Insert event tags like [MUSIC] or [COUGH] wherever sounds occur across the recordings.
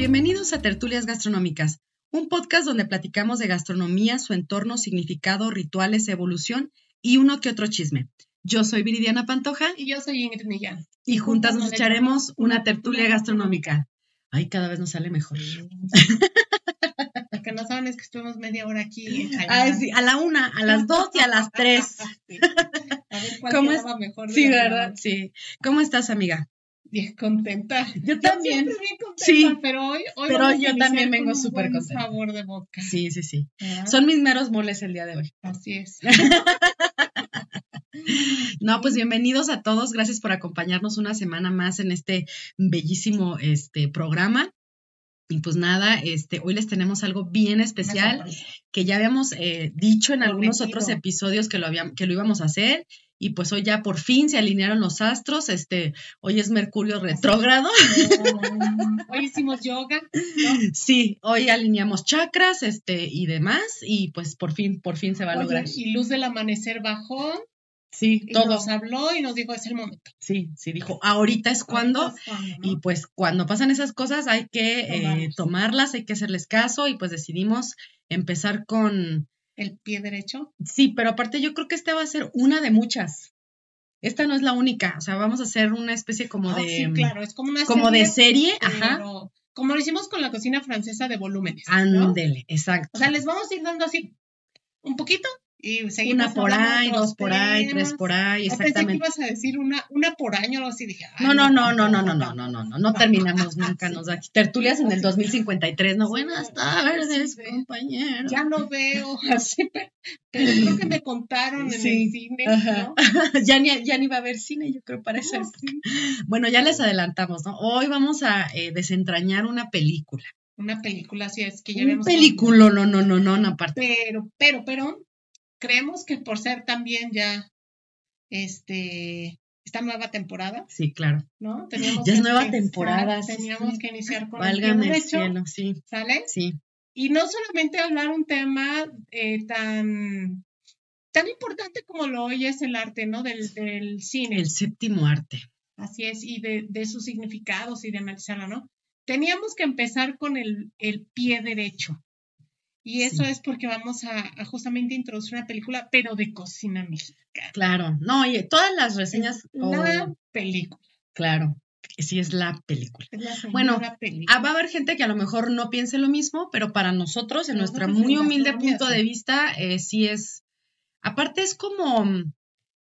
Bienvenidos a Tertulias Gastronómicas, un podcast donde platicamos de gastronomía, su entorno, significado, rituales, evolución y uno que otro chisme. Yo soy Viridiana Pantoja Y yo soy Ingrid Millán. y juntas nos echaremos una tertulia gastronómica. Ay, cada vez nos sale mejor. [LAUGHS] Lo que no saben es que estuvimos media hora aquí. Ay, sí, a la una, a las dos y a las tres. [LAUGHS] Sí. A ver cuál ¿Cómo quedaba mejor. Sí, ¿verdad? Sí. ¿Cómo estás, amiga? Bien contenta. Yo también. siempre bien contenta, Sí. pero hoy, hoy Pero yo también vengo súper contenta. sabor de boca. Sí, sí, sí. Son mis meros moles el día de hoy. Así es. [LAUGHS] [LAUGHS] No, pues bienvenidos a todos. Gracias por acompañarnos una semana más en este bellísimo este, programa. Y pues nada, este, hoy les tenemos algo bien especial que ya habíamos eh, dicho en algunos Prometido. otros episodios que lo, habíamos, que lo íbamos a hacer. Y pues hoy ya por fin se alinearon los astros. Este, hoy es Mercurio retrógrado. Um, hoy hicimos yoga. ¿no? Sí, hoy alineamos chakras, este, y demás. Y pues por fin, por fin se va a Oye, lograr. y Luz del Amanecer bajó Sí, y todo. nos habló y nos dijo es el momento. Sí, sí, dijo, ahorita es cuando. Ahorita es cuando, ¿no? Y pues cuando pasan esas cosas hay que eh, Tomarlas. hay que hacerles caso y pues decidimos empezar con... el pie derecho. Sí, pero aparte yo creo que esta va a ser una de muchas. Esta no es la única, o sea, vamos a hacer una especie como de... sí, claro, es como una Como de serie, serie, ajá. como lo hicimos con la cocina francesa de volúmenes. ¿no? Ándele, exacto. O sea, les vamos a ir dando así un poquito y seguimos Una por ahí, dos por ahí, tres por ahí, Yo pensé que exactamente. ibas a decir una, una por año o así, dije. No, no, no, no, no, no, no, no, no, no, no terminamos nunca, nos da tertulias en el 2053, no, buenas tardes, Sí. compañeros. Ya lo veo, así, pero, creo que me contaron en el cine. ¿no? ya, ni, ya ni va a haber cine, yo creo, para eso. Bueno, ya les adelantamos, ¿no? Hoy vamos a eh, desentrañar una película. Una película así es que ya Un película, no, no, no, no, no, aparte. Pero, pero, pero, creemos que por ser también ya, este, esta nueva temporada, Sí, claro. ¿no? Teníamos [LAUGHS] Ya es nueva temporada, Teníamos sí. que iniciar con el Válgame pie el derecho, cielo, sí, ¿sale? sí. Y no solamente hablar un tema eh, tan, tan importante como lo hoy es el arte, ¿no? Del, del cine. El séptimo arte. Así es, y de, de sus significados y de analizarlo, ¿no? Teníamos que empezar con el, el pie derecho. Y eso Sí. es porque vamos a, a justamente introducir una película, pero de cocina mexicana. Claro. No, oye, todas las reseñas. La oh, película. claro, sí es la película. Es la Bueno, película. Ah, va a haber gente que a lo mejor no piense lo mismo, pero para nosotros, en nuestro muy humilde punto de vista, eh, sí es. Aparte, es como. mm,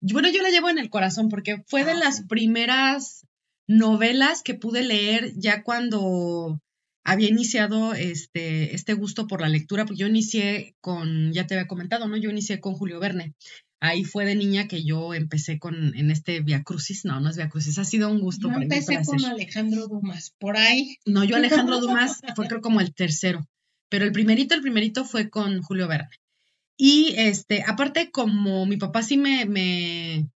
Bueno, yo la llevo en el corazón porque fue de Ah, las sí. primeras novelas que pude leer ya cuando había iniciado este, este gusto por la lectura, porque yo inicié con, ya te había comentado, ¿no? Yo inicié con Julio Verne. Ahí fue de niña que yo empecé con en este Via Crucis. No, no es Via Crucis, ha sido un gusto Yo para mí. empecé para con hacer. Alejandro Dumas, por ahí. No, yo Alejandro [LAUGHS] Dumas fue creo como el tercero, pero el primerito, el primerito fue con Julio Verne. Y este, aparte como mi papá sí me, me,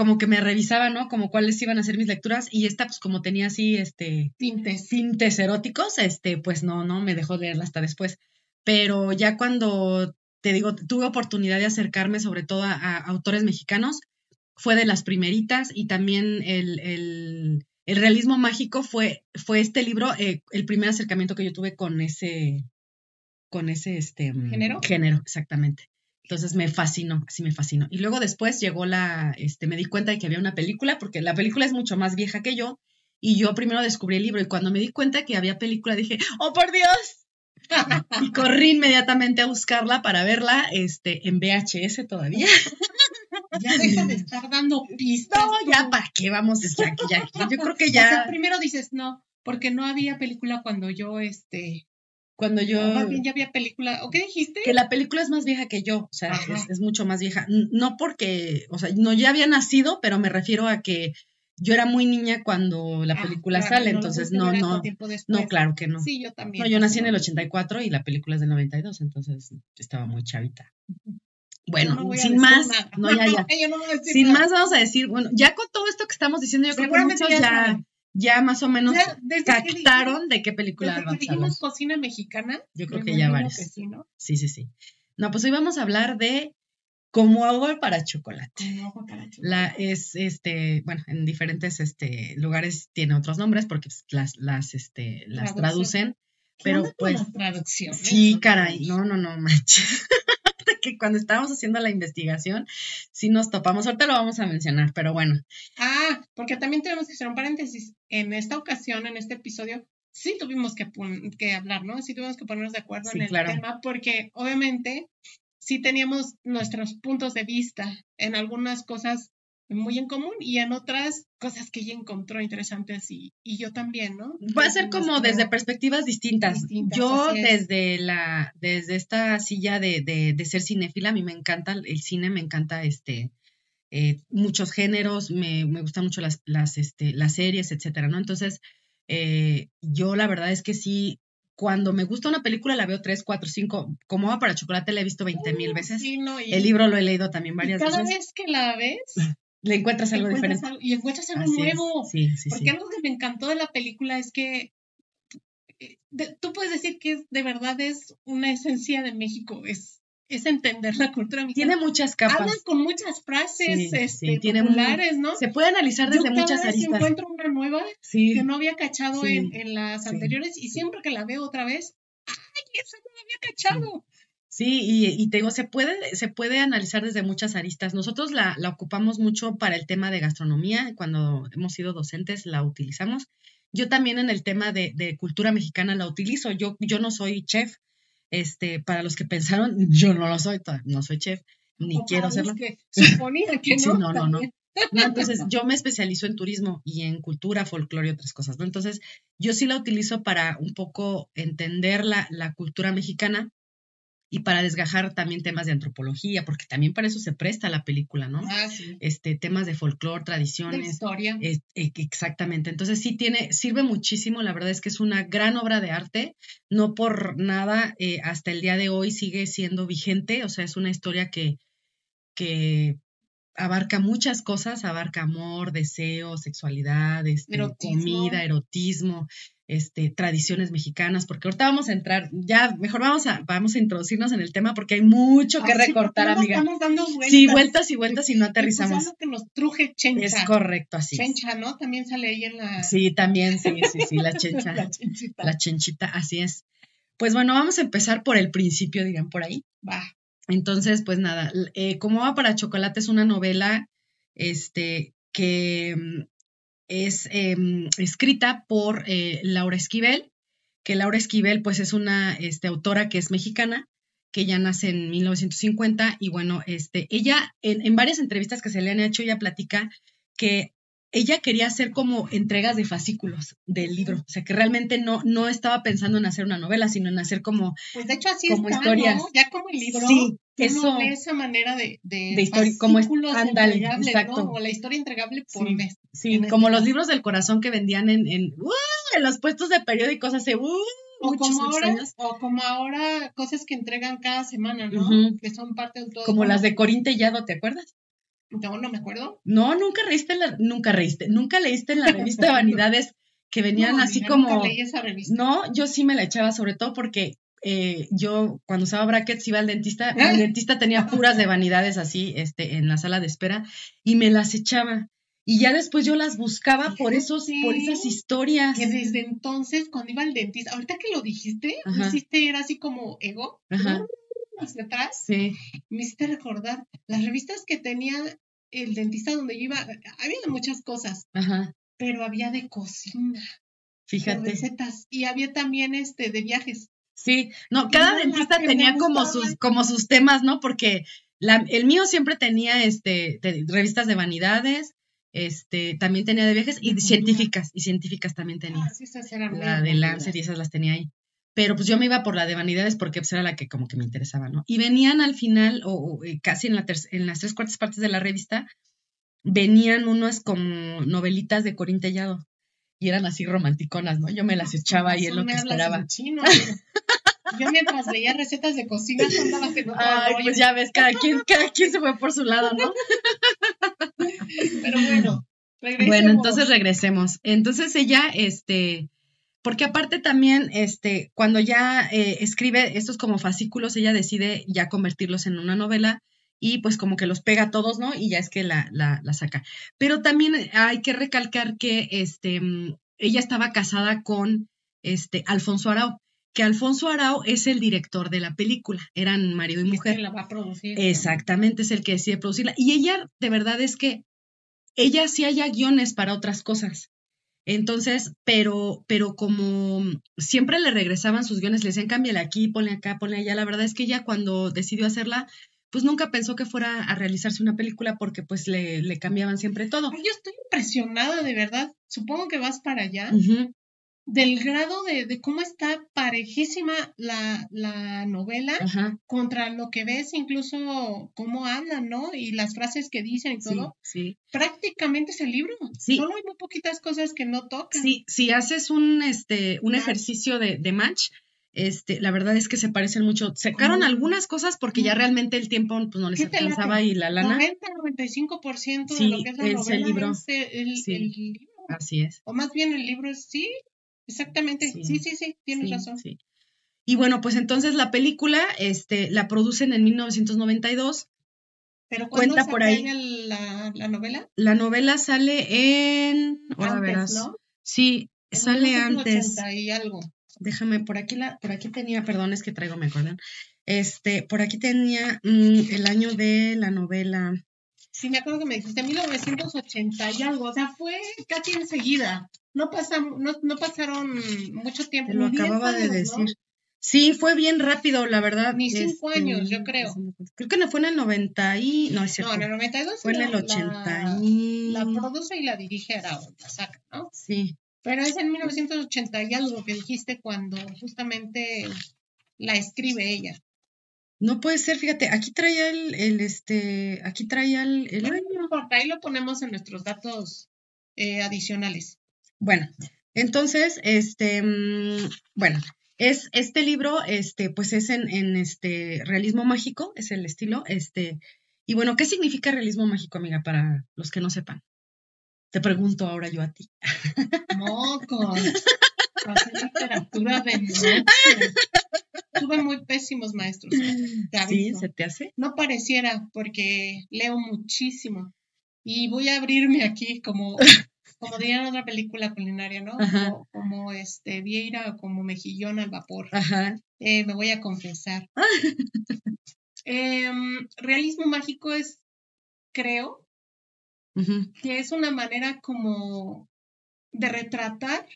como que me revisaba, ¿no? Como cuáles iban a ser mis lecturas y esta pues como tenía así, este, Tintes. tintes eróticos, este, pues no, no, me dejó leerla hasta después. Pero ya cuando, te digo, tuve oportunidad de acercarme sobre todo a, a autores mexicanos, fue de las primeritas y también el, el, el realismo mágico fue, fue este libro, eh, el primer acercamiento que yo tuve con ese, con ese, este, ¿Género? Género, exactamente. Entonces me fascinó, así me fascinó. Y luego después llegó la, este, me di cuenta de que había una película, porque la película es mucho más vieja que yo, y yo primero descubrí el libro, y cuando me di cuenta que había película, dije, ¡oh, por Dios! y corrí inmediatamente a buscarla para verla este, en VHS todavía. [LAUGHS] Ya deja de estar dando pistas. No, ya. ¿para qué vamos? Ya, ya, yo creo que O sea, ya primero dices no, porque no había película cuando yo, este, cuando yo... más bien ya había película. ¿O qué dijiste? Que la película es más vieja que yo, o sea, es, es mucho más vieja. No porque, o sea, no ya había nacido, pero me refiero a que yo era muy niña cuando la Ah, película claro, sale, no entonces no, no, no, claro que no. Sí, yo también. No, yo nací en el pasó. 84 y la película es del 92, entonces estaba muy chavita. Bueno, no sin más, nada. no, ya, ya. [LAUGHS] Yo no voy a decir Sin nada. más vamos a decir, bueno, ya con todo esto que estamos diciendo, yo creo que muchos ya ya. Ya más o menos Ya, desde que dijimos- captaron de qué película Desde que dijimos cocina mexicana. Yo creo que ya varios. que sí, ¿no? Sí, sí, sí. No, pues hoy vamos a hablar de como agua para chocolate. Con ojo para chocolate. La es este, bueno, en diferentes este lugares tiene otros nombres porque pues, las las este las Traducción. traducen, ¿Qué pero pues las traducciones? sí, caray, no, no, no, manches. [LAUGHS] que cuando estábamos haciendo la investigación sí nos topamos, ahorita lo vamos a mencionar, pero bueno, Ah, porque también tenemos que hacer un paréntesis. En esta ocasión, en este episodio, sí tuvimos que, que hablar, ¿no? Sí tuvimos que ponernos de acuerdo Sí, en el claro. tema, porque obviamente sí teníamos nuestros puntos de vista en algunas cosas muy en común y en otras cosas que ella encontró interesantes y, y yo también, ¿no? Va a ser como desde perspectivas distintas. Distintas, Yo desde la, desde esta silla de, de, de ser cinéfila, a mí me encanta el cine, me encanta este eh, muchos géneros, me, me gustan mucho las, las, este, las series, etcétera, ¿no? Entonces, eh, yo la verdad es que sí, cuando me gusta una película la veo tres, cuatro, cinco, como va para chocolate la he visto veinte mil veces. Sí, no, y- El libro lo he leído también y varias cada veces. vez que la ves, [LAUGHS] Le encuentras algo encuentras diferente. algo- y encuentras algo Así nuevo. Sí, sí, Porque sí. algo que me encantó de la película es que eh, de- tú puedes decir que de verdad es una esencia de México, es, es entender la cultura Tiene mexicana. muchas capas. Hablan con muchas frases este, tiene populares, ¿no? Se puede analizar Yo desde cada muchas vez aristas. encuentro una nueva que no había cachado en, en las anteriores y siempre que la veo otra vez, ¡ay, esa no la había cachado! Sí, y, y te digo, se puede, se puede analizar desde muchas aristas. Nosotros la, la ocupamos mucho para el tema de gastronomía, cuando hemos sido docentes la utilizamos. Yo también en el tema de, de cultura mexicana la utilizo. Yo, yo no soy chef. Este, para los que pensaron, [LAUGHS] yo no lo soy, no soy chef, ni O quiero que [LAUGHS] suponía que Sí, no. no, no. No, entonces yo me especializo en turismo y en cultura, folclore y otras cosas, ¿no? Entonces yo sí la utilizo para un poco entender la, la cultura mexicana y para desgajar también temas de antropología, porque también para eso se presta la película, ¿no? Ah, sí. Este, temas de folclore, De tradiciones. historia. es- e- exactamente. Entonces sí tiene, sirve muchísimo. La verdad es que es una gran obra de arte. No por nada, eh, hasta el día de hoy sigue siendo vigente. O sea, es una historia que, que abarca muchas cosas, abarca amor, deseo, sexualidad, este, Erotismo. comida, erotismo, este, tradiciones mexicanas, porque ahorita vamos a entrar, ya mejor vamos a, vamos a introducirnos en el tema porque hay mucho que Así, recortar, amiga. Estamos dando vueltas. Sí, vueltas y vueltas y no pues aterrizamos. que nos truje Chencha. Es correcto, así. Chencha, ¿no? También sale ahí en la... Sí, también, sí, sí, sí, la [LAUGHS] chencha, la chenchita. la chenchita, así es. Pues bueno, vamos a empezar por el principio, digan por ahí. Va. Entonces, pues nada, eh, Como va para chocolate es una novela, este, que es em, escrita por eh, Laura Esquivel, que Laura Esquivel, pues es una este, autora que es mexicana, que ya nace en 1950 y bueno, este, ella en, en varias entrevistas que se le han hecho, ella platica que ella quería hacer como entregas de fascículos del libro, o sea que realmente no, no estaba pensando en hacer una novela, sino en hacer como Pues de hecho así Como está, historias. ¿no? Ya como el libro. Sí, eso- esa manera de, de, De historia- como es- fascículos ándale, entregables, exacto. ¿no? O la historia entregable por Sí. mes. Sí, en este como los libros del corazón que vendían en, en, ¡uh! en los puestos de periódicos hace ¡uh! O muchos, como, ahora, años. o como ahora de que entregan cada semana, ¿no? Que son parte de todo. Como las de Corín Tellado, ¿te acuerdas? No, no me acuerdo. No, nunca reíste, la, nunca reíste, nunca leíste en la revista [LAUGHS] de Vanidades que venían No, así como... nunca leí esa revista. No, yo sí me la echaba, sobre todo porque eh, yo cuando usaba brackets iba al dentista, el dentista tenía puras de vanidades así, este, en la sala de espera, y me las echaba. Y ya después yo las buscaba por esos, por esas historias. Que desde entonces, cuando iba al dentista, ahorita que lo dijiste, Ajá. hiciste era así como ego, Ajá. hacia atrás, Sí, me hiciste recordar las revistas que tenía el dentista donde yo iba, había de muchas cosas, ajá, pero había de cocina, fíjate. recetas, y había también este de viajes. Sí, no, cada dentista tenía como sus, como sus temas, ¿no? Porque la- el mío siempre tenía este, revistas de vanidades, este, también tenía de viajes y científicas, y científicas también tenía. Ah, sí, esas eran muy la de. Lancet y esas las tenía ahí. Pero pues yo me iba por la de vanidades porque pues era la que como que me interesaba, ¿no? Y venían al final, o, o, eh, casi en, la en las tres cuartas partes de la revista, venían unas como novelitas de Corín Tellado y eran así romanticonas, ¿no? Yo me las echaba y es lo que esperaba. Chino, [LAUGHS] yo mientras veía recetas de cocina andaba haciendo Ay, pues ya ves, cada quien, cada quien se fue por su lado, ¿no? Pero bueno, regresemos. Bueno, entonces regresemos. Entonces ella, este, porque aparte también, este, cuando ya eh, escribe estos como fascículos, ella decide ya convertirlos en una novela y pues como que los pega a todos, ¿no? Y ya es que la, la, la saca. Pero también hay que recalcar que este, mm, ella estaba casada con este, Alfonso Arau, que Alfonso Arau es el director de la película, eran marido y Es que mujer. la va a producir. Exactamente, es el que decide producirla. Y ella, de verdad, es que ella sí haya guiones para otras cosas. Entonces, pero, pero como siempre le regresaban sus guiones, le decían, cámbiale aquí, ponle acá, ponle allá. La verdad es que ella cuando decidió hacerla, pues nunca pensó que fuera a realizarse una película porque pues le, le cambiaban siempre todo. Ay, yo estoy impresionada, de verdad. Supongo que vas para allá. Del grado de, de cómo está parejísima la, la novela Ajá, contra lo que ves, incluso cómo hablan, ¿no? Y las frases que dicen y sí, todo. sí. Prácticamente es el libro. Sí. Solo hay muy poquitas cosas que no tocan. Sí, si haces un, este, un Match. ejercicio de, de match, este, la verdad es que se parecen mucho. Sacaron Mm. algunas cosas porque ya realmente el tiempo pues, no les ¿Qué te alcanzaba y la lana. 90-95% de Sí, lo que es la es el novela libro. es el, Sí. el libro. Así es. O más bien el libro es, sí, exactamente. Sí. Sí, sí, sí, tienes sí, razón. sí. Y bueno, pues entonces la película este, la producen en 1992. Pero ¿cuándo Cuenta por ahí. ella la, la novela? La novela sale en. Ahora Antes, verás. ¿no? Sí, En sale antes. 1980 y algo. Déjame, por aquí la, por aquí tenía, perdón, es que traigo, me acuerdan. Este, por aquí tenía mm, el año de la novela. Sí, me acuerdo que me dijiste 1980 y algo, o sea, fue casi enseguida. No, pasam- no, no pasaron mucho tiempo. Te lo ni 10 acababa de decir. Sí, fue bien rápido, la verdad. Ni cinco este, años, yo creo. Creo que no fue en el 90 y... No, es cierto. No, en el 92 fue en el 80 la, y... la produce y la dirige Arau, la saca, ¿no? Sí, Pero es en 1980 y algo que dijiste cuando justamente la escribe ella. no puede ser, fíjate, aquí traía el, el este, aquí traía el, el no importa, ahí lo ponemos en nuestros datos eh, adicionales. Bueno, entonces, este, mm, bueno, es este libro, este, pues es en, en este realismo mágico, es el estilo, este, y bueno, ¿qué significa realismo mágico, amiga, para los que no sepan? Te pregunto ahora yo a ti. [LAUGHS] Mocos. Literatura de [LAUGHS] noche. Tuve muy pésimos maestros. te ¿Sí? ¿Se te hace? No pareciera, porque leo muchísimo. Y voy a abrirme aquí como, como diría en otra película culinaria, ¿no? Como, como este Vieira o como mejillón al vapor. Ajá. Eh, me voy a confesar. [LAUGHS] Em, realismo mágico es, creo, que es una manera como de retratar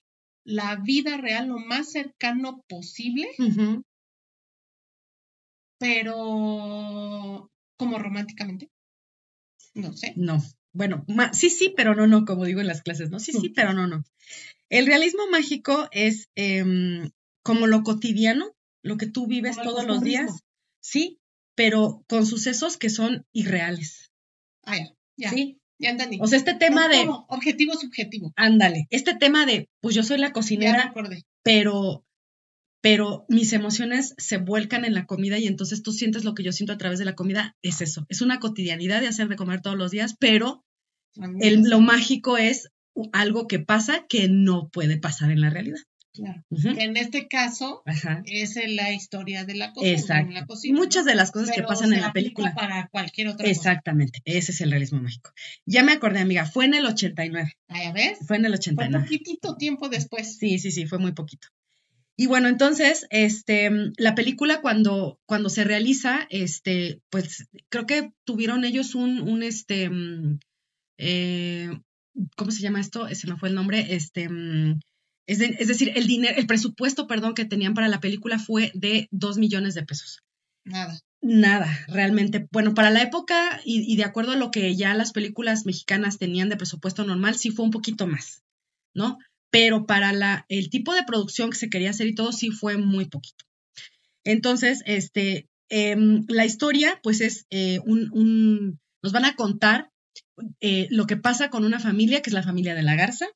la vida real lo más cercano posible, pero como románticamente. No sé. No. Bueno, ma- sí, sí, pero no, no, como digo en las clases, ¿no? Sí, sí, pero no, no. El realismo mágico es em, como lo cotidiano, lo que tú vives Como todos los días, sí, pero con sucesos que son irreales, Ah, ya, ya, ¿sí? ya entendí. O sea, este tema de, objetivo subjetivo. ándale, este tema de, pues yo soy la cocinera, pero, pero mis emociones se vuelcan en la comida y entonces tú sientes lo que yo siento a través de la comida, es eso, es una cotidianidad de hacer de comer todos los días, pero el- lo mágico es algo que pasa que no puede pasar en la realidad. Claro. Que en este caso Ajá. es la historia de la cocina. Exacto. en la cocina, Muchas de las cosas que pasan en la película. Para cualquier otra cosa. Exactamente, ese es el realismo mágico. Ya me acordé, amiga, fue en el 89. Ah, ¿ya ves? Fue en el Fue 89. poquitito tiempo después. Sí, sí, sí, fue muy poquito. Y bueno, entonces, este, la película cuando, cuando se realiza, este, pues creo que tuvieron ellos un, un este, mm, eh, ¿cómo se llama esto? Se me fue el nombre, este, mm, es, de- es decir, el dinero, el presupuesto, perdón, que tenían para la película fue de dos millones de pesos. Nada. Nada, realmente. Bueno, para la época y, y de acuerdo a lo que ya las películas mexicanas tenían de presupuesto normal, sí fue un poquito más, ¿no? Pero para el tipo de producción que se quería hacer y todo, sí fue muy poquito. Entonces, este, em, la historia, pues es eh, un, un- nos van a contar eh, lo que pasa con una familia, que es la familia de la Garza.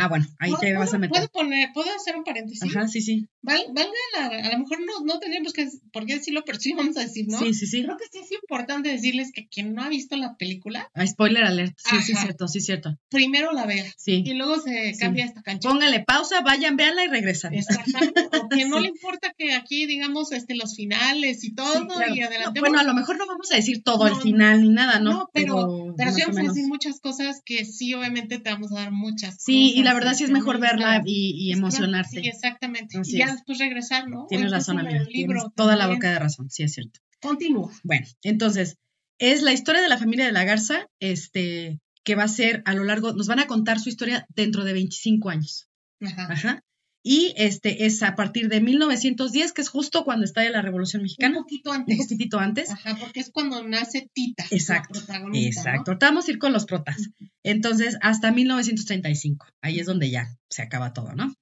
Ah, bueno, ahí te vas a meter. ¿Puedo poner, puedo hacer un paréntesis? Ajá, sí, sí. Val, valga la, a lo mejor no, no tenemos que, por qué decirlo, pero sí vamos a decir, ¿no? Sí, sí, sí. Creo que sí es importante decirles que quien no ha visto la película, Ah, spoiler alert. Sí, sí, Ajá. cierto, sí, cierto. primero la vea Sí. y luego se Sí. cambia esta cancha. Póngale pausa, vayan, véanla y regresan. Exactamente. O que no [LAUGHS] Sí. le importa que aquí digamos este los finales y todo Sí, claro. y No, adelante. bueno, a lo mejor no vamos a decir todo No, final ni nada, ¿no? no, pero, pero, sí vamos a decir muchas cosas que sí, obviamente te vamos a dar muchas Sí, y la verdad sí es mejor verla y, emocionarte. Sí, exactamente. Así y ya es. después regresar, ¿no? Tienes incluso razón, amiga. Tienes toda la boca de razón, sí es cierto. Continúa. Bueno, entonces, es la historia de la familia de la Garza, este, que va a ser a lo largo, nos van a contar su historia dentro de 25 años. Ajá. Ajá. Y este es a partir de 1910, que es justo cuando estalla la Revolución Un Mexicana, poquito un antes. poquitito antes. Ajá, porque es cuando nace Tita. la Exacto, ¿no? Exacto. Ahorita vamos a ir con los protas. Entonces, hasta 1935. Ahí es donde ya se acaba todo, ¿no?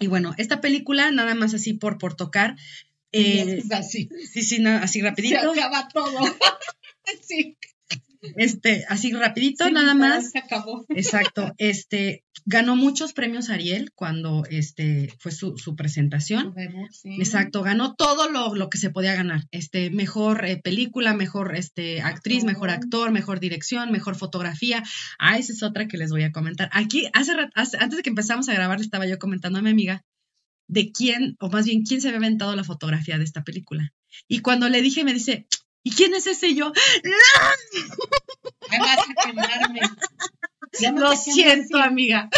Y bueno, esta película, nada más así por, por tocar. Eh, es así. sí, sí, así Se rapidito. acaba todo. [LAUGHS] sí. Este, así rapidito, Sí, nada más. Se acabó. Exacto. Este, ganó muchos premios Ariel cuando este fue su, su presentación. Sí. Exacto, ganó todo lo, lo que se podía ganar. Este, mejor eh, película, mejor este, actriz, mejor actor, mejor dirección, mejor fotografía. Ah, esa es otra que les voy a comentar. Aquí, hace, antes de que empezamos a grabar, le estaba yo comentando a mi amiga de quién, o más bien, quién se había inventado la fotografía de esta película. Y cuando le dije, me dice, ¿y quién es ese? Y yo, Ay, vas a quemarme. Ya no lo siento, así. amiga.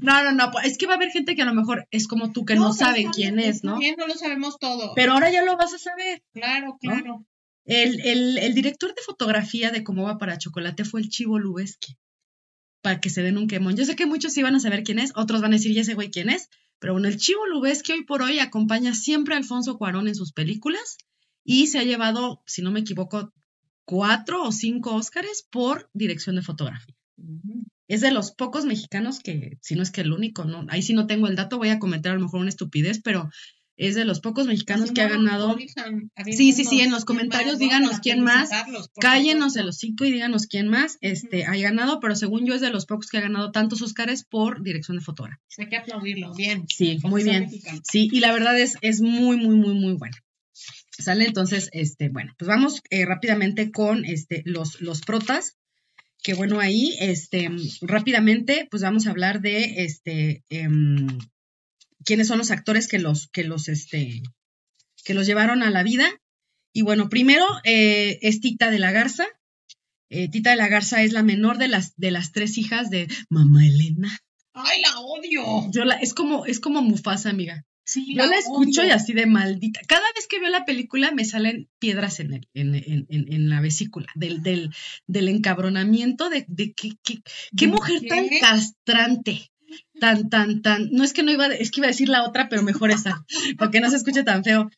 No, no, no, pues, es que va a haber gente que a lo mejor es como tú, que no, saben está quién es, ¿no? bien, no lo sabemos todo. Pero ahora ya lo vas a saber. claro, claro. El, el- el director de fotografía de Cómo va para Chocolate fue el Chivo Lubeski. Para que se den un quemón. Yo sé que muchos sí van a saber quién es, otros van a decir, ¿y ese güey quién es? Pero bueno, el Chivo Lubeski hoy por hoy acompaña siempre a Alfonso Cuarón en sus películas y se ha llevado, si no me equivoco, cuatro o cinco Óscares por dirección de fotografía. Es de los pocos mexicanos que, si no es que el único, ¿no? Ahí sí no tengo el dato, voy a comentar a lo mejor una estupidez, pero es de los pocos mexicanos que ha ganado. Sí, sí, sí, en los comentarios díganos quién más. Cállenos el hocico y díganos quién más este, ha ganado, pero según yo es de los pocos que ha ganado tantos Óscares por dirección de fotografía. Hay que aplaudirlo, bien. Sí, muy bien. mexicano. Sí, y la verdad es, es muy, muy, muy, muy bueno. ¿Sale? Entonces, este, bueno, pues vamos eh, rápidamente con este, los, los protas. Que bueno, ahí, este, rápidamente, pues vamos a hablar de este em, quiénes son los actores que los, que los, este, que los llevaron a la vida. Y bueno, primero eh, es Tita de la Garza. Eh, Tita de la Garza es la menor de las, de las tres hijas de Mamá Elena. ¡Ay, la odio! Yo la, es como, es como Mufasa, amiga. Sí, Yo la escucho y así de maldita. Cada vez que veo la película me salen piedras en, el, en, en- en- en la vesícula, del, del, del encabronamiento de, de qué, qué- qué ¿De mujer qué? tan castrante, tan, tan, tan. No es que no iba, a- es que iba a decir la otra, pero mejor esa, para que no se escuche tan feo.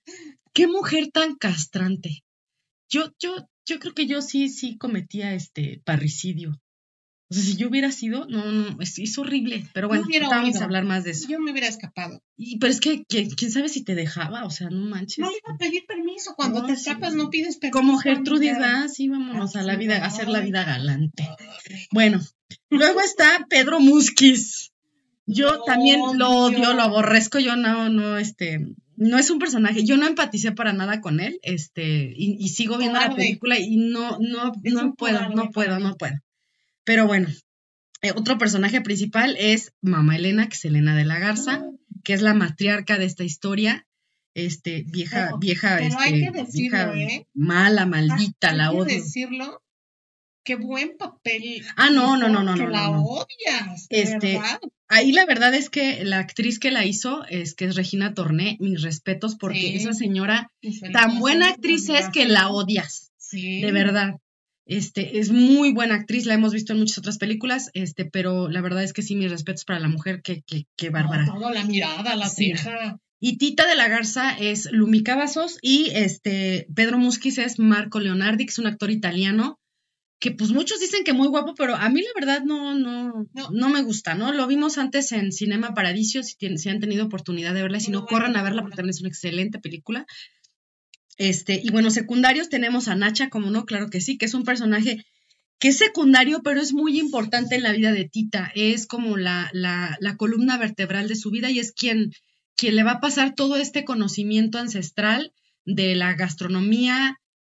Qué mujer tan castrante. Yo, yo, yo creo que yo sí, sí cometía este parricidio. O sea, si yo hubiera sido, no, no, es, es horrible. Pero bueno, vamos a hablar más de eso. Yo me hubiera escapado. Y, pero es que, ¿quién, quién sabe si te dejaba? O sea, no manches. No iba a pedir permiso. Cuando No, te sí. escapas no pides permiso. Como Gertrudis, va, sí, vámonos a la vida, a hacer la vida galante. Bueno, luego está Pedro Musquiz. Yo también lo odio, lo aborrezco, yo no, no, este, no es un personaje, yo no empaticé para nada con él, este, y, y sigo viendo la película y no, no, no puedo, no puedo, no puedo. Pero bueno, eh, otro personaje principal es Mamá Elena, que es Elena de la Garza, que es la matriarca de esta historia, este, vieja, Pero- vieja, pero este, hay que decirlo, vieja ¿eh? mala, maldita, Hay la que odio. decirlo. Qué buen papel. Ah, no, no, no, no, que no, la no, odias. Este, verdad. Ahí la verdad es que la actriz que la hizo es que es Regina Torné, mis respetos, porque Sí. esa señora tan buena actriz es que la odias, Sí. de verdad. Este, es muy buena actriz, la hemos visto en muchas otras películas, este, pero la verdad es que sí, mis respetos para la mujer, que, que, que bárbara. No, la mirada, la Sí. ceja. Y Tita de la Garza es Lumi Cavazos y este Pedro Musquiz es Marco Leonardi, que es un actor italiano, que pues muchos dicen que muy guapo, pero a mí la verdad no, no, No. no, me gusta, ¿no? Lo vimos antes en Cinema Paradiso, si, tienen- si han tenido oportunidad de verla, si no, corran a verla porque también es una excelente película. Este, y bueno, secundarios tenemos a Nacha, como no, claro que sí, que es un personaje que es secundario, pero es muy importante en la vida de Tita. Es como la, la, la columna vertebral de su vida y es quien, quien le va a pasar todo este conocimiento ancestral de la gastronomía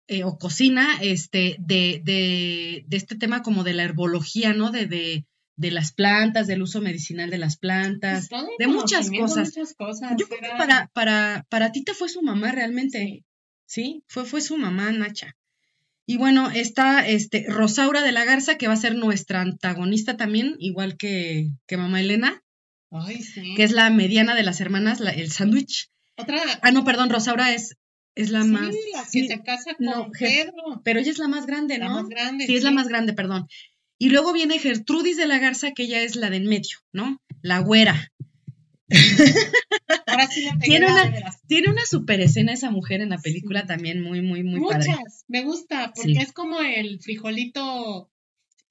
eh, o cocina, este, de, de, de, este tema como de la herbología, ¿no? De, de, de las plantas, del uso medicinal de las plantas, Pues de muchas cosas. muchas cosas. Yo creo que para, para, para Tita fue su mamá realmente, ¿sí? Fue, fue su mamá, Nacha. Y bueno, está este, Rosaura de la Garza, que va a ser nuestra antagonista también, igual que, que mamá Elena, Ay, sí. que es la mediana de las hermanas, la- el sándwich. Otra. Ah, no, perdón, Rosaura es, es la sí, más... la que sí, se casa con no, Pedro. pero ella es la más grande, La ¿no? más grande. Sí, es la más grande, perdón. Y luego viene Gertrudis de la Garza, que ella es la de en medio, ¿no? La güera. Ahora sí la pegué Tiene una-. Tiene una super escena esa mujer en la película Sí. también muy, muy, muy Muchas. padre. Me gusta, porque Sí. es como el frijolito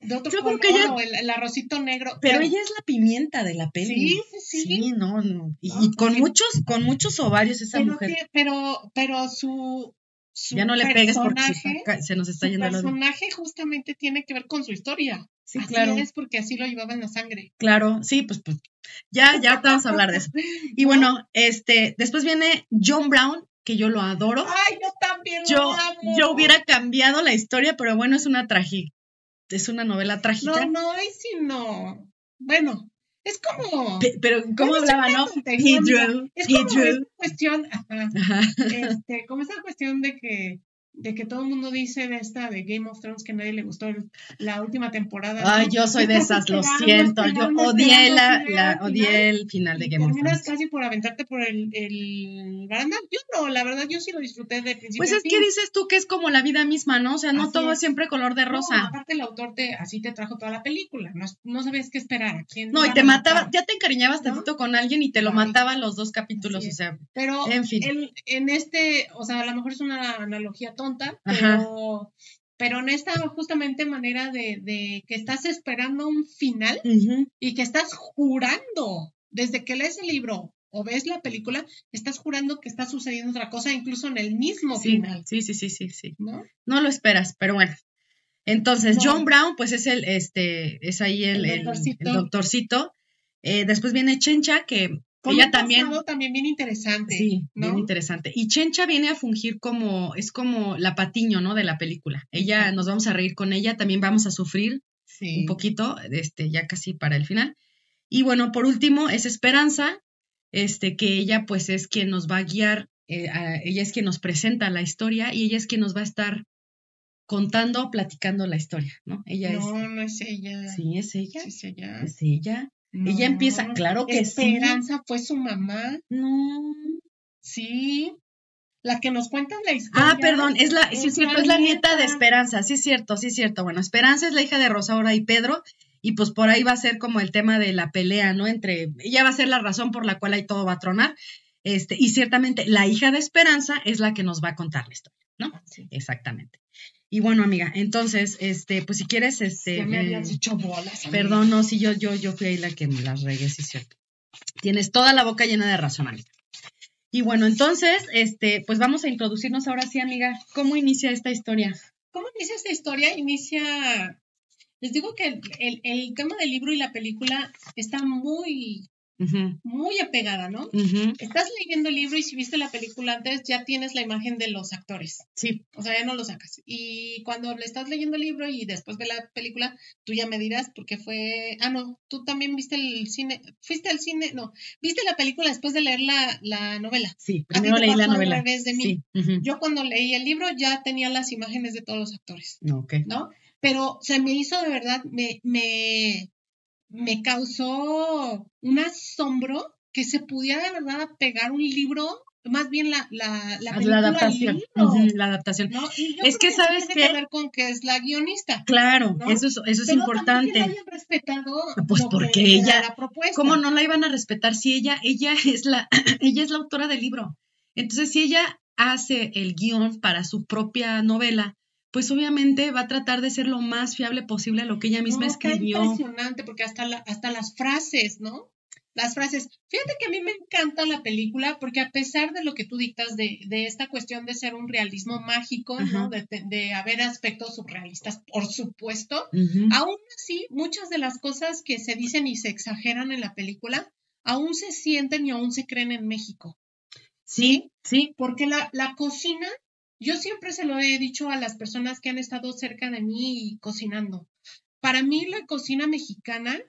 de otro Yo creo color que ella- o el, el arrocito negro. Pero ella es la pimienta de la peli. Sí, sí, sí. no, no. Y, No, y con muchos, con muchos ovarios esa pero, mujer. que- pero, pero su, su Ya no le pegues porque se, se nos está su yendo el personaje justamente tiene que ver con su historia. Sí, así claro. es porque así lo llevaba en la sangre. Claro, sí, pues, pues. Ya, ya te vamos a hablar de eso. [LAUGHS] Y ¿No? bueno, este, después viene John Brown, que yo lo adoro. Ay, yo también Yo, lo amo. yo hubiera cambiado la historia, pero bueno, es una trágica. Es una novela trágica. No, no, ahí sí no. Bueno, es como. Pe- Pero, ¿cómo hablaba, no? He drew, Es he como drew. esta cuestión, ajá, Ajá. este, como esa cuestión de que, de que todo el mundo dice de esta de Game of Thrones que a nadie le gustó la última temporada. Ay, ¿no? yo soy de [LAUGHS] esas, lo siento. Yo odié la, la, final. el final de Game of Thrones. casi por aventarte por el, el barandal. Yo no, la verdad, yo sí lo disfruté de principio Pues es que dices tú que es como la vida misma, ¿no? O sea, no Así todo es. siempre color de No, rosa. aparte el autor te, así te trajo toda la película, no, no sabías qué esperar. a quién No, y te matar. mataba, ya te encariñabas ¿No? tantito con alguien y te lo mataba los dos capítulos, o sea, Pero En fin. el- en este, o sea, a lo mejor es una analogía tonta, Pero, pero en esta justamente manera de, de que estás esperando un final y que estás jurando, desde que lees el libro o ves la película, estás jurando que está sucediendo otra cosa, incluso en el mismo sí, final, sí, sí, sí, sí, sí. ¿no? No lo esperas, pero bueno. Entonces, No. John Brown, pues es el, este, es ahí el, El el- doctorcito. el doctorcito. Eh, después viene Chencha, que Con ella un también, también bien interesante, sí, ¿no? bien interesante. Y Chencha viene a fungir como, es como la patiño, ¿no? De la película. Ella, Exacto. nos vamos a reír con ella, también vamos a sufrir Sí. un poquito, este, ya casi para el final. Y bueno, por último, es Esperanza, este, que ella pues es quien nos va a guiar, eh, a- ella es quien nos presenta la historia y ella es quien nos va a estar contando, platicando la historia, ¿no? Ella No, no es ella. es, sí, es ella, Sí, es ella. es ella. No. Ella empieza, claro que sí. Esperanza fue su mamá. No. Sí. La que nos cuenta la historia. Ah, perdón, es la, sí es cierto, la es la nieta de nieta. Esperanza, sí es cierto, sí es cierto. Bueno, Esperanza es la hija de Rosaura y Pedro, y pues por ahí va a ser como el tema de la pelea, ¿no? Entre, ella va a ser la razón por la cual ahí todo va a tronar. Este, y ciertamente la hija de Esperanza es la que nos va a contar la historia, ¿no? Sí. Exactamente. Y bueno, amiga, entonces, este, pues si quieres, este. Ya me eh, habías dicho bolas. amiga. Perdón, no, si yo, yo, yo fui ahí la que me las regué, sí es cierto. Tienes toda la boca llena de razón, amiga. Y bueno, entonces, este, pues vamos a introducirnos ahora sí, amiga. ¿Cómo inicia esta historia? ¿Cómo inicia esta historia? Inicia. Les digo que el- el tema del libro y la película está muy, Muy apegada, ¿no? Estás leyendo el libro y si viste la película antes, ya tienes la imagen de los actores. Sí, O sea, ya no lo sacas. Y cuando le estás leyendo el libro y después ve la película, tú ya me dirás porque fue. Ah, no, tú también viste el cine. ¿Fuiste al cine? No, viste la película después de leer la, la novela. sí. Primero leí la pasó al novela. revés de mí. Sí. Yo cuando leí el libro ya tenía las imágenes de todos los actores, No, ok. ¿no? Pero se me hizo de verdad, me, me, me causó un asombro que se pudiera de verdad pegar un libro, más bien la, la, la película adaptación. la adaptación. ¿no? Y yo Es creo que, ¿sabes tiene que ver con que es la guionista. Claro, ¿no? eso es, eso es Pero importante. que la hayan respetado Pues porque que ella- la propuesta. ¿Cómo no la iban a respetar si ella, ella es la, [CLEARS THROAT] ella es la autora del libro? Entonces, si ella hace el guion para su propia novela, pues obviamente va a tratar de ser lo más fiable posible a lo que ella misma No, escribió. impresionante porque hasta, la, hasta las frases, ¿no? las frases. Fíjate que a mí me encanta la película porque a pesar de lo que tú dictas de, de esta cuestión de ser un realismo mágico, ¿no? De, de, haber aspectos surrealistas, por supuesto, aún así, muchas de las cosas que se dicen y se exageran en la película, aún se sienten y aún se creen en México. Sí, sí. Porque la, la cocina, yo siempre se lo he dicho a las personas que han estado cerca de mí y cocinando. Para mí la cocina mexicana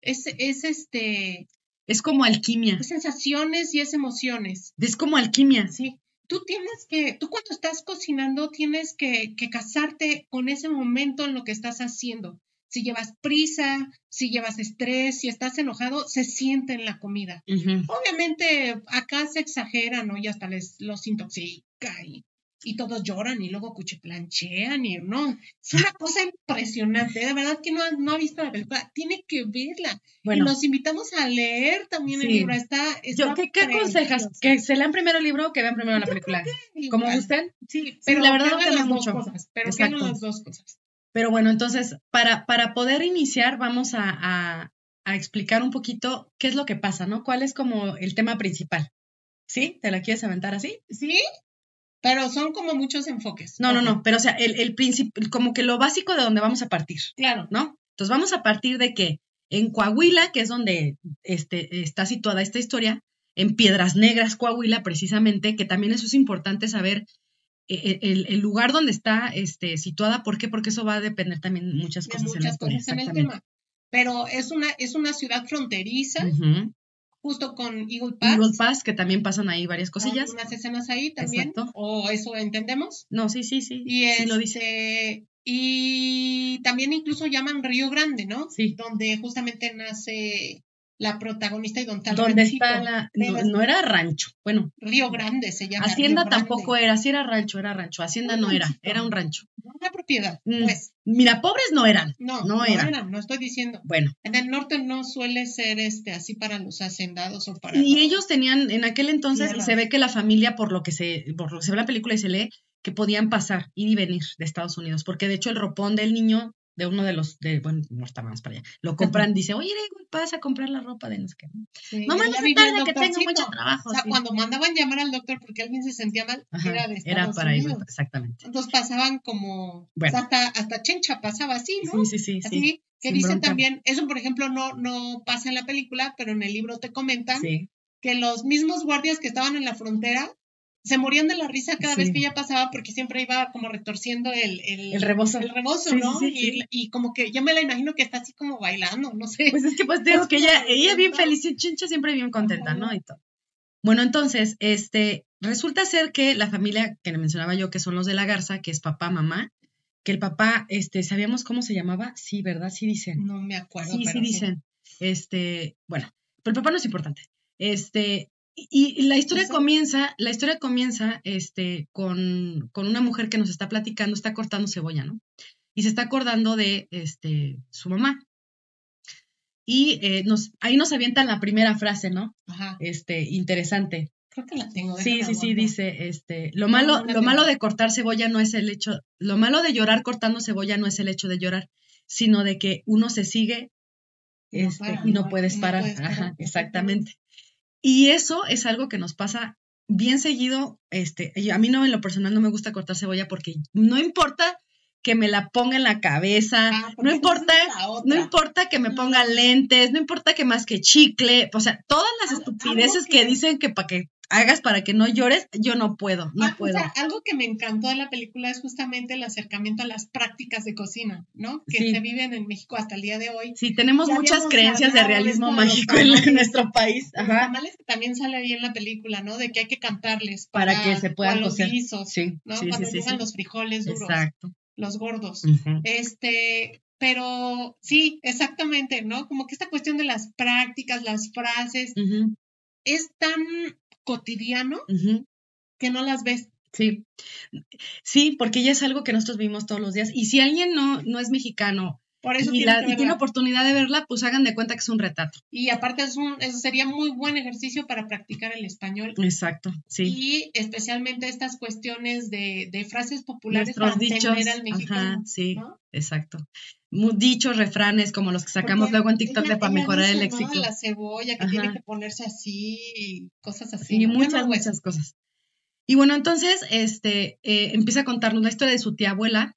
es, es este... Es como alquimia. Es sensaciones y es emociones. Es como alquimia. Sí. Tú tienes que, tú cuando estás cocinando tienes que, que casarte con ese momento en lo que estás haciendo. Si llevas prisa, si llevas estrés, si estás enojado, se siente en la comida. Obviamente acá se exagera, ¿no? Y hasta les los intoxica y y todos lloran y luego cuchiplanchean y no, es una cosa impresionante, de verdad que no, no ha visto la película, tiene que verla. Bueno, y nos invitamos a leer también el libro, está, Yo, ¿qué, ¿qué aconsejas? ¿Que se lean primero el libro o que vean primero la película? ¿Como usted? Sí, pero la verdad no mucho. Cosas, pero que las dos cosas. Pero bueno, entonces, para, para poder iniciar, vamos a, a, a explicar un poquito qué es lo que pasa, ¿no? ¿Cuál es como el tema principal? ¿Sí? ¿Te la quieres aventar así? Sí, pero son como muchos enfoques. No, no, no, pero o sea, el, el como que lo básico de donde vamos a partir. Claro. ¿No? Entonces vamos a partir de que en Coahuila, que es donde este, está situada esta historia, en Piedras Negras, Coahuila, precisamente, que también eso es importante saber eh, eh, el, el, lugar donde está este, situada, ¿por qué? Porque eso va a depender también muchas cosas muchas en la historia. Cosas en el tema. Pero es una, es una ciudad fronteriza, justo con Eagle Pass. Eagle Pass, que también pasan ahí varias cosillas. unas escenas ahí también. Exacto. O eso entendemos. No, sí, sí, sí. Y sí lo dice. Este, y también incluso llaman Río Grande, ¿no? Sí. Donde justamente nace la protagonista y don tal ¿Dónde está la, no, era rancho, bueno. Río Grande se llama. Hacienda tampoco era, sí era rancho, era rancho. Hacienda no, era, era un rancho. Una propiedad, mm, pues. Mira, pobres no eran. No, no, eran. No estoy diciendo. Bueno. En el norte no suele ser este así para los hacendados o para. Y ellos tenían, en aquel entonces, se ve que la familia, por lo que se, por lo que se ve la película y se lee, que podían pasar, ir y venir de Estados Unidos, porque de hecho el ropón del niño de uno de los, de, bueno, no está más para allá, lo compran, [LAUGHS] dice, oye, vas a comprar la ropa de no sé qué. no me tarde que tengo mucho trabajo. O sea, cuando mandaban llamar al doctor porque alguien se sentía mal, era de Estados Era para Unidos. exactamente. Entonces pasaban como, bueno. hasta, hasta Chencha pasaba así, ¿no? Sí, sí, sí. Así, que dicen también, eso por ejemplo no, no pasa en la película, pero en el libro te comentan que los mismos guardias que estaban en la frontera se morían de la risa cada vez que ella pasaba porque siempre iba como retorciendo el, el, el rebozo, el rebozo ¿no? y, y, como que yo me la imagino que está así como bailando, no sé. Pues es que pues digo que ella, ella bien feliz y chincha siempre bien contenta, ¿no? Y todo. Bueno, entonces, este, resulta ser que la familia que le mencionaba yo, que son los de la Garza, que es papá, mamá, que el papá, este, ¿sabíamos cómo se llamaba? Sí, ¿verdad? Sí dicen. No me acuerdo. Sí, sí dicen. Este, bueno, pero el papá no es importante. Este, y, la historia comienza, la historia comienza este, con, con, una mujer que nos está platicando, está cortando cebolla, ¿no? Y se está acordando de este, su mamá. Y eh, nos, ahí nos avientan la primera frase, ¿no? Ajá. Este, interesante. Creo que la tengo. Sí, sí, sí, dice, este, lo malo, lo malo de cortar cebolla no es el hecho, lo malo de llorar cortando cebolla no es el hecho de llorar, sino de que uno se sigue este, y no, puedes parar. Ajá, exactamente. Y eso es algo que nos pasa bien seguido. Este, a mí no, en lo personal, no me gusta cortar cebolla porque no importa que me la ponga en la cabeza, ah, no importa, no importa que me ponga lentes, no importa que más que chicle, o sea, todas las estupideces que dicen que para que hagas para que no llores, yo no puedo, no ah, puedo. algo que me encantó de la película es justamente el acercamiento a las prácticas de cocina, ¿no? Que se viven en México hasta el día de hoy. Sí, tenemos muchas creencias de realismo mágico en, nuestro país. Ajá. Que también sale ahí en la película, ¿no? De que hay que cantarles para, que se puedan los guisos, sí, ¿no? Cuando llegan los frijoles duros, Exacto. los gordos. Este, pero sí, exactamente, ¿no? Como que esta cuestión de las prácticas, las frases, es tan cotidiano que no las ves. Sí, sí, porque ya es algo que nosotros vimos todos los días. Y si alguien no, no es mexicano Por eso y, la, y tiene oportunidad de verla, pues hagan de cuenta que es un retrato. Y aparte es un, eso sería muy buen ejercicio para practicar el español. Exacto, sí. Y especialmente estas cuestiones de, de frases populares Nuestros para dichos. entender al mexicano. Ajá, sí, ¿no? exacto. Dichos, refranes, como los que sacamos Porque luego en TikTok de para mejorar el dice, ¿no? léxico. La cebolla que Ajá. tiene que ponerse así y cosas así. Y muchas, muchas cosas. Y bueno, entonces, este, eh, empieza a contarnos la historia de su tía abuela,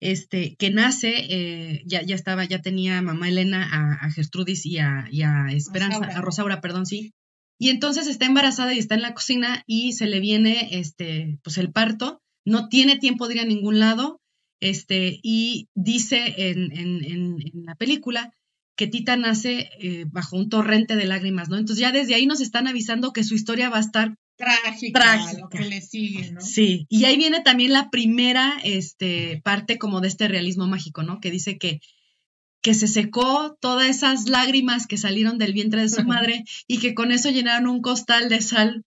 este, que nace, eh, ya, ya estaba, ya tenía mamá Elena a, a Gertrudis y a, y a Esperanza, Rosaura. a Rosaura, perdón, sí. Y entonces está embarazada y está en la cocina y se le viene, este, pues el parto, no tiene tiempo de ir a ningún lado, este, y dice en, en, en, en la película que Tita nace eh, bajo un torrente de lágrimas, ¿no? Entonces ya desde ahí nos están avisando que su historia va a estar Trágica, Trágica. lo que le sigue, ¿no? Sí, y ahí viene también la primera este, parte como de este realismo mágico, ¿no? Que dice que, que se secó todas esas lágrimas que salieron del vientre de su madre y que con eso llenaron un costal de sal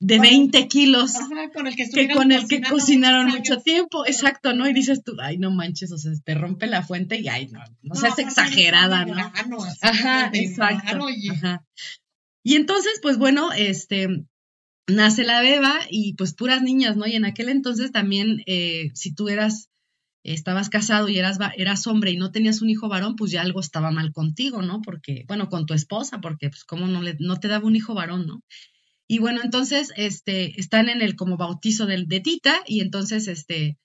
de Con- 20 kilos Ajá, con el que, con el que cocinaron mucho tiempo, exacto, ¿no? Y dices tú, ay, no manches, o sea, te rompe la fuente y ay, no, no seas aparte exagerada, ¿no? Ajá, exacto. ajá. Y entonces, pues bueno, este, nace la beba y pues puras niñas, ¿no? Y en aquel entonces también, eh, si tú eras, estabas casado y eras, eras hombre y no tenías un hijo varón, pues ya algo estaba mal contigo, ¿no? Porque, bueno, con tu esposa, porque pues cómo no, le, no te daba un hijo varón, ¿no? Y bueno, entonces, este, están en el como bautizo del, de Tita y entonces, este,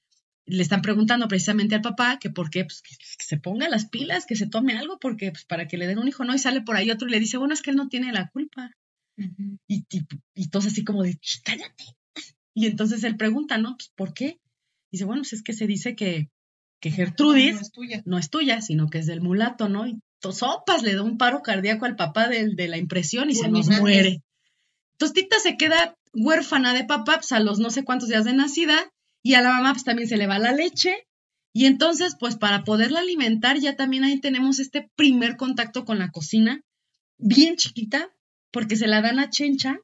le están preguntando precisamente al papá que por qué, pues que, que se ponga las pilas, que se tome algo, porque pues para que le den un hijo, ¿no? Y sale por ahí otro y le dice, bueno, es que él no tiene la culpa. Y, y, y todos así como de, "Sh, cállate. Y entonces él pregunta, ¿no? Pues, ¿por qué? Dice, bueno, pues es que se dice que, que Gertrudis No es tuya. no es tuya, sino que es del mulato, ¿no? Y sopas le da un paro cardíaco al papá del- de, la impresión y se nos muere. Entonces Tita se queda huérfana de papá pues, a los no sé cuántos días de nacida y a la mamá pues también se le va la leche. Y entonces, pues para poderla alimentar, ya también ahí tenemos este primer contacto con la cocina, bien chiquita, porque se la dan a Chencha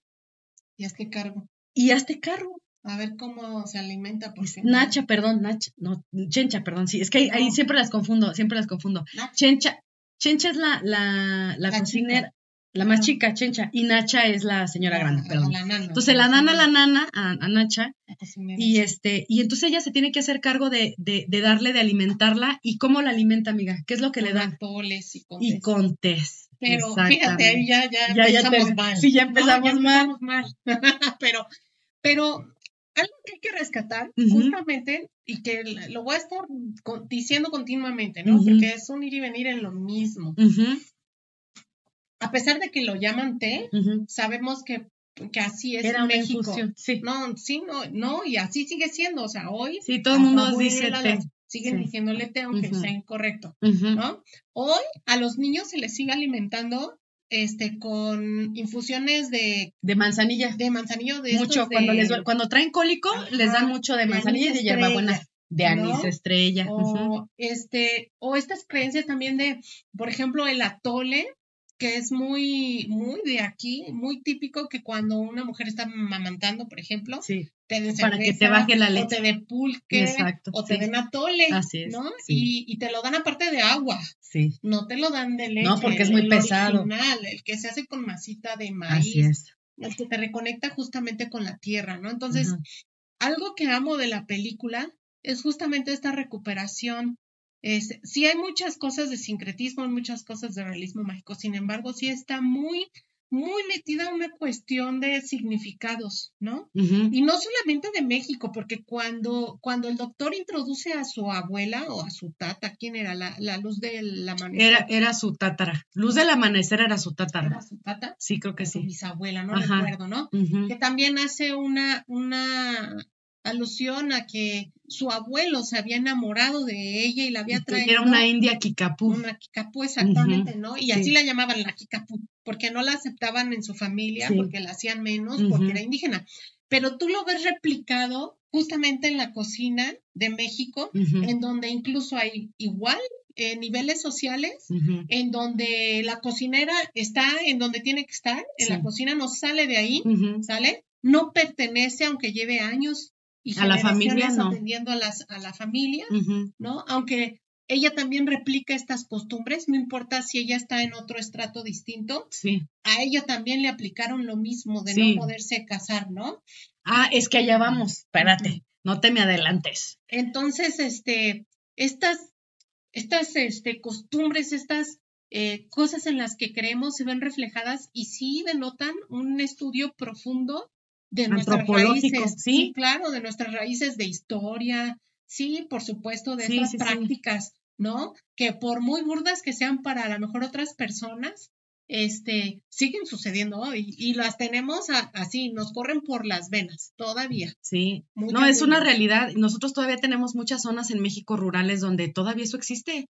Y que cargo. y hazte cargo. A ver cómo se alimenta. Porque Nacha, perdón, Nacha, no, Chencha, perdón, sí, es que ahí, siempre las confundo, siempre las confundo. Nacha. Chencha, Chencha es la, la, la, La cocinera, chica. la más chica, Chencha, y Nacha es la señora grande, perdón. la nana, Entonces la dan a la nana. a, a Nacha, y este, y entonces ella se tiene que hacer cargo de, de, de darle, de alimentarla, y cómo la alimenta, amiga, qué es lo que le dan. Y con Y. Pero fíjate, ahí ya, ya, Ya, ya empezamos te- mal. sí, ya empezamos ya mal. empezamos mal. [LAUGHS] pero, pero algo que hay que rescatar, Ujú. justamente, y que lo voy a estar diciendo continuamente, ¿no? Porque es un ir y venir en lo mismo. A pesar de que lo llaman té, sabemos que, que así es Era en México. infusión, sí. No, sí, no, no, y así sigue siendo. O sea, hoy Sí, todo el mundo dice té. las siguen Sí. diciéndole aunque sea incorrecto. ¿no? Hoy a los niños se les sigue alimentando este con infusiones de, De manzanilla. de manzanillo de estos mucho, de- cuando les cuando traen cólico, Ajá, les dan mucho de manzanilla y de hierbabuena, de anís ¿no? estrella. este o estas creencias también de por ejemplo el atole que es muy muy de aquí muy típico que cuando una mujer está mamantando por ejemplo Sí, te den Para que te baje la o leche. te den pulque Exacto, o te den atole Así es, no sí. y, y te lo dan aparte de agua sí, no te lo dan de leche. No, porque es muy el pesado. original, el que se hace con masita de así maíz, es. el que te reconecta justamente con la tierra, ¿no? Entonces, algo que amo de la película es justamente esta recuperación. Es, sí hay muchas cosas de sincretismo, hay muchas cosas de realismo mágico, sin embargo, sí está muy, muy metida una cuestión de significados, ¿no? Y no solamente de México, porque cuando, cuando el doctor introduce a su abuela o a su tata, ¿quién era? La, la luz del amanecer. Era, era su tátara. Luz del amanecer era su ¿Era tátara. su tata, Sí, creo que su sí. bisabuela, no Ajá. recuerdo, ¿no? Que también hace una, una alusión a que su abuelo se había enamorado de ella y la había traído. Era una india kikapú. una kikapú, exactamente, ¿no? Y así sí. la llamaban la kikapú, porque no la aceptaban en su familia, Sí. porque la hacían menos, porque era indígena. Pero tú lo ves replicado justamente en la cocina de México, en donde incluso hay igual eh, niveles sociales, en donde la cocinera está en donde tiene que estar, en la cocina no sale de ahí. ¿sale? No pertenece, aunque lleve años y A la familia, no. atendiendo a, las, a la familia. ¿no? Aunque ella también replica estas costumbres, no importa si ella está en otro estrato distinto. Sí. A ella también le aplicaron lo mismo de Sí. no poderse casar, ¿no? Ah, es que allá vamos. Espérate, no te me adelantes. Entonces, este, estas, estas este, costumbres, estas eh, cosas en las que creemos se ven reflejadas y sí denotan un estudio profundo de nuestras raíces. sí. claro, de nuestras raíces de historia, sí, por supuesto, de Sí, estas sí, sí. prácticas, ¿no? Que por muy burdas que sean para a lo mejor otras personas, este, siguen sucediendo hoy y las tenemos a- así, nos corren por las venas todavía. Sí. No, es una realidad. Nosotros todavía tenemos muchas zonas en México rurales donde todavía eso existe.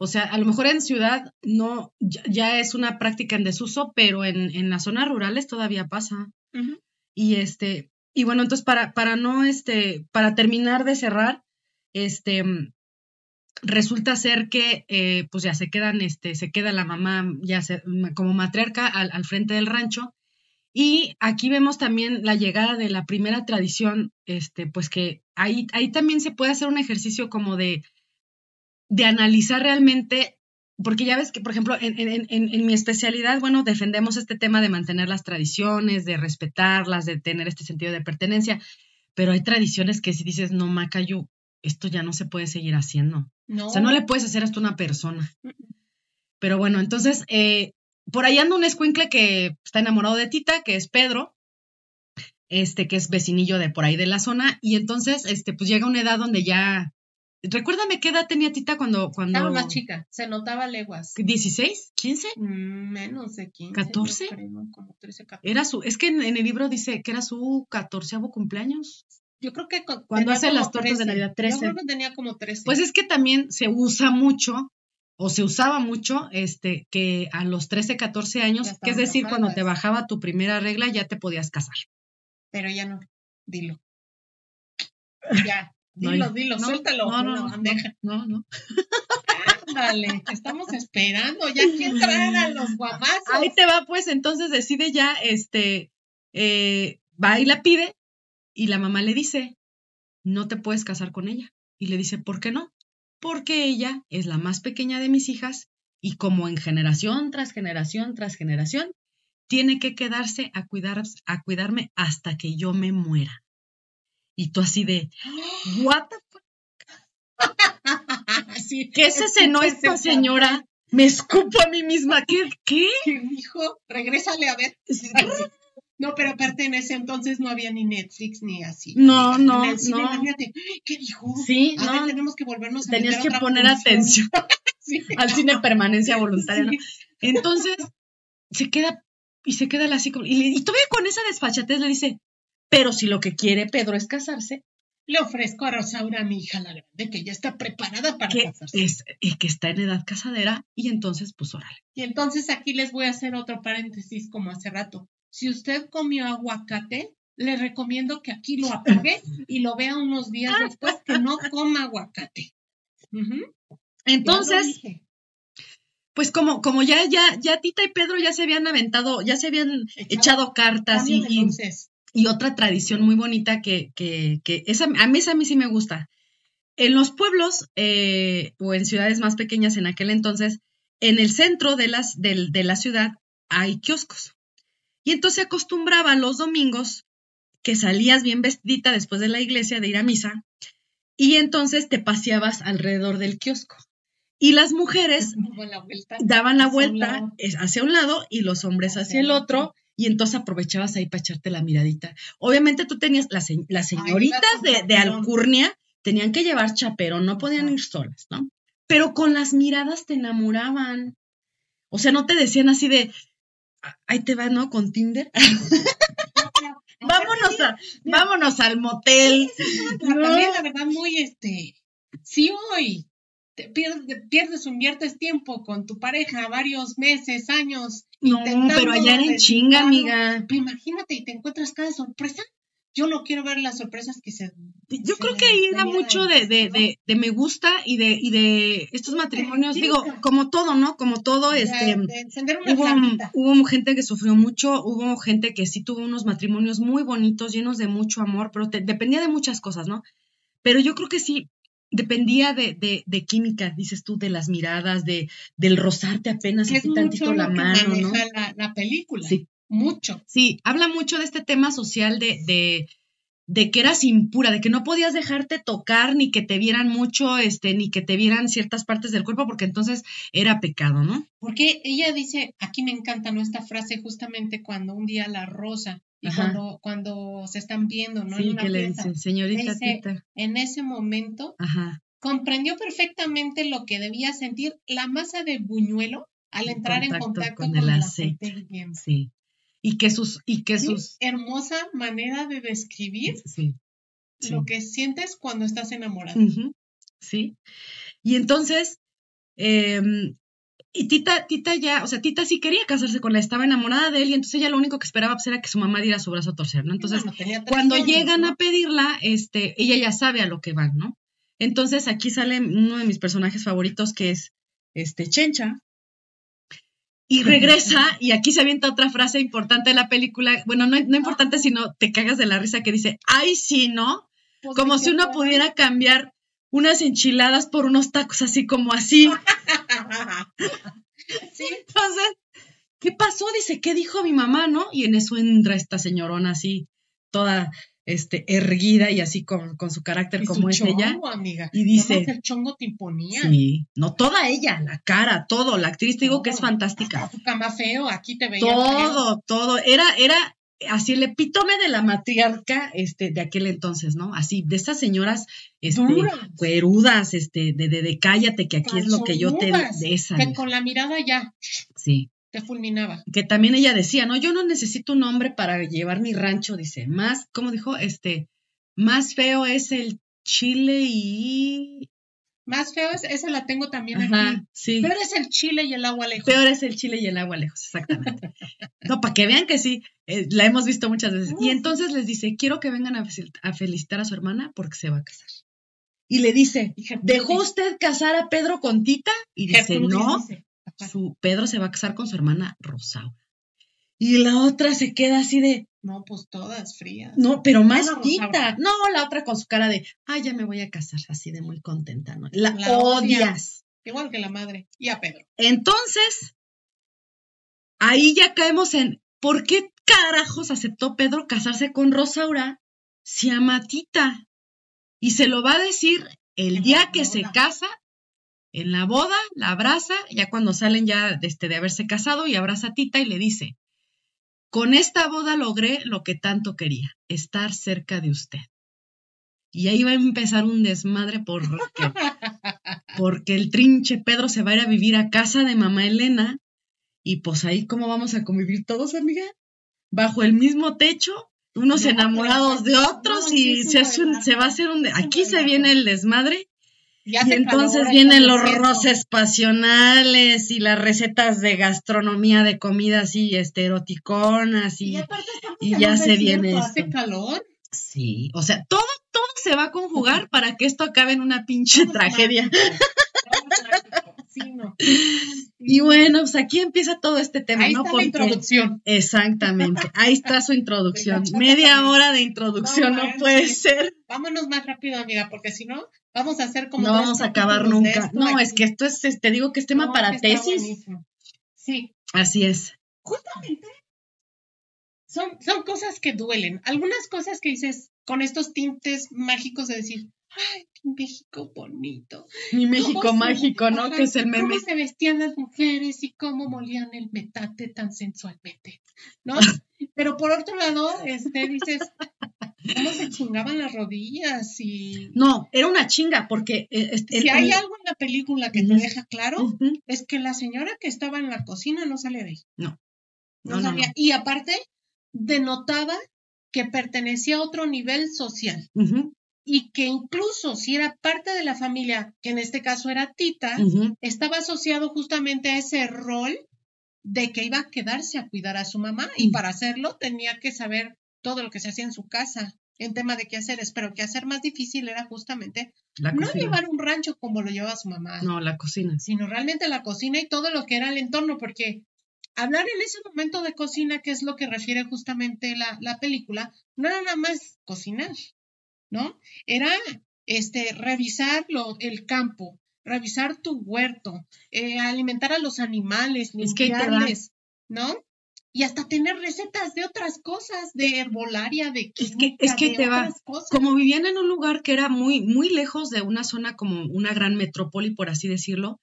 O sea, a lo mejor en ciudad no, ya, ya es una práctica en desuso, pero en, en las zonas rurales todavía pasa. Y este, y bueno, entonces para, para no, este, para terminar de cerrar, este, resulta ser que, eh, pues ya se quedan, este, se queda la mamá ya se- como matriarca al, al frente del rancho. Y aquí vemos también la llegada de la primera tradición, este, pues que ahí, ahí también se puede hacer un ejercicio como de, de analizar realmente, porque ya ves que, por ejemplo, en, en, en, en mi especialidad, bueno, defendemos este tema de mantener las tradiciones, de respetarlas, de tener este sentido de pertenencia, pero hay tradiciones que si dices, no, Macayo, esto ya no se puede seguir haciendo. No. O sea, no le puedes hacer esto a una persona. Pero bueno, entonces, eh, por ahí anda un escuincle que está enamorado de Tita, que es Pedro, este, que es vecinillo de por ahí de la zona, y entonces, este, pues llega una edad donde ya. Recuérdame qué edad tenía Tita cuando. cuando Estaba más chica, se notaba leguas. ¿16? ¿15? Mm, Menos de 15. yo 14? creo, como 13, 14. Era su. Es que en, en el libro dice que era su catorceavo cumpleaños. Yo creo que cu- Cuando como las tortas de Navidad, 13. Yo creo que tenía como 13. Pues es que también se usa mucho, o se usaba mucho, este, que a los 13, 14 años, que es decir, cuando te bajaba tu primera regla, ya te podías casar. Pero ya no, dilo. [LAUGHS] Ya, dilo, dilo, No, suéltalo. No, no, bandeja. no, no. Ándale, estamos esperando. Ya quién traga los guamazos. Ahí te va, pues, entonces decide ya, este, eh, va y la pide, y la mamá le dice, no te puedes casar con ella. Y le dice, ¿por qué no? Porque ella es la más pequeña de mis hijas, y como en generación tras generación tras generación, tiene que quedarse a, cuidar, a cuidarme hasta que yo me muera. Y tú así de, ¿what the fuck? [LAUGHS] Sí, ¿Qué se cenó es esta señora? Me escupo a mí misma. ¿Qué? ¿Qué? ¿Qué dijo? Regrésale a ver. [LAUGHS] No, pero aparte en ese entonces no había ni Netflix ni así. No, En no, el cine, no. imagínate, ¿qué dijo? Sí, A ver, no. tenemos que volvernos a Tenías que otra poner función. atención [LAUGHS] Sí. al cine permanencia voluntaria. Entonces, se queda y se queda así como, y, le- y todavía con esa desfachatez le dice, pero si lo que quiere Pedro es casarse, Le ofrezco a Rosaura, mi hija la grande, que ya está preparada para que casarse. es y que está en edad casadera, y entonces, pues órale. Y entonces aquí les voy a hacer otro paréntesis como hace rato. Si usted comió aguacate, le recomiendo que aquí lo apague y lo vea unos días después que no coma aguacate. Entonces, pues como, como ya, ya, ya Tita y Pedro ya se habían aventado, ya se habían Echado- echado cartas y, de y- otra tradición muy bonita que, que, que esa, a mí esa a mí sí me gusta. En los pueblos eh, o en ciudades más pequeñas en aquel entonces, en el centro de, las, del- de la ciudad hay kioscos. Y entonces se acostumbraba los domingos que salías bien vestidita después de la iglesia de ir a misa y entonces te paseabas alrededor del kiosco. Y las mujeres [LAUGHS] Daba la vuelta. daban la Hacia un vuelta lado. hacia un lado y los hombres Hacia hacia el el otro. otro y entonces aprovechabas ahí para echarte la miradita. Obviamente tú tenías, las, se- las señoritas de. Alcurnia tenían que llevar chaperón, no podían ir solas, ¿no? Pero con las miradas te enamoraban. O sea, no te decían así de, "Ah, ahí te va, ¿no? Con Tinder. [LAUGHS] vámonos, a, vámonos al motel. No. También, la verdad, muy este. Si hoy te pierdes, pierdes inviertes tiempo con tu pareja varios meses, años. No, pero allá en chinga, amiga. pero imagínate y te encuentras cada sorpresa. Yo no quiero ver las sorpresas que se. Yo se creo que ahí tenían mucho de, de, de, de me gusta y de, y de estos matrimonios, digo, como todo, ¿no? Como todo, este, hubo, hubo gente que sufrió mucho, hubo gente que sí tuvo unos matrimonios muy bonitos, llenos de mucho amor, pero te- dependía de muchas cosas, ¿no? Pero yo creo que sí, dependía de, de, de química, dices tú, de las miradas, de, del rozarte apenas es así tantito la mano, ¿no? la, la película. Sí. Mucho. Sí, habla mucho de este tema social de, de, de que eras impura, de que no podías dejarte tocar, ni que te vieran mucho, este, ni que te vieran ciertas partes del cuerpo, porque entonces era pecado, ¿no? Porque ella dice, aquí me encanta, ¿no? Esta frase justamente cuando un día la rosa y Ajá. cuando, cuando se están viendo, ¿no? en sí, una que le dicen, señorita Dice, Tita. En ese momento Ajá. comprendió perfectamente lo que debía sentir la masa de buñuelo al En entrar en contacto contacto con con, el aceite. aceite hirviendo. Sí. Y que sus, y que Sí, sus, hermosa manera de describir sí. sí. lo que sientes cuando estás enamorado. Sí. Y entonces, em, y Tita, Tita ya, o sea, Tita sí quería casarse con él, estaba enamorada de él y entonces ella lo único que esperaba pues, era que su mamá diera su brazo a torcer, ¿no? Entonces, Bueno, cuando años, llegan ¿no? a pedirla, este, ella ya sabe a lo que van, ¿no? Entonces aquí sale uno de mis personajes favoritos que es este Chencha. Y [LAUGHS] regresa, y aquí se avienta otra frase importante de la película, bueno, no, no importante, sino te cagas de la risa que dice, ay, sí, ¿no? Pues, Como ¿de si uno pudiera cambiar unas enchiladas por unos tacos así como así. [LAUGHS] sí, Entonces, ¿qué pasó? Dice, ¿qué dijo mi mamá, no? Y en eso entra esta señorona así, toda este, erguida y así con, con su carácter y su como es ella. chongo, amiga. Y dice- el chongo te imponía. Sí, no toda ella, la cara, todo, la actriz te digo que es fantástica. Hasta tu cama feo, aquí te veía feo. Todo, todo, era, era así el epítome de la matriarca este, de aquel entonces, ¿no? Así, de esas señoras este, Duras. cuerudas, este, de, de, de cállate, que aquí es lo que yo te de esa. Que con la mirada ya Sí. te fulminaba. que también ella decía, no, yo no necesito un hombre para llevar mi rancho, dice, más, ¿cómo dijo? Este, más feo es el chile y... Más feo es, esa la tengo también Ajá, aquí. sí. Peor es el chile y el agua lejos. Peor es el chile y el agua lejos, exactamente. No, para que vean que sí, eh, la hemos visto muchas veces. Y entonces les dice, quiero que vengan a, fel- a felicitar a su hermana porque se va a casar. Y le dice, ¿dejó usted casar a Pedro con Tita? Y dice, no, su Pedro se va a casar con su hermana Rosaura. Y la otra se queda así de, No, pues todas frías. No, pero más Tita. Rosaura. No, la otra con su cara de, ay, ya me voy a casar, así de muy contenta, ¿no? La, La odias. odias. Igual que la madre. Y a Pedro. Entonces, ahí ya caemos en, ¿por qué carajos aceptó Pedro casarse con Rosaura si ama a Tita? Y se lo va a decir el En día que se casa, en la boda, la abraza, ya cuando salen ya de, este, de haberse casado y abraza a Tita y le dice, con esta boda logré lo que tanto quería, estar cerca de usted. Y ahí va a empezar un desmadre porque, porque el trinche Pedro se va a ir a vivir a casa de mamá Elena y pues ahí cómo vamos a convivir todos, amiga, bajo el mismo techo, unos No, enamorados de otros no, y se, hace un- se va a hacer un... de- Aquí se viene el desmadre Ya y entonces vienen los roces pasionales y las recetas de gastronomía de comida así este, eroticonas Y y, y ya se viene Hace calor. sí, o sea, todo, todo se va a conjugar para que esto acabe en una pinche tragedia. Y bueno, pues aquí empieza todo este tema, Ahí ¿no? está la Porque- introducción. Exactamente, ahí está su introducción. Media hora de introducción, No no puede ser. Vámonos más rápido, amiga, porque si no, vamos a hacer como. No vamos a acabar nunca. No, aquí. es que esto es, te digo que es tema No, para tesis. buenísimo. Sí, Así es. justamente son, son cosas que duelen. Algunas cosas que dices con estos tintes mágicos de decir, ay, qué México bonito. Mi México ¿Cómo se- mágico, ¿no? ajá, Que es el meme. Cómo se vestían las mujeres y cómo molían el metate tan sensualmente, ¿no? [LAUGHS] Pero por otro lado, este, dices, cómo se chingaban las rodillas y... No, era una chinga, porque eh, este, Si el- hay el- algo en la película que te deja claro, es que la señora que estaba en la cocina no sale de ahí. No. No, salía. no. Y aparte, denotaba que pertenecía a otro nivel social Ujú, y que incluso si era parte de la familia, que en este caso era Tita, estaba asociado justamente a ese rol de que iba a quedarse a cuidar a su mamá y Mm. para hacerlo tenía que saber todo lo que se hacía en su casa en tema de quehaceres, pero que hacer más difícil era justamente La no cocina. llevar un rancho como lo llevaba su mamá, No, la cocina. sino realmente la cocina y todo lo que era el entorno, porque hablar en ese momento de cocina, que es lo que refiere justamente la, la película, no era nada más cocinar, ¿no? Era este, revisar lo- el campo, revisar tu huerto, eh, alimentar a los animales, Es que limpiarles, ¿no? Y hasta tener recetas de otras cosas, de herbolaria, de Es que- química, es que te va. cosas. Como vivían en un lugar que era muy, muy lejos de una zona como una gran metrópoli, por así decirlo,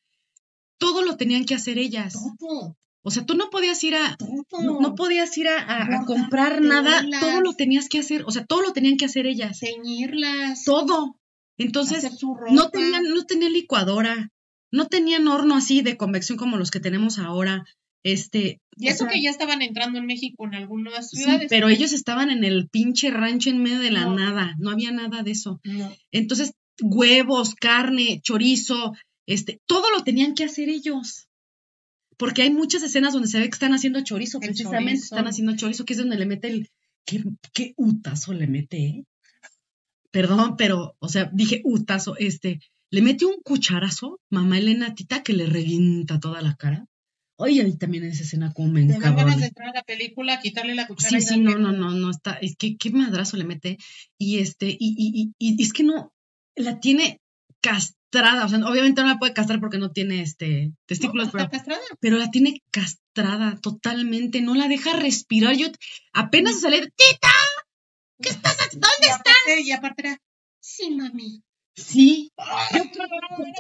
todo lo tenían que hacer ellas. Todo, O sea, tú no podías ir a, no, no podías ir a, a- a Bordar comprar nada, todo lo tenías que hacer, o sea, todo lo tenían que hacer ellas, Ceñirlas, todo. Entonces, no tenían, no tenían licuadora, no tenían horno así de convección como los que tenemos ahora. Este, Y eso sea, que ya estaban entrando en México en algunas sí, ciudades. pero ellos estaban en el pinche rancho en medio de la No. nada, no había nada de eso. No. Entonces, huevos, carne, chorizo, este, todo lo tenían que hacer ellos. Porque hay muchas escenas donde se ve que están haciendo chorizo, El precisamente chorizo. están haciendo chorizo, que es donde le mete el. ¿Qué, qué utazo le mete, eh? Perdón, pero, o sea, dije utazo, este, le mete un cucharazo, mamá Elena Tita, que le revienta toda la cara. Oye, a mí también en esa escena como me Te dan ganas de entrar a la película, quitarle la cuchara Sí, sí, no, no, no, no está, es que qué madrazo le mete. Y este, y, y, y, y es que no, la tiene castrada, o sea, obviamente no la puede castrar porque no tiene este testículos, No, pero, está castrada. pero la tiene castrada totalmente, no la deja respirar. Yo apenas sale, ¡Tita! ¿Qué estás haciendo? Y aparte, y aparte era, sí, mami. Sí, Yo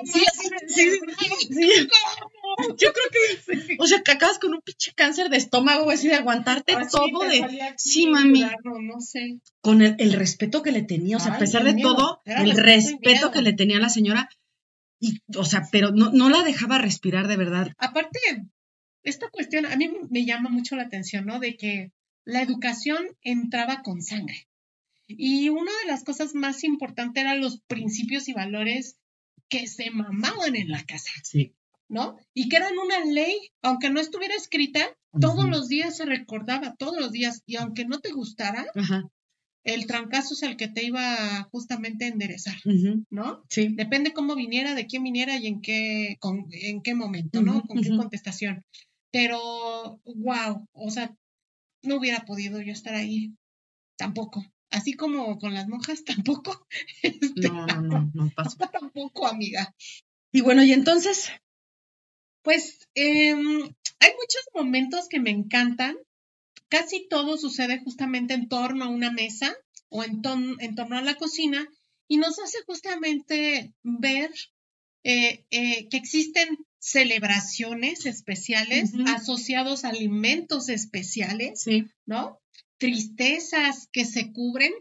sí, sí, sí, sí. Yo creo que, o sea, que acabas con un pinche cáncer de estómago, así de aguantarte todo de, sí, mami. No sé. con el, el respeto que le tenía, o sea, a pesar de miedo. todo, el respeto que le tenía la señora, y, o sea, pero no, no la dejaba respirar de verdad. Aparte, esta cuestión a mí me llama mucho la atención, ¿no? De que la educación entraba con sangre. Y una de las cosas más importantes eran los principios y valores que se mamaban en la casa, Sí. ¿no? Y que eran una ley, aunque no estuviera escrita, todos los días se recordaba, todos los días. Y aunque no te gustara, Ajá. El trancazo es el que te iba justamente a enderezar, ¿no? Sí. Depende cómo viniera, de quién viniera y en qué, con- en qué momento, ¿no? Con qué contestación. Pero, wow, o sea, no hubiera podido yo estar ahí. Tampoco. Así como con las monjas, [LAUGHS] tampoco. Este, No, no, no, no pasó. [LAUGHS] Tampoco, amiga. Y bueno, y entonces, Pues em, hay muchos momentos que me encantan. Casi todo sucede justamente en torno a una mesa o en, ton- en torno a la cocina y nos hace justamente ver eh, eh, que existen celebraciones especiales asociados a alimentos especiales, sí. ¿no? Tristezas que se cubren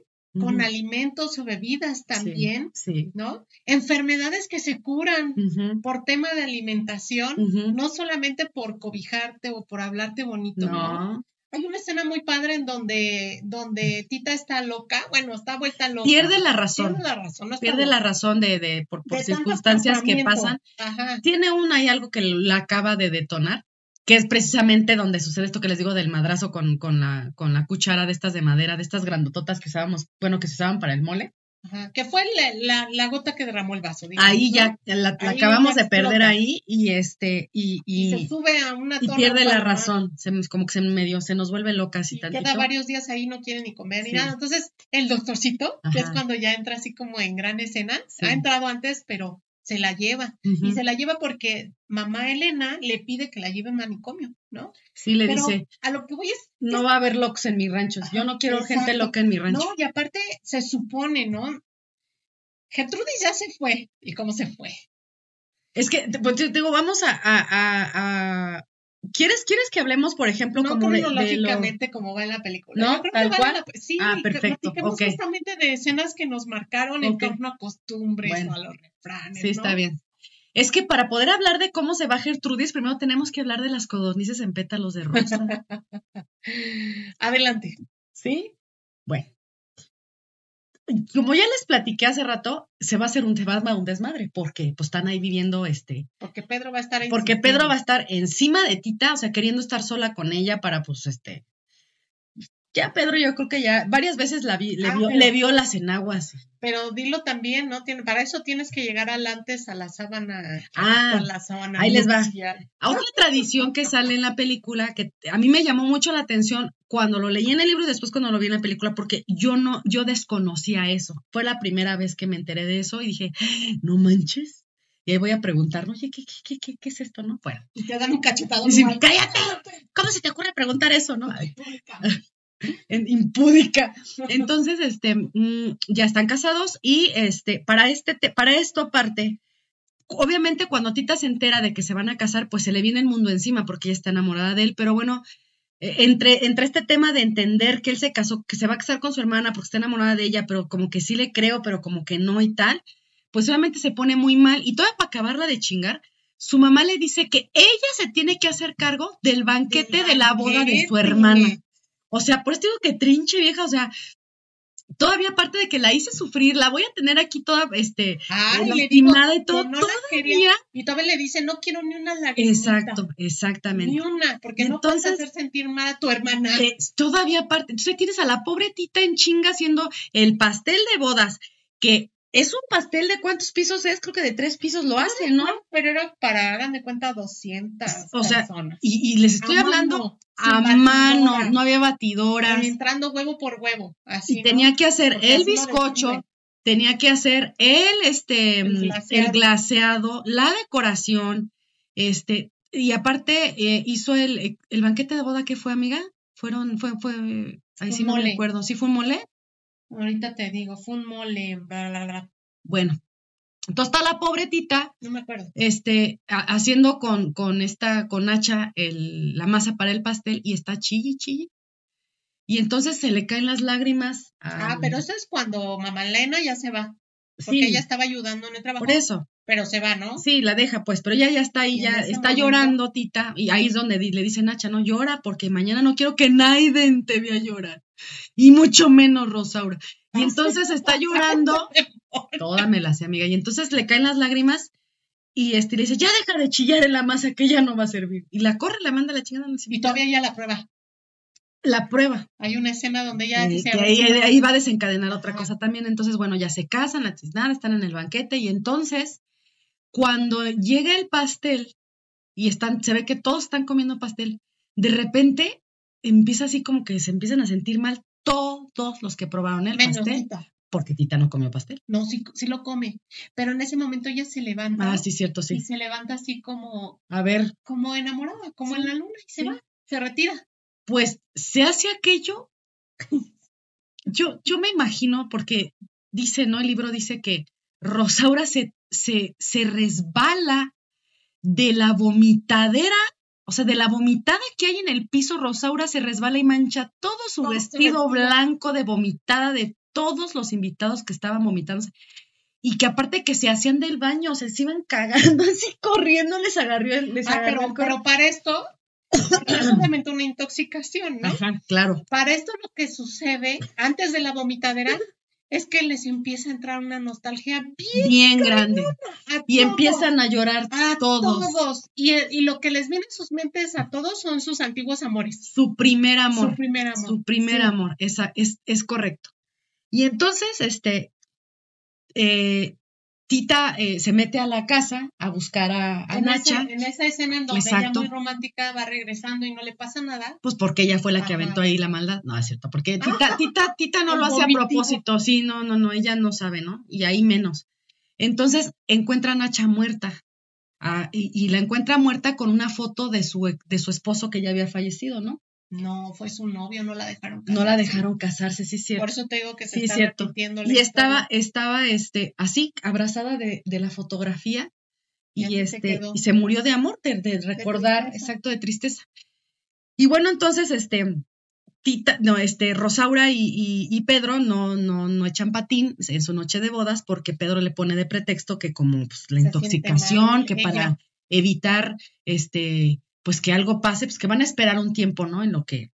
con alimentos o bebidas también, Sí. ¿no? Enfermedades que se curan por tema de alimentación, no solamente por cobijarte o por hablarte bonito, ¿no? No. Hay una escena muy padre en donde, donde Tita está loca, bueno, está vuelta loca. Pierde la razón. Pierde la razón, no Pierde la razón de, de por, por De circunstancias que pasan. Ajá. Tiene una y algo que la acaba de detonar, que es precisamente donde sucede esto que les digo del madrazo con, con, la, con la cuchara de estas de madera, de estas grandototas que usábamos, bueno, que se usaban para el mole. Ajá, que fue la, la- la gota que derramó el vaso. digamos, Ahí ¿no? ya la, la Ahí acabamos de perder ahí y este y, Y, y, se sube a una y torre pierde la razón, se, como que se medio se nos vuelve loca así Y tantito. queda varios días ahí, no quiere ni comer ni Sí. nada. Entonces, el doctorcito, que es cuando ya entra así como en gran escena, Sí. ha entrado antes, pero se la lleva. Y se la lleva porque mamá Elena le pide que la lleve en manicomio, ¿no? Sí le Pero dice, a lo que voy es, no va a haber locos en mi rancho, yo no quiero gente loca en mi rancho. no, y aparte se supone, ¿no? Gertrudis ya se fue. ¿Y cómo se fue? Es que, pues, te digo, vamos a, a, a- a- ¿Quieres, ¿Quieres que hablemos, por ejemplo, No como de, de lo... cronológicamente como va en la película. ¿No? Yo creo ¿Tal que cual? la- sí, Ah, perfecto, platiquemos ok. justamente de escenas que nos marcaron en torno a costumbres Bueno. o a los refranes. Sí, ¿no? está bien. Es que para poder hablar de cómo se va Gertrudis, primero tenemos que hablar de las codornices en pétalos de rosa. [LAUGHS] Adelante. ¿Sí? Bueno. Como ya les platiqué hace rato, se va a hacer un, se va a armar un desmadre, porque pues están ahí viviendo este, Porque Pedro va a estar ahí. porque Pedro va a estar encima de Tita, o sea, queriendo estar sola con ella para pues este, Ya Pedro, yo creo que ya varias veces la vi, le, Ah, vio, pero- le vio las enaguas. Pero dilo también, ¿no? Tiene, para eso tienes que llegar al antes a la sábana. Ah, la sábana ahí les va. A Otra tradición que sale en la película que a mí me llamó mucho la atención cuando lo leí en el libro y después cuando lo vi en la película porque yo no, yo desconocía eso. Fue la primera vez que me enteré de eso y dije, no manches. Y ahí voy a preguntar, oye, ¿qué, qué, qué, qué, qué es esto, no? Bueno, Y te dan un cachetado. y igual. cállate, ¿cómo se te ocurre preguntar eso, no? Ay, en- impúdica. Entonces, este, mm, ya están casados y este, para este, te- para esto aparte, obviamente cuando Tita se entera de que se van a casar, pues se le viene el mundo encima porque ella está enamorada de él, pero bueno, eh, entre, entre este tema de entender que él se casó, que se va a casar con su hermana porque está enamorada de ella, pero como que sí le creo, pero como que no y tal, pues obviamente se pone muy mal y todavía para acabarla de chingar. Su mamá le dice que ella se tiene que hacer cargo del banquete de la boda de su hermana. O sea, por eso digo que trinche vieja, o sea, todavía aparte de que la hice sufrir, la voy a tener aquí toda, este, Ay, lastimada y todo, no todavía. Y todavía le dice, no quiero ni una lágrima. Exacto, exactamente. Ni una, porque no puedes Entonces- hacer sentir mal a tu hermana. Eh, todavía aparte, entonces tienes a la pobre tita en chinga haciendo el pastel de bodas, que es un pastel de cuántos pisos es, creo que de tres pisos lo hace, ¿no? Pero era para, hagan de cuenta, 200 O sea, personas. Y, y les estoy A hablando mano, a mano, batidora. no había batidoras. Entrando huevo por huevo. Así, y tenía que hacer Porque el bizcocho, tenía que hacer el, este, El mm, glaseado. el glaseado, la decoración, este, y aparte eh, hizo el, el banquete de boda que fue, amiga. Fueron, fue, fue, ahí sí no me acuerdo. ¿Sí fue un mole? Ahorita te digo, fue un mole, bla, bla, bla. Bueno, entonces está la pobre tita, No me acuerdo. este, ha- haciendo con, con esta, con hacha, el, la masa para el pastel y está chille, chille. Y entonces se le caen las lágrimas. Ah, al- pero eso es cuando mamá Elena ya se va. Porque sí, ella estaba ayudando en el trabajo. por eso. Pero se va, ¿no? Sí, la deja, pues, pero ella ya está ahí, ya está momento- llorando, tita, y ahí es donde le dice Nacha, no llora, porque mañana no quiero que Naiden te vea llorar, y mucho menos Rosaura. Y entonces está llorando, [LAUGHS] toda me la sé, amiga, y entonces le caen las lágrimas, y este le dice, ya deja de chillar en la masa, que ya no va a servir. Y la corre, la manda a la chingada. Y todavía ella la prueba. La prueba. Hay una escena donde Eh, se que ahí, ahí va a desencadenar otra Ajá. cosa también. Entonces, bueno, ya se casan, la tiznada, están en el banquete y entonces, cuando llega el pastel y están, se ve que todos están comiendo pastel, de repente empieza así como que se empiezan a sentir mal todos los que probaron el menos pastel, Tita. porque Tita no comió pastel. No, sí, sí lo come. Pero en ese momento ella se levanta. Ah, sí, cierto, Y sí. se levanta así como, A ver, como enamorada, como Sí, en la luna, y se sí. va, se retira. pues se hace aquello. [LAUGHS] Yo, yo me imagino, porque dice, ¿no? El libro dice que Rosaura se, se, se resbala de la vomitadera, o sea, de la vomitada que hay en el piso, Rosaura se resbala y mancha todo su Todo vestido blanco de vomitada de todos los invitados que estaban vomitando. Y que aparte que se hacían del baño, o sea, se iban cagando [LAUGHS] así corriendo, les agarró, el- les Ah, agarró pero, el pero para esto, es obviamente una intoxicación, ¿no? Ajá, claro. Para esto lo que sucede antes de la vomitadera es que les empieza a entrar una nostalgia bien Bien grande. Y todos, empiezan a llorar a todos. todos. Y, y lo que les viene a sus mentes a todos son sus antiguos amores. Su primer amor. Su primer amor. Su primer Sí. amor. Esa, es, es correcto. Y entonces, este, eh, Tita eh, se mete a la casa a buscar a, a en, Nacha, esa, en esa escena en donde Exacto. ella muy romántica va regresando y no le pasa nada. pues porque ella fue la que aventó ahí la maldad. No, es cierto, porque Tita, [LAUGHS] Tita, Tita no lo hace a propósito. Sí, no, no, no, ella no sabe, ¿no? Y ahí menos. Entonces encuentra a Nacha muerta. Ah, y, y la encuentra muerta con una foto de su, de su esposo que ya había fallecido, ¿no? No, fue su novio, no la dejaron No la casarse. dejaron casarse, sí, cierto. Por eso te digo que se Sí, está cierto. repitiendo la Y estaba, historia. estaba este, así, abrazada de, de la fotografía, Y se este, quedó. y se murió de amor, de, de recordar, exacto, de tristeza. Y bueno, entonces, este, Tita, no, este, Rosaura y, y- y Pedro no, no, no echan patín en su noche de bodas porque Pedro le pone de pretexto que como pues, la Se intoxicación, que ella. para evitar, este, pues que algo pase, pues que van a esperar un tiempo, ¿no? En lo que,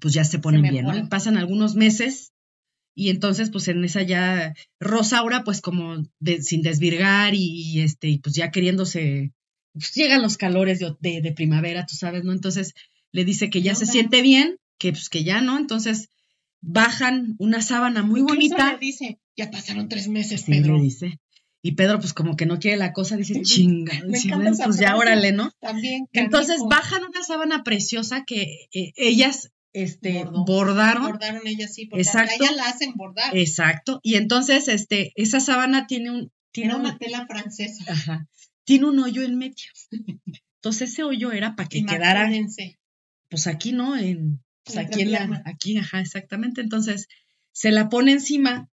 pues ya se ponen bien, ¿no? Pasan algunos meses y entonces, pues en esa ya, Rosaura, pues como de- sin desvirgar y, y, este, y pues ya queriéndose, pues llegan los calores de, de- de primavera, tú sabes, ¿no? Entonces le dice que ya se siente bien, que pues que ya no, entonces bajan una sábana muy Incluso bonita. le dice, ya pasaron tres meses, Sí, Pedro. le dice. Y Pedro, pues como que no quiere la cosa, dice, [LAUGHS] chinga, Me dice, encanta "Bueno, esa pues ya órale, ¿no? También. Entonces bajan una sábana preciosa que eh, ellas este, Bordó. bordaron. Bordaron ellas sí, porque Exacto. acá ya la hacen bordar. Exacto. Y entonces, este, esa sábana tiene un, tiene Era un, una tela francesa. ajá, tiene un hoyo en medio. Entonces ese hoyo era para que quedara, pues aquí, ¿no? En, pues aquí en la, aquí, ajá, exactamente. Entonces se la pone encima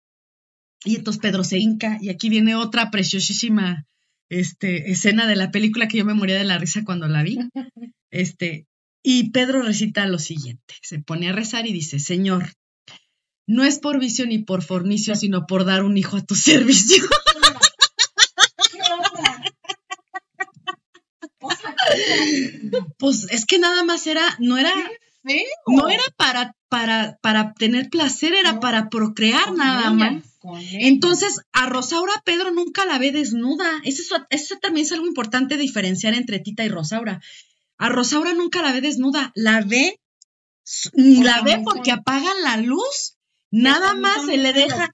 y entonces Pedro se hinca y aquí viene otra preciosísima este, escena de la película que yo me moría de la risa cuando la vi. [LAUGHS] Este, y Pedro recita lo siguiente, se pone a rezar y dice, Señor, no es por vicio ni por fornicio, [LAUGHS] sino por dar un hijo a tu servicio. [LAUGHS] Pues es que nada más era, no era, no era para, para, para tener placer, era No. para procrear nada más. Entonces, a Rosaura Pedro nunca la ve desnuda. Eso, es- eso también es algo importante diferenciar entre Tita y Rosaura. A Rosaura nunca la ve desnuda, la ve, ni la ve porque apagan la luz, nada más se le deja,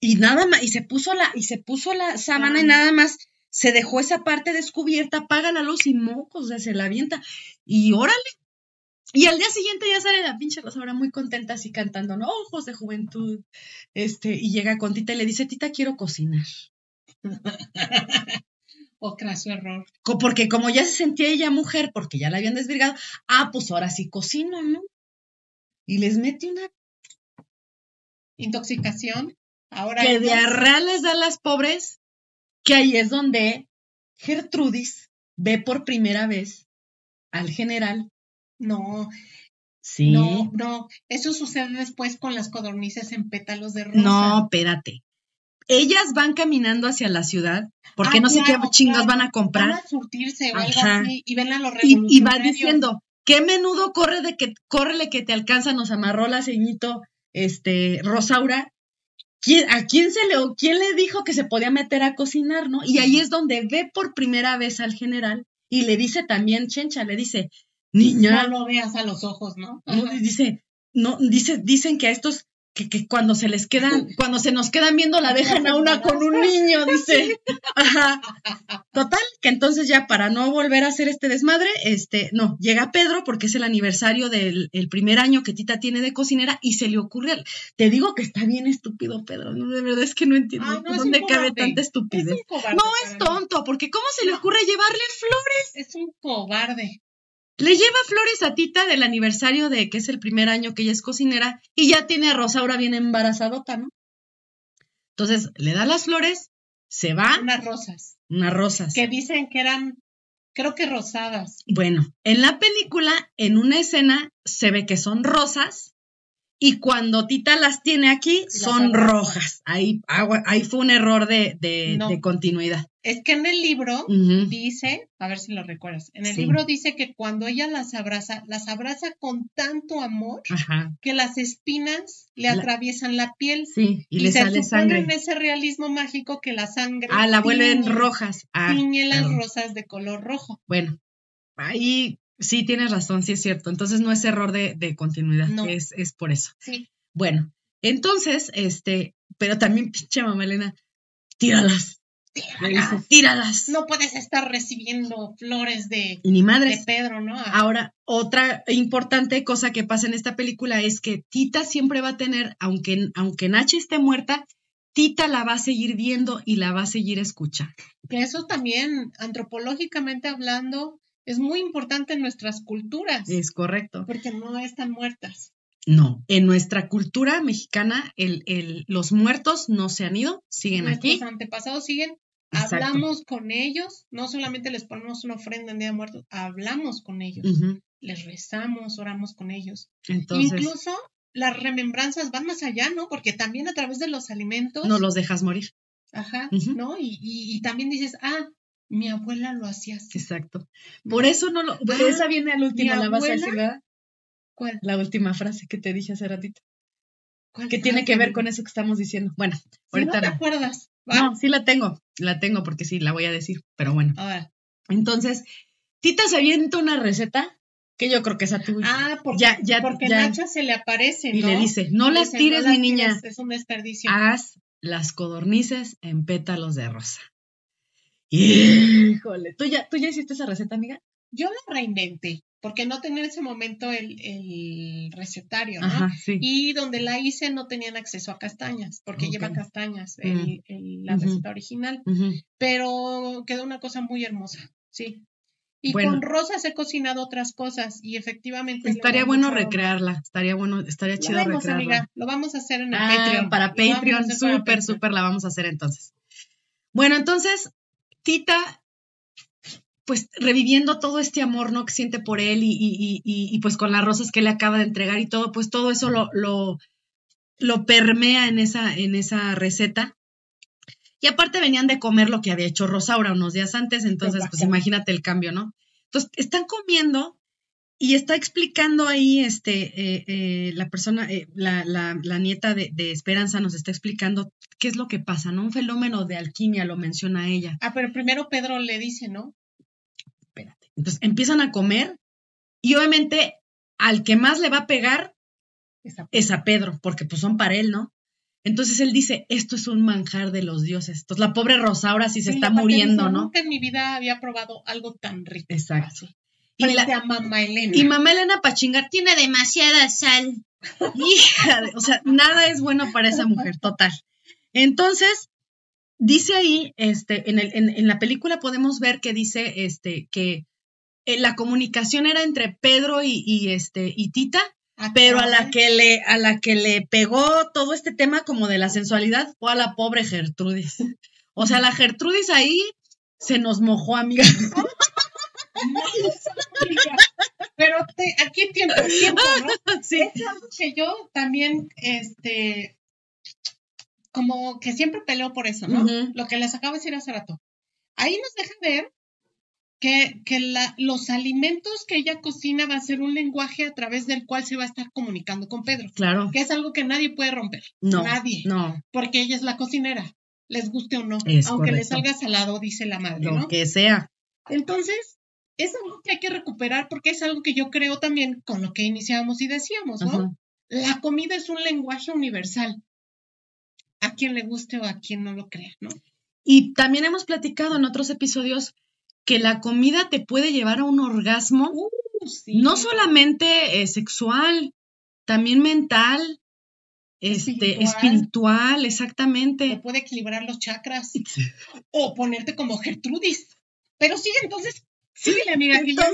y nada más, y se puso la, y se puso la sábana y nada más se dejó esa parte descubierta, apaga la luz y mocos, o sea, se la avienta. Y órale. Y al día siguiente ya sale la pinche Rosaura muy contenta así cantando, ¿no? Ojos de juventud. Este, y llega con Tita y le dice, Tita, quiero cocinar. [LAUGHS] O craso error. Co- Porque como ya se sentía ella mujer, porque ya la habían desvirgado, ah, pues ahora sí cocino, ¿no? Y les mete una Intoxicación. Ahora que ellos- diarrea les da a las pobres, que ahí es donde Gertrudis ve por primera vez al general. No, Sí. no, no. Eso sucede después con las codornices en pétalos de rosa. No, espérate. Ellas van caminando hacia la ciudad porque Ah, no sé claro, qué chingas claro. van a comprar. Van a surtirse o algo Ajá. así y ven a los y, y va revolucionarios. diciendo, qué menudo corre de que, córrele que te alcanza, nos amarró la ceñito, este, Rosaura. ¿Quién, ¿A quién se le, o quién le dijo que se podía meter a cocinar, no? Y ahí es donde ve por primera vez al general y le dice también, Chencha, le dice, niña, No lo veas a los ojos, ¿no? no, dice, no, dice, dicen que a estos, que, que cuando se les quedan, [LAUGHS] cuando se nos quedan viendo, la dejan a una con un niño, dice. Ajá. Total, que entonces ya para no volver a hacer este desmadre, este, no, llega Pedro porque es el aniversario del el primer año que Tita tiene de cocinera y se le ocurre, te digo que está bien estúpido Pedro, no, de verdad es que no entiendo Ay, no, es dónde cabe tanta Es estupidez. cobarde No es tonto, porque ¿cómo se le ocurre llevarle flores? Es un cobarde. Le lleva flores a Tita del aniversario de que es el primer año que ella es cocinera y ya tiene a Rosaura bien embarazadota, ¿no? Entonces le da las flores, se va, Unas rosas. unas rosas. Que dicen que eran, creo que rosadas. Bueno, en la película, en una escena, se ve que son rosas y cuando Tita las tiene aquí, Las son rojas. Ahí, fue un error de, de- No. de continuidad. Es que en el libro dice, a ver si lo recuerdas, en el Sí. libro dice que cuando ella las abraza, las abraza con tanto amor Ajá, que las espinas le La- atraviesan la piel. sí, y, le se sale sangre. en ese realismo mágico que la sangre Ah, la vuelven rojas. Ah, tiñe las rosas de color rojo. Bueno, ahí sí tienes razón, sí es cierto. Entonces no es error de, de continuidad, No. es, es por eso. Sí. Bueno, entonces, este, pero también pinche mamá Elena, tíralas. Tíralas. No puedes estar recibiendo flores de, ni de madres. Pedro, ¿no? Ahora, otra importante cosa que pasa en esta película es que Tita siempre va a tener, aunque, aunque Nachi esté muerta, Tita la va a seguir viendo y la va a seguir escuchando. Que eso también, antropológicamente hablando, es muy importante en nuestras culturas, Es correcto. porque no están muertas. No, en nuestra cultura mexicana, el, el, los muertos no se han ido, siguen Nuestros aquí. antepasados siguen, Exacto. hablamos con ellos, no solamente les ponemos una ofrenda en Día de Muertos, hablamos con ellos, les rezamos, oramos con ellos. Entonces, Incluso las remembranzas van más allá, ¿no? Porque también a través de los alimentos, no los dejas morir. ajá. ¿no? Y, y- y también dices, ah, mi abuela lo hacía así. Exacto. Por eso no lo. Ah, esa viene al último, la vas a decir, abuela- ¿verdad? ¿Cuál? La última frase que te dije hace ratito. ¿Cuál Que tiene que ver con eso que estamos diciendo. Bueno, Si no ahorita te no. acuerdas, ¿va? No, sí la tengo. La tengo porque sí, la voy a decir. Pero bueno. A ver, Entonces, Tita se avienta una receta Que yo creo que esa tú. Ah, porque, ya, ya, porque ya. Nacha se le aparece, Y ¿no? le dice, no las Dice, tires, "No mi niña. Es un desperdicio. Haz las codornices en pétalos de rosa. Híjole. ¿Tú ya, ¿Tú ya hiciste esa receta, amiga? Yo la reinventé, porque no tenía en ese momento el, el recetario, ¿no? Ajá, sí. Y donde la hice no tenían acceso a castañas, porque lleva castañas el- el- la receta original. Pero quedó una cosa muy hermosa, sí. Y Bueno. con rosas he cocinado otras cosas y efectivamente. Estaría bueno recrearla. Estaría bueno, estaría chido recrearla. amiga, lo vamos a hacer en el Ah, Patreon. para Patreon, súper, súper la vamos a hacer entonces. Bueno, entonces, Tita, pues reviviendo todo este amor, ¿no? Que siente por él y, y- y- y- y, pues con las rosas que le acaba de entregar y todo, pues todo eso lo, lo, lo permea en esa, en esa receta. Y aparte venían de comer lo que había hecho Rosaura unos días antes, entonces, pues imagínate el cambio, ¿no? Entonces, están comiendo y está explicando ahí, este, eh, eh, la persona, eh, la, la- la nieta de, de Esperanza nos está explicando qué es lo que pasa, ¿no? Un fenómeno de alquimia, lo menciona ella. Ah, pero primero Pedro le dice, ¿no? Entonces empiezan a comer y obviamente al que más le va a pegar es a Pedro, porque pues son para él, ¿no? Entonces él dice, esto es un manjar de los dioses. Entonces la pobre Rosaura sí se Sí, está muriendo, dice, ¿no? Nunca en mi vida había probado algo tan rico. Exacto. Así. Y, la- a mamá Elena. y mamá Elena para chingar tiene demasiada sal. [LAUGHS] Hija de- o sea, nada es bueno para esa mujer, total. Entonces, dice ahí, este, en, el- en- en la película podemos ver que dice este, que eh, la comunicación era entre Pedro y, y, este, y Tita, Ah, pero a la que le, a la que le pegó todo este tema como de la sensualidad fue a la pobre Gertrudis. O sea, la Gertrudis ahí se nos mojó, amiga. [LAUGHS] Pero te- aquí tiempo, tiempo, ¿no? [LAUGHS] Sí. Es algo que yo también, este, como que siempre peleo por eso, ¿no? Lo que les acabo de decir hace rato. Ahí nos deja ver que, que la- los alimentos que ella cocina va a ser un lenguaje a través del cual se va a estar comunicando con Pedro, Claro. que es algo que nadie puede romper. No. Nadie. No. Porque ella es la cocinera, les guste o no. Es aunque le correcto. salga salado, dice la madre, Lo ¿no? que sea. Entonces, es algo que hay que recuperar porque es algo que yo creo también con lo que iniciamos y decíamos, ¿no? Ajá. La comida es un lenguaje universal. A quien le guste o a quien no lo crea, ¿no? Y también hemos platicado en otros episodios que la comida te puede llevar a un orgasmo, Uh, sí. no solamente eh, sexual, también mental, este, Espiritual. espiritual, Te exactamente. puede equilibrar los chakras o ponerte como Gertrudis. Pero sí, entonces, síguele, amiga, que ya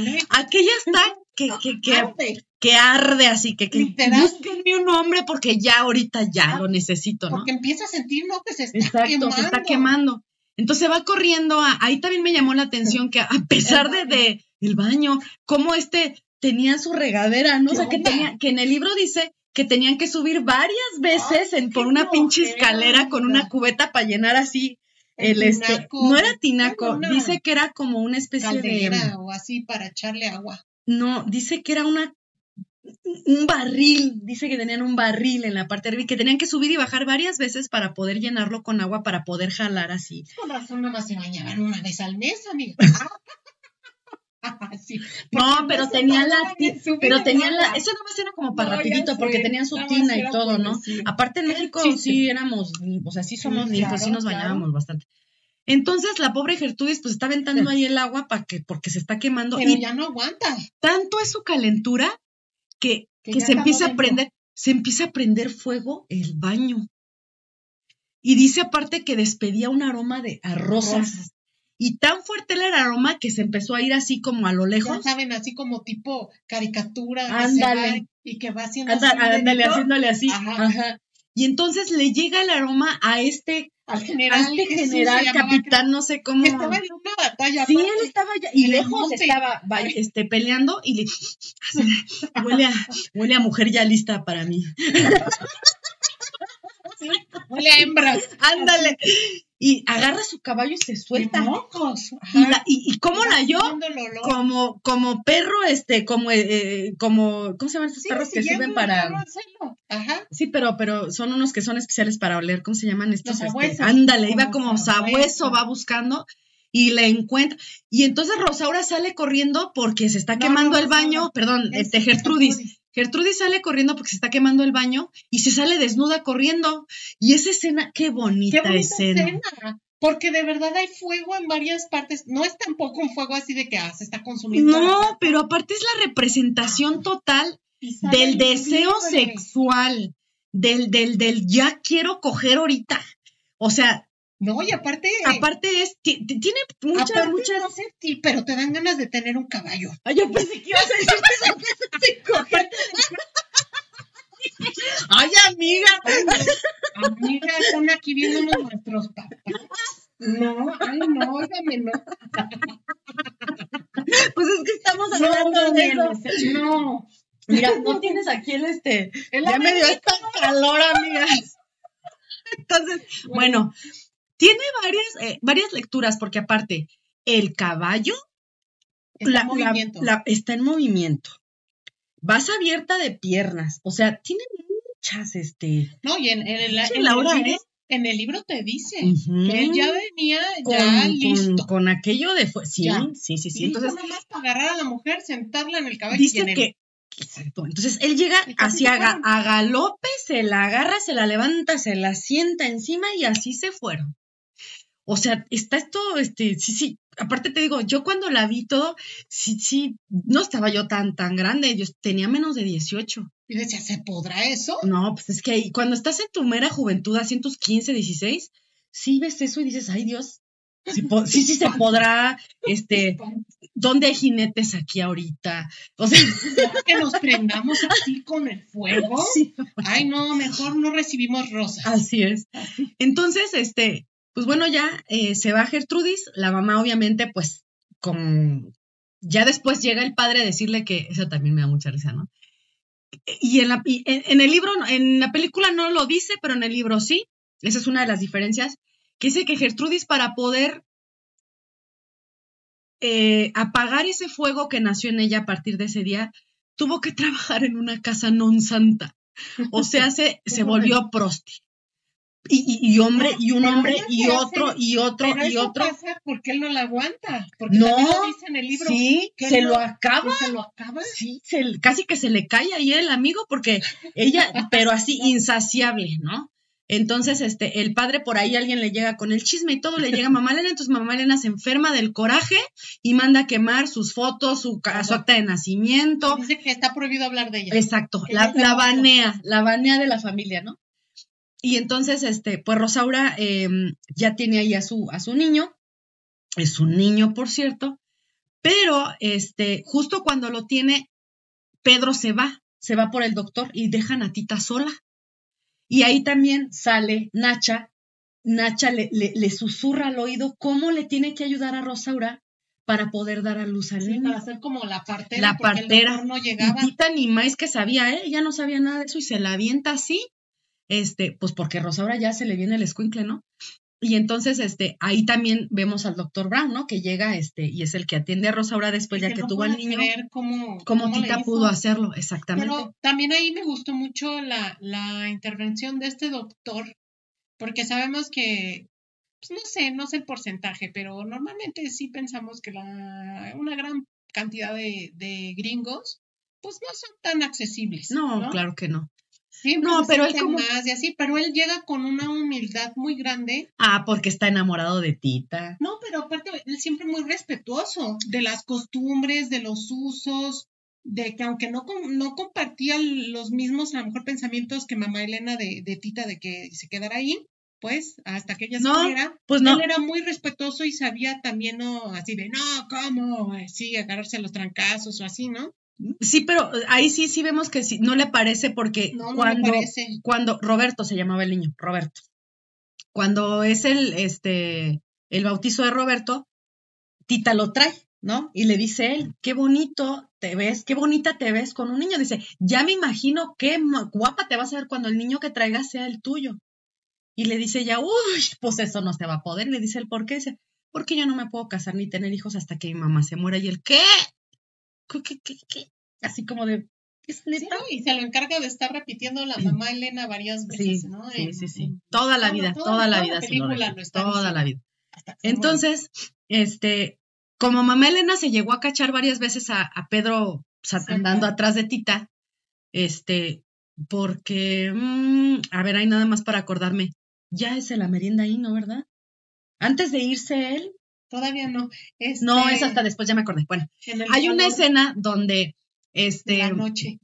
me. Aquella está que, [LAUGHS] que, que, Arde. que arde así, que, que búsquenme un hombre porque ya ahorita ya lo necesito, ¿no? Porque empieza a sentir, ¿no? Que se está Exacto, quemando. se está quemando. Entonces va corriendo, a- ahí también me llamó la atención que a pesar de, de el baño, como este tenía su regadera, ¿no? O ¿Qué sea, que tenía, que en el libro dice que tenían que subir varias veces en, por una pinche escalera con una cubeta para llenar así El el, este, tinaco. no era tinaco, dice que era como una especie de, o así para echarle agua. no, dice que era una un barril, dice que tenían un barril en la parte de arriba que tenían que subir y bajar varias veces para poder llenarlo con agua para poder jalar así. Con razón, nada más se bañaban una vez al mes, amiga. [LAUGHS] Sí, No, pero se tenían la, pero tenían la, eso nomás era como para No, rapidito, porque tenían su tina y todo, ¿no? decir. Aparte en México sí éramos, o sea, sí somos Sí, limpios, sí claro, nos claro. bañábamos bastante. Entonces la pobre Gertrudis pues está aventando ahí el agua para que, porque se está quemando Pero y ya no aguanta. tanto es su calentura que, Que que ya se empieza a prender, se empieza a prender fuego el baño. Y dice aparte que despedía un aroma de a rosas. Rosas. Y tan fuerte era el aroma que se empezó a ir así como a lo Ya lejos. saben, así como tipo caricatura. Ándale. y que va haciendo así ándale, haciéndole así. Ajá. Ajá. Y entonces le llega el aroma a este, al general. este general, capitán, no sé cómo. Que estaba en una batalla. Sí, aparte. él estaba ya, y lejos estaba este, peleando y le [LAUGHS] huele a, huele a mujer ya lista para mí. [LAUGHS] Huele a hembras. Ándale. Y agarra su caballo y se suelta. Y mocos. Y, la- y- y cómo la yo como, como perro, este, como, eh, eh, como, ¿cómo se llaman estos Sí, perros que sirven para? Ajá. Sí, pero, pero son unos que son especiales para oler. ¿Cómo se llaman estos? Este, ándale, iba Como sabueso, va buscando. y le encuentra. Y entonces Rosaura sale corriendo porque se está No, quemando no, el baño, perdón, Es este Gertrudis. Gertrudis sale corriendo porque se está quemando el baño y se sale desnuda corriendo. Y esa escena, qué bonita, Qué bonita escena. escena. Porque de verdad hay fuego en varias partes. No es tampoco un fuego así de que ah, se está consumiendo. No, pero aparte es la representación total Y sale del deseo libre. sexual, del, del, del ya quiero coger ahorita. O sea, No, y aparte. aparte es, ti- ti- tiene muchas, aparte, muchas. no sé ti, pero te dan ganas de tener un caballo. Ay, yo pensé que ibas a decir [LAUGHS] Ay, amiga. Amiga, están aquí viéndonos nuestros papás. No, ay, no, óigame, no. Pues es que estamos hablando no, de eso. no. Mira, no tienes aquí el este. El Ya me dio esta calor, amigas. Entonces, bueno, tiene varias, eh, varias lecturas, porque aparte, el caballo Está la- en movimiento. la- está en movimiento. Vas abierta de piernas. O sea, tiene muchas, este. No, y en, en el, Sí, en Laura, el libro, ¿eh? en el libro te dice que él ya venía con, ya con- listo. con aquello de sí, Ya. sí, sí, Entonces, nomás para agarrar a la mujer, sentarla en el caballo y dice en el- que. Exacto. Entonces él llega Y hacia fueron. a galope, se la agarra, se la levanta, se la sienta encima y así se fueron. O sea, está esto, este, sí, sí. Aparte te digo, yo cuando la vi todo, sí, sí, no estaba yo tan, tan grande, yo tenía menos de 18. Y decía, ¿se podrá eso? No, pues es que ahí, cuando estás en tu mera juventud, así en tus 15, 16, sí ves eso y dices, ay Dios, sí, sí, sí se podrá, este, ¿dónde hay jinetes aquí ahorita? O sea, ¿Será [LAUGHS] que nos prendamos así con el fuego? sí, Ay, no, mejor no recibimos rosas. así es. Entonces, este, pues bueno, ya eh, se va Gertrudis, la mamá obviamente, pues, con, ya después llega el padre a decirle que, eso también me da mucha risa, ¿no? Y en, la, y en, en el libro, en la película no lo dice, pero en el libro sí. Esa es una de las diferencias. Que dice que Gertrudis, para poder eh, apagar ese fuego que nació en ella a partir de ese día, tuvo que trabajar en una casa non santa. O sea, se, [LAUGHS] se volvió prosti. Y, y- y hombre, y un hombre, y otro, y otro, Pero y eso otro. pasa porque él no la aguanta. Porque No, lo dice en el libro. Sí, que se no- lo acaba. se lo acaba. Sí, se- casi que se le cae ahí el amigo porque ella, [LAUGHS] pero así insaciable, ¿no? Entonces, este, el padre por ahí alguien le llega con el chisme y todo, le llega a mamá Elena, entonces mamá Elena se enferma del coraje y manda a quemar sus fotos, su, su acta de nacimiento. Dice que está prohibido hablar de ella. Exacto, la, la banea, la banea de la familia, ¿no? Y entonces, este, pues Rosaura eh, ya tiene ahí a su, a su niño, es un niño, por cierto, pero este, justo cuando lo tiene, Pedro se va, se va por el doctor y dejan a Tita sola. Y ahí también sale Nacha, Nacha le, le, le susurra al oído cómo le tiene que ayudar a Rosaura para poder dar a luz al Sí, niño. para hacer como la partera. La el partera. no Y llegaba. Tita ni más que sabía, ¿eh? Ella no sabía nada de eso y se la avienta así, este, pues porque Rosaura ya se le viene el escuincle, ¿no? Y entonces, este, ahí también vemos al doctor Brown, ¿no? Que llega, este, y es el que atiende a Rosaura después ya que, no tuvo al niño, creer cómo, cómo Tita pudo hacerlo, exactamente. Pero también ahí me gustó mucho la, la intervención de este doctor, porque sabemos que, pues no sé, no sé el porcentaje, pero normalmente sí pensamos que la, una gran cantidad de, de gringos, pues no son tan accesibles. no, No, claro que no. Siempre No, se pero él como- más y así, pero él llega con una humildad muy grande. Ah, porque está enamorado de Tita. No, pero aparte, él siempre muy respetuoso de las costumbres, de los usos, de que aunque no, no compartía los mismos, a lo mejor, pensamientos que mamá Elena de, de Tita de que se quedara ahí, pues, hasta que ella se No, muriera, Pues no, él era muy respetuoso y sabía también, ¿no? Así de, no, ¿cómo? Sí, agarrarse a los trancazos o así, ¿no? Sí, pero ahí sí, sí vemos que sí, no le parece porque No, no me cuando, parece. cuando Roberto se llamaba el niño, Roberto. Cuando es el, este, el bautizo de Roberto, Tita lo trae, ¿no? Y le dice él, qué bonito te ves, qué bonita te ves con un niño. Dice, ya me imagino qué guapa te vas a ver cuando el niño que traigas sea el tuyo. Y le dice ya, uy, pues eso no se va a poder. Y le dice él, ¿por qué? Dice, porque yo no me puedo casar ni tener hijos hasta que mi mamá se muera. Y él, ¿qué? ¿Qué, qué, qué, qué? Así como de, ¿es Sí, neta? ¿no? Y se lo encarga de estar repitiendo la mamá Elena varias Sí, veces, ¿no? sí, En- sí, sí. en Toda la vida, toda- la vida toda la vida. Entonces, este, como mamá Elena se llegó a cachar varias veces a, a Pedro andando atrás de Tita, este, porque, mm, a ver, hay nada más para acordarme, ya es la merienda ahí, ¿no, verdad? Antes de irse él. Todavía no. No, es este, hasta después, ya me acordé. Bueno, hay una escena donde, este, la noche.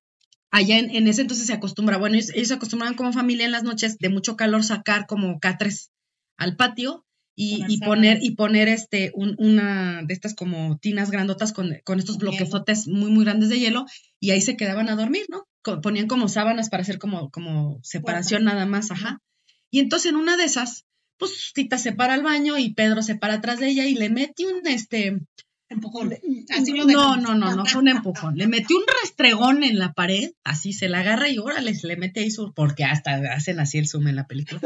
Allá en, ese entonces se acostumbra, bueno, ellos, se acostumbraban como familia en las noches de mucho calor sacar como catres al patio y, poner y poner este una de estas como tinas grandotas con, con estos bloquezotes muy muy grandes de hielo y ahí se quedaban a dormir, ¿no? Ponían como sábanas para hacer como como separación nada más, ajá. Y entonces en una de esas, pues Tita se para al baño y Pedro se para atrás de ella y le mete un este empujón. Así lo no, no, no, no fue un empujón. Le metió un restregón en la pared, así se la agarra y órale, le mete ahí su, porque hasta hacen así el zoom en la película.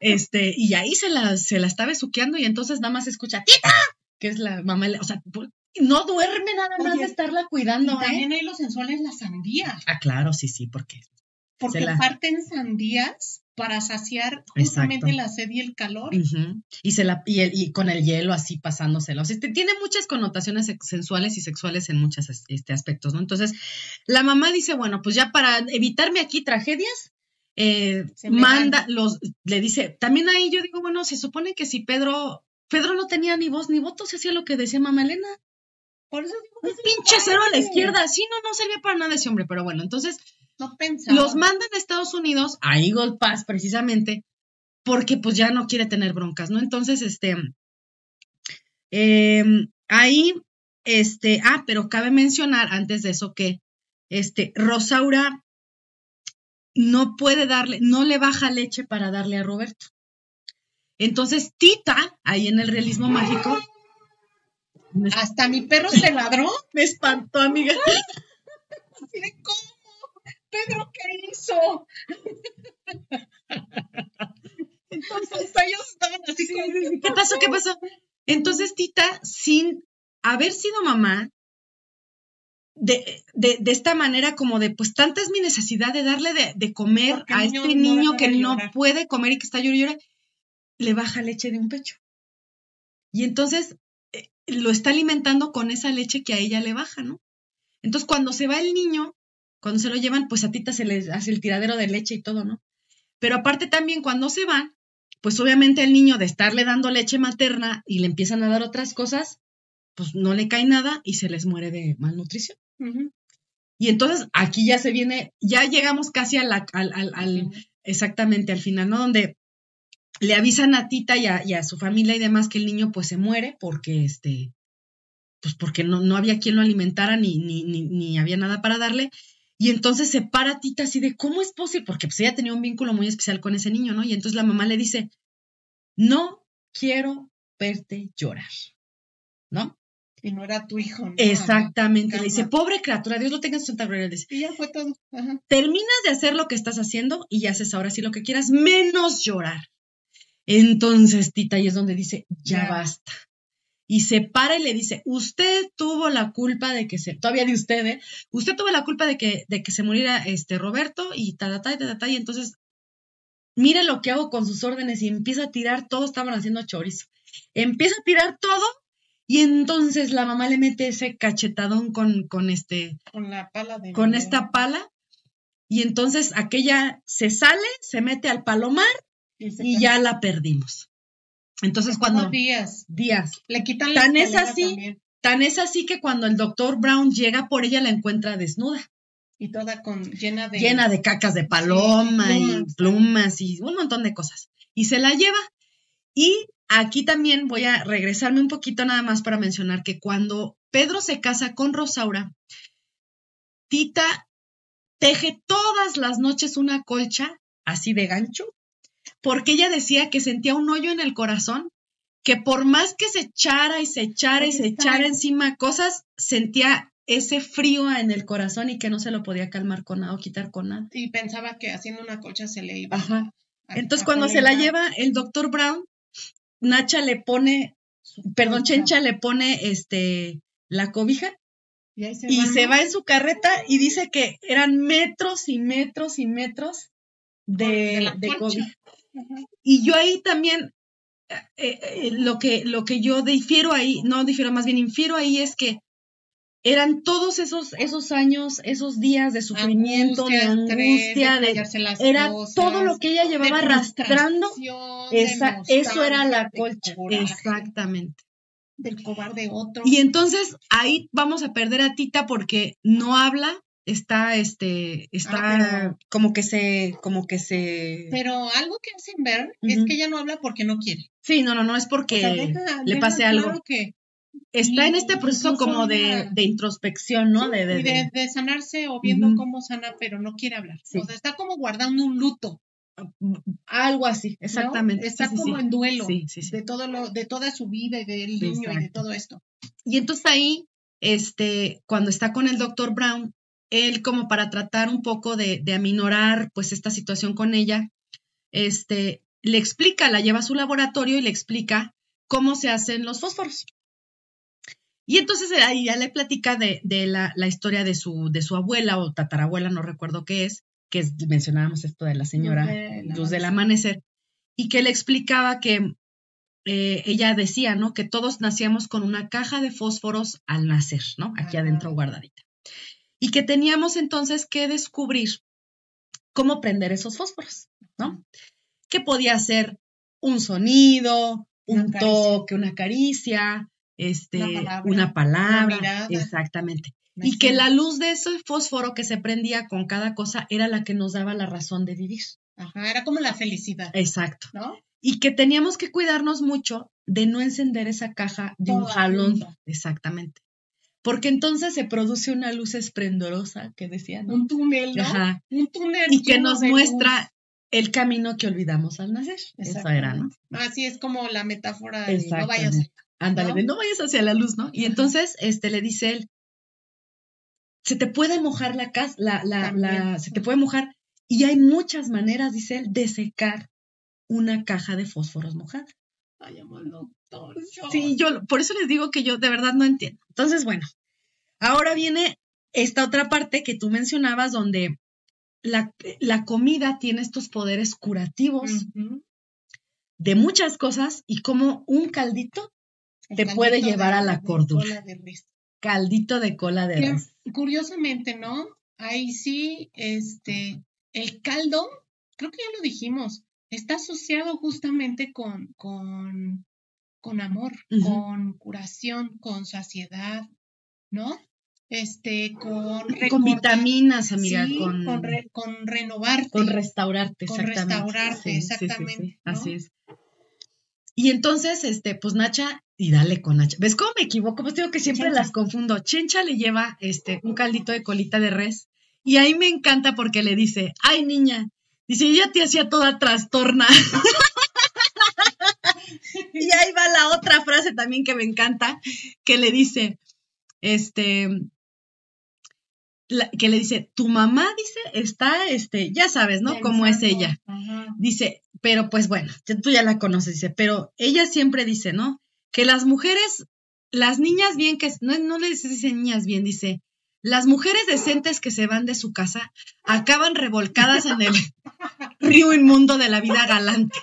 Este, y ahí se la, se la está besuqueando y entonces nada más escucha, ¡Tita! Que es la mamá, o sea, no duerme nada más de estarla cuidando. Y también ¿eh? hay los sensuales la sandía. Ah, claro, sí, sí, porque. Porque parten sandías para saciar justamente la sed y el calor. Y se la y, y, con el hielo así pasándoselo. O sea, tiene muchas connotaciones sensuales y sexuales en muchos este, aspectos, ¿no? Entonces, la mamá dice, bueno, pues ya para evitarme aquí tragedias, eh, manda los, le dice, también ahí yo digo, bueno, se supone que si Pedro, Pedro no tenía ni voz ni voto, se hacía lo que decía mamá Elena. Por eso digo, un pinche cero a la izquierda, sí, no, no servía para nada ese hombre, pero bueno, entonces no pensaba. los mandan a Estados Unidos, a Eagle Pass precisamente, porque pues ya no quiere tener broncas, ¿no? Entonces, este, em, ahí, este, ah, pero cabe mencionar antes de eso que, este, Rosaura no puede darle, no le baja leche para darle a Roberto. Entonces, Tita, ahí en el realismo mágico. Hasta mi perro se ladró. [LAUGHS] Me espantó, amiga. Cómo. Pedro, ¿qué hizo? [LAUGHS] Entonces, ellos estaban así. ¿Qué pasó? ¿Qué pasó? Entonces, Tita, sin haber sido mamá, de, de, de, esta manera como de, pues tanta es mi necesidad de darle de, comer a este niño que no puede comer y que está llorando, le baja leche de un pecho. Y entonces eh, lo está alimentando con esa leche que a ella le baja, ¿no? Entonces cuando se va el niño, cuando se lo llevan, pues a Tita se le hace el tiradero de leche y todo, ¿no? Pero aparte también cuando se van, pues obviamente el niño de estarle dando leche materna y le empiezan a dar otras cosas, pues no le cae nada y se les muere de malnutrición. Y entonces aquí ya se viene, ya llegamos casi a la, al, al, exactamente al final, ¿no? Donde le avisan a Tita y a, su familia y demás que el niño pues se muere porque este, pues porque no, no había quien lo alimentara ni, ni, ni, ni, había nada para darle. Y entonces se para Tita así de, ¿cómo es posible? Porque pues ella tenía un vínculo muy especial con ese niño, ¿no? Y entonces la mamá le dice, no quiero verte llorar, ¿no? y no era tu hijo. Exactamente. Le dice, pobre criatura, Dios lo tenga en su santa gloria. Y ya fue todo. Terminas de hacer lo que estás haciendo y haces ahora sí lo que quieras, menos llorar. Entonces, Tita, ahí es donde dice, ya, basta. Y se para y le dice, usted tuvo la culpa de que se, todavía de usted, ¿eh? Usted tuvo la culpa de que, de que se muriera este Roberto y ta, ta, ta, ta, y entonces, mira lo que hago con sus órdenes y empieza a tirar, todos estaban haciendo chorizo. Empieza a tirar todo y entonces la mamá le mete ese cachetadón con, con este. Con la pala de. Con esta pala. Y entonces aquella se sale, se mete al palomar y, ya la perdimos. Entonces cuando. Días. Días. Le quitan la Tan es así. Tan es así que cuando el doctor Brown llega por ella la encuentra desnuda. Y toda con llena de. Llena de cacas de paloma y plumas y un montón de cosas. Y se la lleva. Y Aquí también voy a regresarme un poquito nada más para mencionar que cuando Pedro se casa con Rosaura, Tita teje todas las noches una colcha así de gancho, porque ella decía que sentía un hoyo en el corazón, que por más que se echara y se echara y se echara encima cosas, sentía ese frío en el corazón y que no se lo podía calmar con nada o quitar con nada. Y pensaba que haciendo una colcha se le iba. Ajá. Entonces, cuando se la lleva el doctor Brown, Nacha le pone, perdón, Chencha le pone este la cobija y, se, va, en su carreta y dice que eran metros y metros y metros de, cobija. Y yo ahí también, eh, eh, lo, que, lo que yo difiero ahí, no difiero, más bien infiero ahí es que eran todos esos, esos años, esos días de sufrimiento, de angustia, de, era todo lo que ella llevaba arrastrando. Esa, eso era la colcha. Exactamente. Del cobarde otro. Y entonces ahí vamos a perder a Tita porque no habla, está, este, está Ah, como que se, como que se. Pero algo que hacen ver es que ella no habla porque no quiere. Sí, no, no, no es porque O sea, deja- le pase claro algo. que- Está en este proceso como de, de introspección, ¿no? De, de, de, de- de sanarse o viendo cómo sana, pero no quiere hablar. Sí. O sea, está como guardando un luto. algo así, ¿no? exactamente. Está sí, como en duelo de todo lo, de toda su vida y del niño y de todo esto. Y entonces ahí, este, cuando está con el doctor Brown, él como para tratar un poco de, de aminorar pues esta situación con ella, este, le explica, la lleva a su laboratorio y le explica cómo se hacen los fósforos. Y entonces ahí ya le platica de, de la, la historia de su, de su abuela o tatarabuela, no recuerdo qué es, que es- mencionábamos esto de la señora Luz del Amanecer, y que le explicaba que eh, ella decía, ¿no? Que todos nacíamos con una caja de fósforos al nacer, ¿no? Aquí adentro guardadita. Y que teníamos entonces que descubrir cómo prender esos fósforos, ¿no? Que podía ser un sonido, un toque, una caricia, este, Una palabra, una palabra, una exactamente. Me Y que la luz de ese fósforo que se prendía con cada cosa era la que nos daba la razón de vivir. Ajá, era como la felicidad, Exacto. ¿no? Y que teníamos que cuidarnos mucho de no encender esa caja de un jalón. junta. Exactamente. Porque entonces se produce una luz esplendorosa que decía, ¿no? Un túnel, ¿no? Ajá. Un túnel. Y que nos muestra luz. el camino que olvidamos al nacer. Eso era, ¿no? Así es como la metáfora de no vayas. Ándale, ¿no? de no vayas hacia la luz, ¿no? Y entonces este, le dice él, se te puede mojar la casa, la, la, la- se te puede mojar. Y hay muchas maneras, dice él, de secar una caja de fósforos mojada. Ay, amo al doctor. Sí, yo por eso les digo que yo de verdad no entiendo. Entonces, bueno, ahora viene esta otra parte que tú mencionabas donde la, la comida tiene estos poderes curativos de muchas cosas y como un caldito, El Te puede llevar de- a la cordura. cola de res. caldito de cola de res. Curiosamente, ¿no? Ahí sí, este, el caldo, creo que ya lo dijimos, está asociado justamente con, con, con amor, con curación, con saciedad, ¿no? Este, con Con vitaminas, amiga, sí, con, con, re- con renovarte. con restaurarte, Con exactamente. restaurarte, Sí, sí, sí, exactamente, ¿no? Así es. Y entonces, este, pues Nacha, y dale con Nacha. ¿Ves cómo me equivoco? Pues digo que siempre Chencha. las confundo. Chencha le lleva este un caldito de colita de res. Y ahí me encanta porque le dice, ay niña, dice, ya te hacía toda trastorna. [LAUGHS] [LAUGHS] y ahí va la otra frase también que me encanta, que le dice, este, la- que le dice, tu mamá, dice, está, este, ya sabes, ¿no? Cómo es ella. ajá. Dice, pero pues bueno, tú ya la conoces, dice, pero ella siempre dice, ¿no? Que las mujeres, las niñas bien que, no, no le dice dice niñas bien, dice, las mujeres decentes que se van de su casa acaban revolcadas en el [LAUGHS] río inmundo de la vida galante.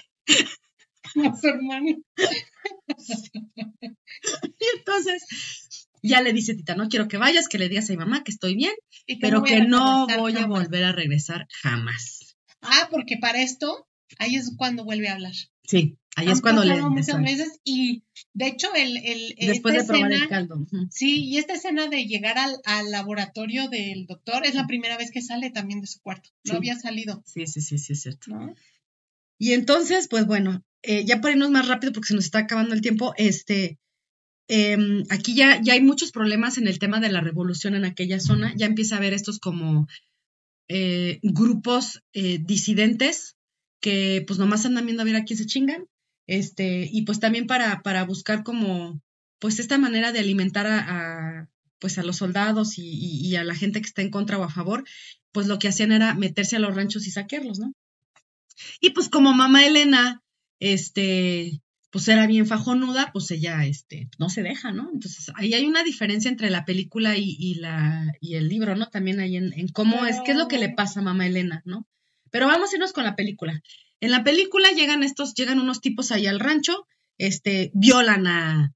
[LAUGHS] A su hermano. [LAUGHS] Y entonces, ya le dice Tita, no quiero que vayas, que le digas a mi mamá que estoy bien, pero que no voy a volver a regresar jamás. Ah, porque para esto, ahí es cuando vuelve a hablar. Sí, ahí Han es cuando le... muchas veces y de hecho el, el Después de probar el caldo. Sí, y esta escena de llegar al, al laboratorio del doctor es la primera vez que sale también de su cuarto. No Sí. había salido, Sí, sí, sí, sí, es cierto. ¿no? Y entonces, pues bueno, eh, ya para irnos más rápido porque se nos está acabando el tiempo, este, em, aquí ya, ya hay muchos problemas en el tema de la revolución en aquella zona. Ya empieza a haber estos como eh, grupos eh, disidentes que pues nomás andan viendo a ver a quién se chingan. Este, y pues también para, para buscar como, pues esta manera de alimentar a, pues a los soldados y, y- y a la gente que está en contra o a favor, pues lo que hacían era meterse a los ranchos y saquearlos, ¿no? Y pues como mamá Elena, este, pues era bien fajonuda, pues ella, este, no se deja, ¿no? Entonces ahí hay una diferencia entre la película y, y la, y el libro, ¿no? También ahí en, en cómo es, qué es lo que le pasa a mamá Elena, ¿no? Pero vamos a irnos con la película. En la película llegan estos, llegan unos tipos ahí al rancho, este, violan a,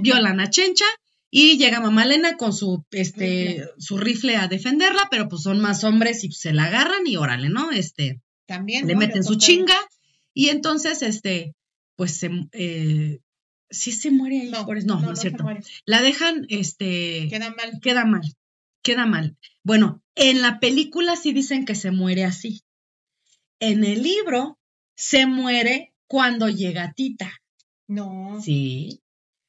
violan a Chencha y llega mamá Elena con su, este, Rifle. su rifle a defenderla, pero pues son más hombres y se la agarran y órale, ¿no? Este, También. le ¿no? meten su chinga y entonces, este, pues se, eh, sí se muere ahí, No, por eso- no, no, es se cierto. La dejan, este, Queda mal. queda mal, queda mal. Bueno, en la película sí dicen que se muere así. En el libro se muere cuando llega Tita. No. Sí.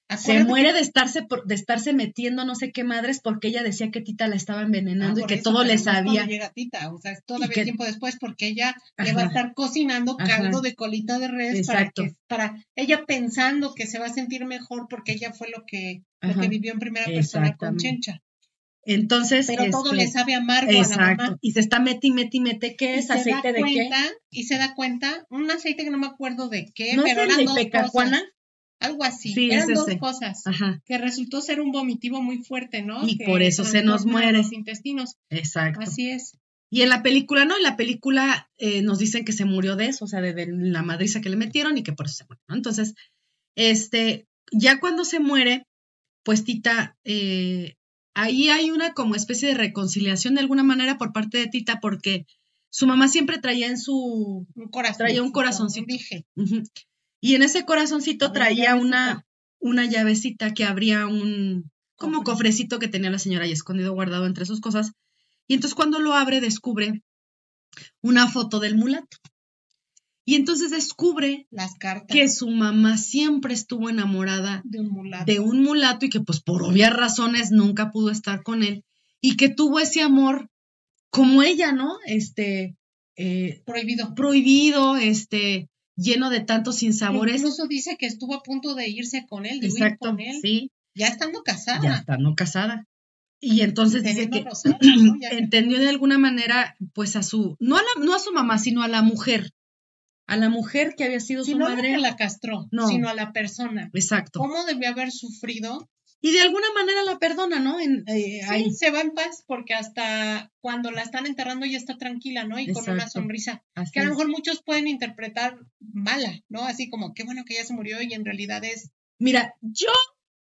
Se Acuérdate muere que- de estarse, por- de estarse metiendo no sé qué madres porque ella decía que Tita la estaba Ah, envenenando y por que todo le es sabía. llega Tita, o sea, es todavía que- tiempo después porque ella le va a Ajá. estar cocinando Ajá. caldo de colita de res para Exacto. que para ella pensando que se va a sentir mejor porque ella fue lo que lo Ajá. que vivió en primera persona con. Chencha. Entonces, Pero todo este, le sabe amargo a la exacto. mamá. Y se está meti, meti, mete. ¿Qué Y es? se ¿Aceite de qué? cuenta, Y se da cuenta, un aceite que no me acuerdo de qué, ¿No es pero el eran de dos cosas. Algo así. Sí, eran dos ese. cosas. Ajá, Que resultó ser un vomitivo muy fuerte, ¿no? Y Que por eso se nos muere. Los intestinos. exacto. Así es. Y en la película, no, en la película eh, nos dicen que se murió de eso, o sea, de, de la madriza que le metieron y que por eso se murió, ¿no? Entonces, este, ya cuando se muere, pues Tita, eh, ahí hay una como especie de reconciliación de alguna manera por parte de Tita, porque su mamá siempre traía en su, Un corazón. Traía un corazoncito. Dije. Ujú. Y en ese corazoncito traía una, una llavecita que abría un como Cofre. cofrecito que tenía la señora ahí escondido guardado entre sus cosas. Y entonces cuando lo abre descubre una foto del mulato. Y entonces descubre Las cartas que su mamá siempre estuvo enamorada de un mulato. de un mulato y que pues por obvias razones nunca pudo estar con él y que tuvo ese amor como ella, ¿no? Este, eh, prohibido. prohibido, este, lleno de tantos sinsabores. Incluso dice que estuvo a punto de irse con él, de huir Exacto, con él, sí, ya estando casada. ya estando casada. Y entonces dice [CLEARS THROAT] que entendió de alguna manera, pues a su, no a, la, no a su mamá, sino a la mujer, a la mujer que había sido si su no madre. la castró, No. sino a la persona. Exacto. ¿Cómo debió haber sufrido? Y de alguna manera la perdona, ¿no? En, eh, Sí, ahí, se va en paz porque hasta cuando la están enterrando ella está tranquila, ¿no? Y con una sonrisa. así Que a lo mejor muchos pueden interpretar mala, ¿no? Así como, qué bueno que ella se murió y en realidad es... Mira, yo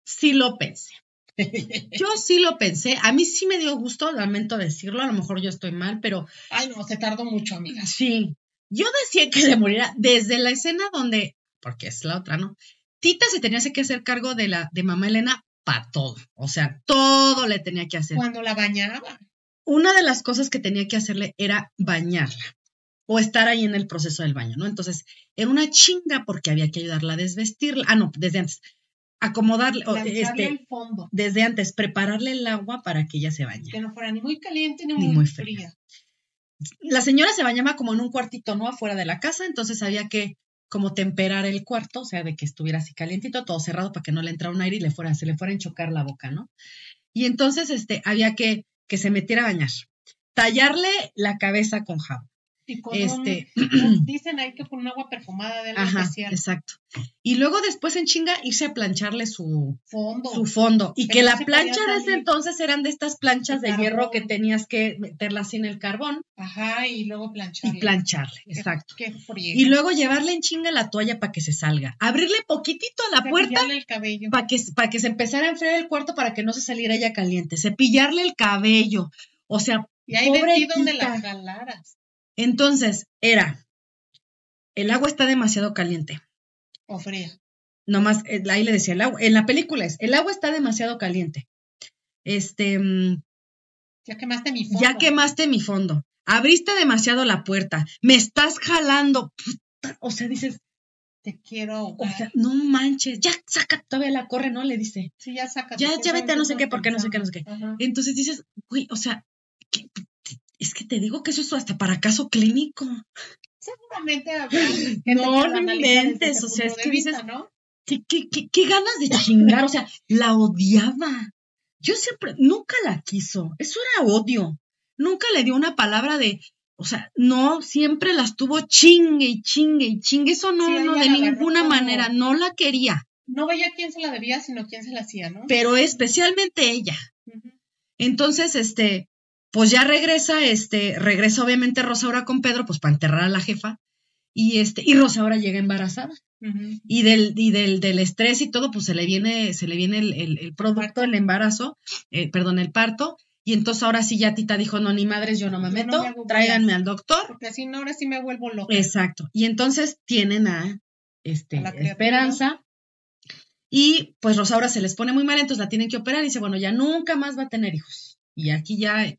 sí lo pensé. [LAUGHS] Yo sí lo pensé. A mí sí me dio gusto, lamento decirlo, a lo mejor yo estoy mal, pero Ay, no, se tardó mucho, amiga. Sí, yo decía que se muriera desde la escena donde, porque es la otra, ¿no? Tita se tenía que hacer cargo de la de mamá Elena para todo, o sea, todo le tenía que hacer. Cuando la bañaba. Una de las cosas que tenía que hacerle era bañarla o estar ahí en el proceso del baño, ¿no? Entonces, era una chinga porque había que ayudarla a desvestirla. Ah, no, desde antes. Acomodarle, este, fondo. desde antes, prepararle el agua para que ella se bañe. Que no fuera ni muy caliente ni, Ni muy, muy fría. la señora se bañaba como en un cuartito, ¿no? Afuera de la casa, entonces había que como temperar el cuarto, o sea, de que estuviera así calientito, todo cerrado para que no le entrara un aire y le fuera, se le fuera a enchocar la boca, ¿no? Y entonces, este, había que, que se metiera a bañar, tallarle la cabeza con jabón. Y con Este, un- [CLEARS THROAT] [CLEARS THROAT] dicen ahí que con un agua perfumada de algo Ajá, especial. exacto. Y luego después en chinga irse a plancharle su, Fondo. su fondo. Y Pero que la plancha de ese entonces eran de estas planchas de, De hierro que tenías que meterla así en el carbón Ajá, y luego plancharle. y plancharle, exacto. Qué. Y luego llevarle en chinga la toalla para que se salga. Abrirle poquitito a la puerta el cabello. para que, para que se empezara a enfriar el cuarto para que no se saliera ella caliente. Cepillarle el cabello. O sea, Y ahí de ti donde la jalaras. Entonces era, el agua está demasiado caliente. O fría. Nomás, eh, ahí le decía el agua. En la película es, el agua está demasiado caliente. Este, mm, Ya quemaste mi fondo. ya quemaste mi fondo. Abriste demasiado la puerta. Me estás jalando. Puta, O sea, dices, Te quiero. o sea, no manches, ya saca, todavía la corre, ¿no? Le dice. sí, ya sácate. ya- ya vete a no sé qué, porque no sé qué, no sé qué. Entonces dices, güey, o sea, ¿qué- es que te digo que eso es hasta para caso clínico. Seguramente habrá [GASPS] No, no inventes, o sea, es que dices- ¿no? ¿Qué, qué, qué, qué ganas de chingar? O sea, la odiaba. Yo siempre, nunca la quiso. Eso era odio. Nunca le dio una palabra de, o sea, no, siempre la estuvo chingue y chingue y chingue. Eso no, Sí, no, de ninguna como- manera, no la quería. No veía quién se la debía, sino quién se la hacía, ¿no? Pero especialmente ella. Entonces, este, pues ya regresa, este, regresa obviamente Rosaura con Pedro, pues para enterrar a la jefa. Y este, y Rosaura llega embarazada. Y del, y del, del estrés y todo, pues se le viene, se le viene el, el, el producto, el embarazo, eh, perdón, el parto, y entonces ahora sí ya Tita dijo, no, ni madres, yo no me no meto, me tráiganme al doctor. Porque así no, ahora sí me vuelvo loca. Exacto. Y entonces tienen a este, A. Esperanza. Y pues Rosaura se les pone muy mal, entonces la tienen que operar y dice, bueno, ya nunca más va a tener hijos. Y aquí ya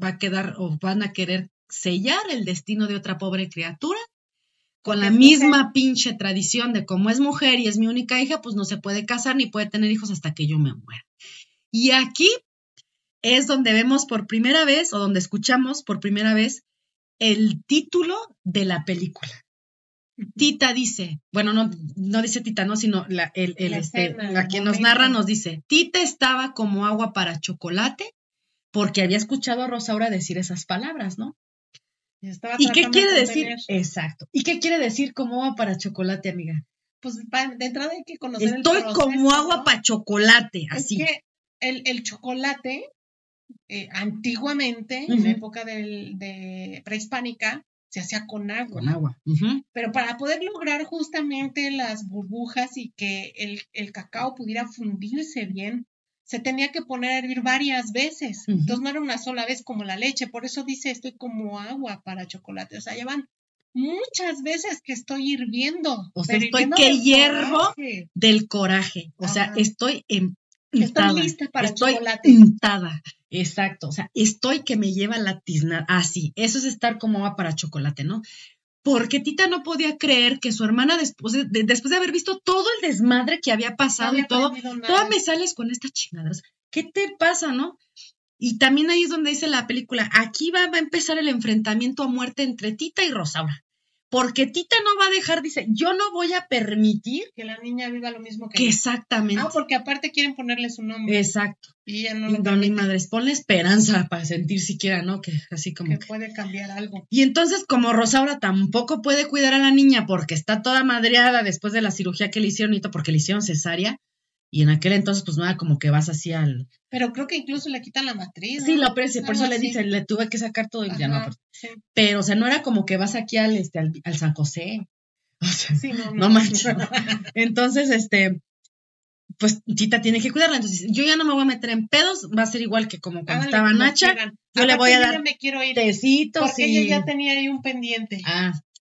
va a quedar o van a querer sellar el destino de otra pobre criatura con la misma pinche tradición de como es mujer y es mi única hija, pues no se puede casar ni puede tener hijos hasta que yo me muera. Y aquí es donde vemos por primera vez o donde escuchamos por primera vez el título de la película. Tita dice, bueno, no, no dice Tita, no, sino la, el, el, La este, escena, la el que nos narra nos dice, Tita estaba como agua para chocolate porque había escuchado a Rosaura decir esas palabras, ¿no? Y estaba ¿Y qué de quiere decir? Exacto. ¿Y qué quiere decir como agua para chocolate, amiga? Pues de entrada hay que conocer el Estoy proceso, como agua ¿no? para chocolate, así. Es que el, el chocolate, eh, antiguamente, en la época del, de prehispánica, se hacía con agua. Con agua. Pero para poder lograr justamente las burbujas y que el, el cacao pudiera fundirse bien, se tenía que poner a hervir varias veces. Entonces no era una sola vez como la leche. Por eso dice estoy como agua para chocolate. O sea, llevan muchas veces que estoy hirviendo. O sea, estoy que hiervo. coraje. Del coraje. O sea, estoy en Estoy lista para estoy chocolate. untada. Exacto. O sea, estoy que me lleva la tiznada. Así. eso es estar como agua para chocolate, ¿no? Porque Tita no podía creer que su hermana, después de, de- después de haber visto todo el desmadre que había pasado y todo. Toda me sales con esta chingadera. O sea, ¿Qué te pasa, no? Y también ahí es donde dice la película, aquí va, va a empezar el enfrentamiento a muerte entre Tita y Rosaura. Porque Tita no va a dejar, dice, yo no voy a permitir Que la niña viva lo mismo que exactamente. Ah, porque aparte quieren ponerle su nombre. Exacto. y ella no lo permite, madres, ponle esperanza para sentir siquiera, ¿no? Que así como que que. puede cambiar algo. Y entonces, como Rosaura tampoco puede cuidar a la niña porque está toda madreada después de la cirugía que le hicieron porque le hicieron cesárea, y en aquel entonces, pues no era como que vas así al, Pero creo que incluso le quitan la matriz. Sí, ¿no? lo aprecio, por eso le así. dice, le tuve que sacar todo y ya no. Pues, sí. Pero, o sea, no era como que vas aquí al, este, al, al San José. [LAUGHS] O sea, Sí, no, no manches. Entonces, este, pues Tita tiene que cuidarla. Entonces, yo ya no me voy a meter en pedos, va a ser igual que como cuando estaba Nacha, quieran. yo le voy a dar me quiero ir. tecitos Porque y... ella ya tenía ahí un pendiente. Ah,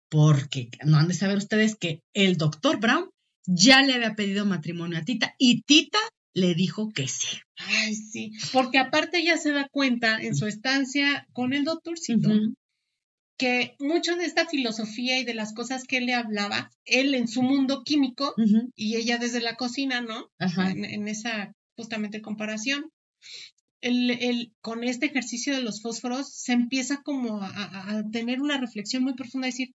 porque no han de saber ustedes que el doctor Brown ya le había pedido matrimonio a Tita y Tita le dijo que sí. Ay, sí. Porque aparte ella se da cuenta en su estancia con el doctorcito Ujú. que mucho de esta filosofía y de las cosas que él le hablaba, él en su mundo químico y ella desde la cocina, ¿no? Ajá. en, en esa justamente comparación. El, el- con este ejercicio de los fósforos se empieza como a, a- a tener una reflexión muy profunda, decir,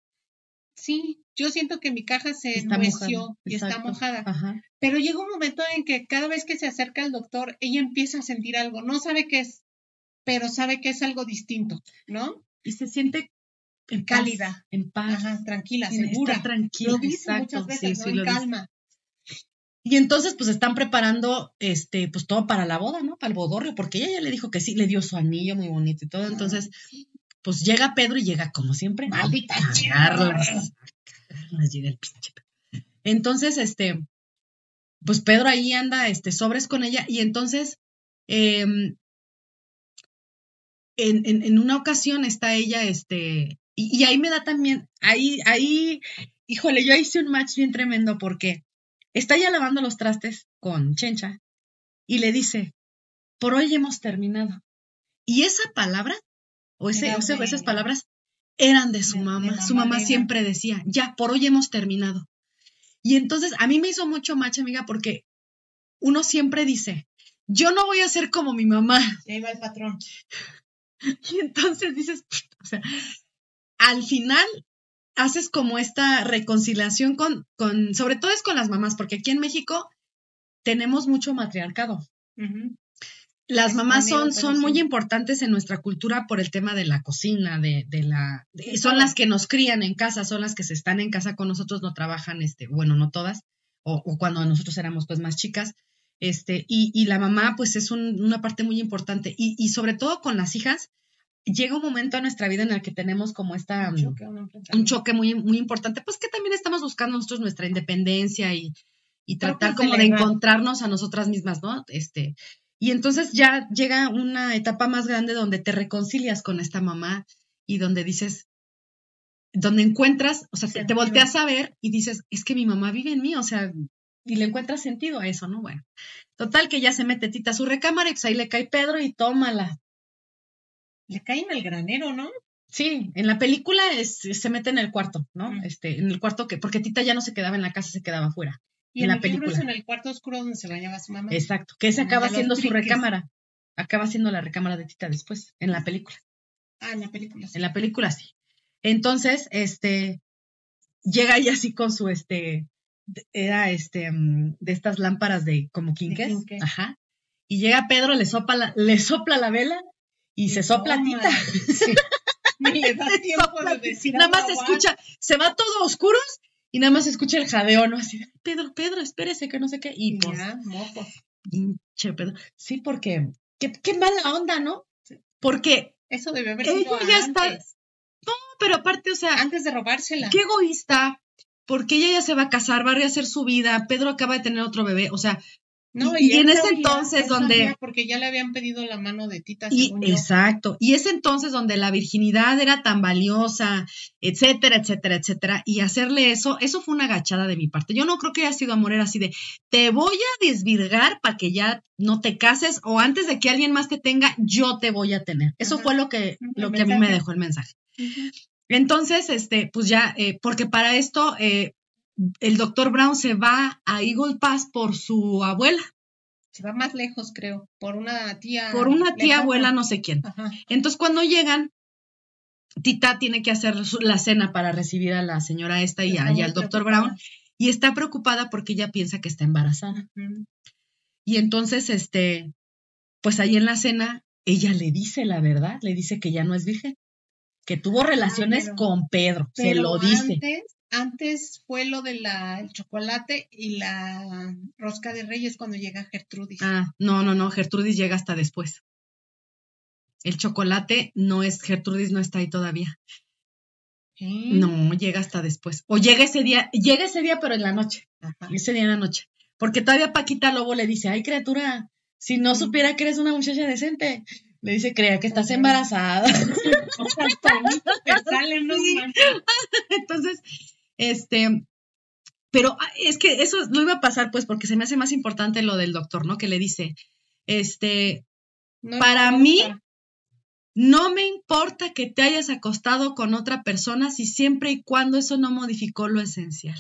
sí, yo siento que mi caja se mojada. y está mojada, Ajá. pero llega un momento en que cada vez que se acerca al doctor, ella empieza a sentir algo, no sabe qué es, pero sabe que es algo distinto, ¿no? Y se siente en paz, Cálida. en paz. Ajá, tranquila, segura. tranquila. Lo dice exacto, muchas veces, sí, ¿no? sí, en dice. calma. Y entonces, pues están preparando, este, pues todo para la boda, ¿no? Para el bodorrio, porque ella ya le dijo que sí, le dio su anillo muy bonito y todo. Entonces, pues llega Pedro y llega como siempre. Maldita llega el pinche. Entonces, este, pues Pedro ahí anda, este, sobres con ella y entonces, em, en, en, en una ocasión está ella, este, y, y ahí me da también, ahí, ahí, híjole, yo hice un match bien tremendo porque está ella lavando los trastes con Chencha y le dice, por hoy hemos terminado. Y esa palabra, o ese, esas palabras, eran de su de- de mamá. su mamá siempre decía, ya, por hoy hemos terminado. Y entonces a mí me hizo mucho match, amiga, porque uno siempre dice, yo no voy a ser como mi mamá. Y ahí va el patrón. [LAUGHS] Y entonces dices, o sea, al final haces como esta reconciliación con, con, sobre todo es con las mamás, porque aquí en México tenemos mucho matriarcado. Las mamás son, son muy importantes en nuestra cultura por el tema de la cocina, de, de la, de- son las que nos crían en casa, son las que se están en casa con nosotros, no trabajan, este, bueno, no todas, o, o cuando nosotros éramos pues más chicas, este, y, y la mamá pues es un- una parte muy importante, y, y sobre todo con las hijas, llega un momento en nuestra vida en el que tenemos como esta, Un mm, choque, un choque muy, muy importante, pues que también estamos buscando nosotros nuestra independencia y, y tratar como de encontrarnos a nosotras mismas, ¿no? Este, y entonces ya llega una etapa más grande donde te reconcilias con esta mamá y donde dices, donde encuentras, o sea, te, volteas a ver y dices, es que mi mamá vive en mí, o sea, y le encuentras sentido a eso, ¿no? Bueno, total que ya se mete Tita a su recámara y pues ahí le cae Pedro y tómala. Le cae en el granero, ¿no? Sí, en la película es, se mete en el cuarto, ¿no? Mm. Este, en el cuarto que, porque Tita ya no se quedaba en la casa, se quedaba afuera. Y En la el libro es película. en el cuarto oscuro donde se bañaba su mamá. Exacto, que esa acaba siendo su recámara. Acaba siendo la recámara de Tita después, en la película. Ah, en la película. sí. En la película sí. Entonces, este, llega ella así con su, este, era este, mm, de estas lámparas de como quinques. quinque. Ajá. Y llega Pedro, le sopla la, le sopla la vela y, se sopla toma. Tita. [LAUGHS] Sí. [LAUGHS] Ni le da tiempo de decir nada más se escucha, se va todo oscuros y nada más se escucha el jadeo, ¿no? Así, Pedro, Pedro, espérese que no sé qué. Y pues, ya, pinche Pedro. Sí, porque, qué, qué mala onda, ¿no? Porque, Eso debe haber Ella sido ya antes. está- pero aparte, o sea, Antes de robársela. qué egoísta, porque ella ya se va a casar, va a rehacer su vida, Pedro acaba de tener otro bebé, o sea, No, y- y en ese entonces donde- Porque ya le habían pedido la mano de Tita, y exacto, y ese entonces donde la virginidad era tan valiosa, etcétera, etcétera, etcétera, y hacerle eso, eso fue una agachada de mi parte. Yo no creo que haya sido amor, era así de, te voy a desvirgar para que ya no te cases o antes de que alguien más te tenga, yo te voy a tener. Eso Ajá. fue lo que, lo el que a mí me dejó el mensaje. Entonces, este, pues ya, eh, porque para esto eh, el doctor Brown se va a Eagle Pass por su abuela, Se va más lejos, creo. Por una tía. por una tía lejana. abuela, no sé quién. Ajá. Entonces, cuando llegan, Tita tiene que hacer la cena para recibir a la señora esta y, a- al doctor. Brown, y está preocupada porque ella piensa que está embarazada. Y entonces, este, pues ahí en la cena, ella le dice la verdad, le dice que ya no es virgen, que tuvo relaciones pero- con Pedro, se lo dice. Antes, antes fue lo del chocolate y la rosca de reyes cuando llega Gertrudis. Ah, no, no, no, Gertrudis llega hasta después. El chocolate no es, Gertrudis no está ahí todavía. ¿Eh? No, llega hasta después. O llega ese día, llega ese día, pero en la noche. Ajá. Ese día en la noche. Porque todavía Paquita Lobo le dice, ay, criatura, si no supiera que eres una muchacha decente, le dice, crea que estás embarazada. [LAUGHS] [LAUGHS] Entonces, este, pero ah, es que eso no iba a pasar, pues, porque se me hace más importante lo del doctor, ¿no? Que le dice, este, No Para mí, no me importa que te hayas acostado con otra persona si siempre y cuando eso no modificó lo esencial.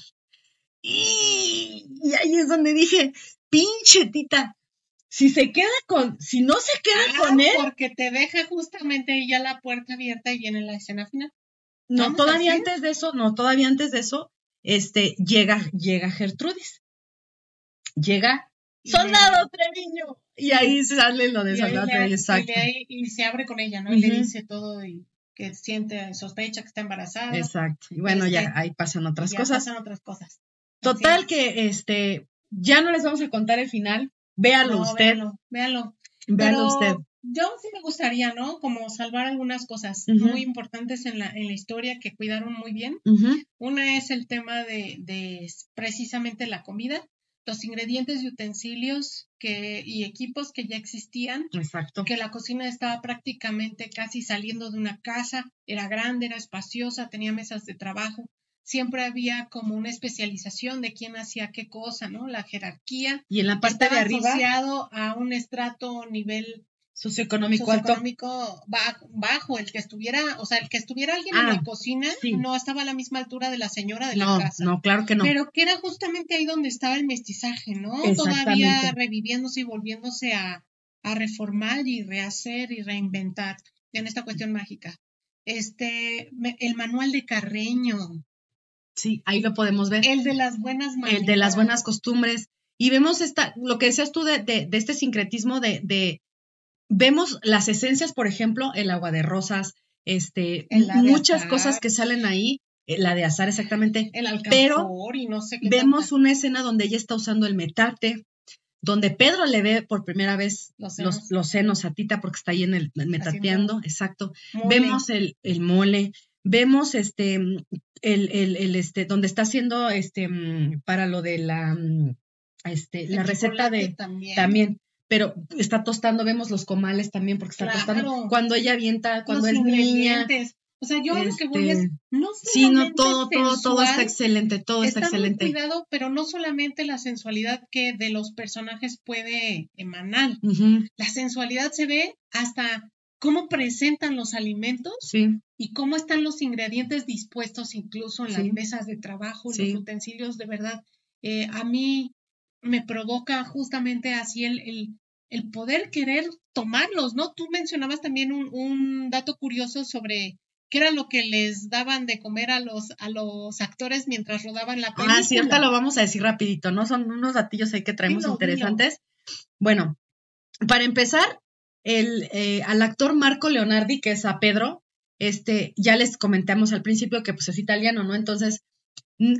Y, y ahí es donde dije, pinche tita, si se queda con, si no se queda Ah, con él, Porque te deja justamente ahí ya la puerta abierta y viene la escena final. No, ¿vamos todavía antes de eso, no, todavía antes de eso, este, llega, llega Gertrudis. Llega, soldado Treviño. Y ahí sale lo de soldado Treviño, y exacto. y se abre con ella, ¿no? Y le dice todo y que siente, sospecha que está embarazada. Exacto. Y bueno, Este, ya ahí pasan otras ya cosas. pasan otras cosas. Total que este ya no les vamos a contar el final. Véalo No, usted, Véalo, véalo. véalo Pero usted. Yo sí me gustaría, ¿no? Como salvar algunas cosas muy importantes en la, en la historia que cuidaron muy bien. Una es el tema de, de precisamente la comida, los ingredientes y utensilios que, y equipos que ya existían, Exacto. que la cocina estaba prácticamente casi saliendo de una casa, era grande, era espaciosa, tenía mesas de trabajo, siempre había como una especialización de quién hacía qué cosa, ¿no? La jerarquía Y en la parte de arriba, asociado a un estrato nivel socioeconómico alto. socioeconómico bajo, bajo, el que estuviera, o sea, el que estuviera alguien en Ah, la cocina sí. no estaba a la misma altura de la señora de No, la casa. no, claro que no. Pero que era justamente ahí donde estaba el mestizaje, ¿no? Todavía reviviéndose y volviéndose a, a reformar y rehacer y reinventar en esta cuestión mágica. Este, me- el manual de Carreño, Sí, ahí lo podemos ver. el de las buenas El de las maneras. buenas costumbres. Y vemos esta, lo que decías tú de, de- de este sincretismo de, de- vemos las esencias, por ejemplo, el agua de rosas, este, de muchas azar. cosas que salen ahí, eh, la de azar exactamente. el alcanfor pero y no sé qué Vemos tanta. una escena donde ella está usando el metate, donde Pedro le ve por primera vez Los senos. los senos a Tita porque está ahí en el metateando, exacto. Mole. Vemos el, el mole, vemos este el, el, el, este donde está haciendo este mm, para lo de la mm, este la receta de también. también pero está tostando, vemos los comales también porque está Claro. tostando cuando ella avienta, cuando Los es niña. O sea, yo a lo que voy este, es, no Sí, no, todo, todo, todo está excelente, todo está, está muy excelente. cuidado, pero no solamente la sensualidad que de los personajes puede emanar. La sensualidad se ve hasta cómo presentan los alimentos sí, y cómo están los ingredientes dispuestos incluso en las Sí. mesas de trabajo, Sí. los utensilios, de verdad. eh, a mí me provoca justamente así el, el, el poder querer tomarlos, ¿no? Tú mencionabas también un, un dato curioso sobre qué era lo que les daban de comer a los, a los actores mientras rodaban la película. Ah, sí, ahorita lo vamos a decir rapidito, ¿no? Son unos datillos ahí que traemos interesantes. Bueno, para empezar, el, eh, al actor Marco Leonardi, que es a Pedro, este, ya les comentamos al principio que pues es italiano, ¿no? Entonces,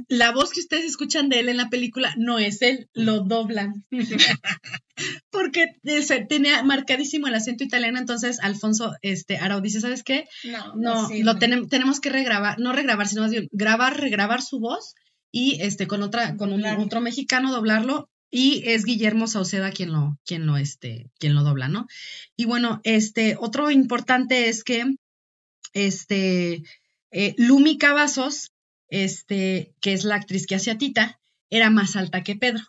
la voz que ustedes escuchan de él en la película no es él, lo doblan. [LAUGHS] Porque eh, tenía marcadísimo el acento italiano, entonces Alfonso este, Arau dice, ¿sabes qué? No, No, sirve. lo tenem- tenemos que regrabar, no regrabar, sino más bien grabar, regrabar su voz y este con otra, con un, otro mexicano doblarlo y es Guillermo Sauceda quien lo, quien lo, este, quien lo dobla, ¿no? Y bueno, este, otro importante es que este eh, Lumi Cavazos, este, que es la actriz que hace a Tita, era más alta que Pedro.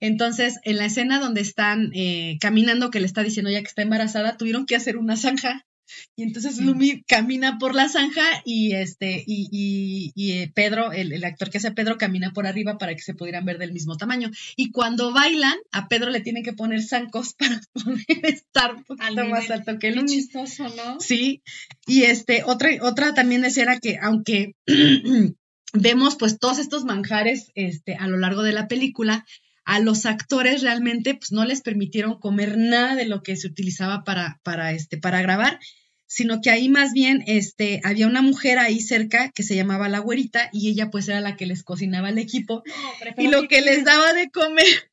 Entonces, en la escena donde están eh, caminando, que le está diciendo ya que está embarazada, tuvieron que hacer una zanja. Y entonces Lumi camina por la zanja y este y, y- y, eh, Pedro, el, el actor que hace a Pedro, camina por arriba para que se pudieran ver del mismo tamaño. Y cuando bailan, a Pedro le tienen que poner zancos [LAUGHS] para poder estar un poquito más alto que Qué Lumi. chistoso, ¿no? Sí, y este, otra, otra también era que aunque [CLEARS THROAT] vemos pues todos estos manjares este, a lo largo de la película, a los actores realmente pues no les permitieron comer nada de lo que se utilizaba para, para, este, para grabar, sino que ahí más bien este, había una mujer ahí cerca que se llamaba la güerita y ella pues era la que les cocinaba el equipo No, y lo ¿qué que les daba de comer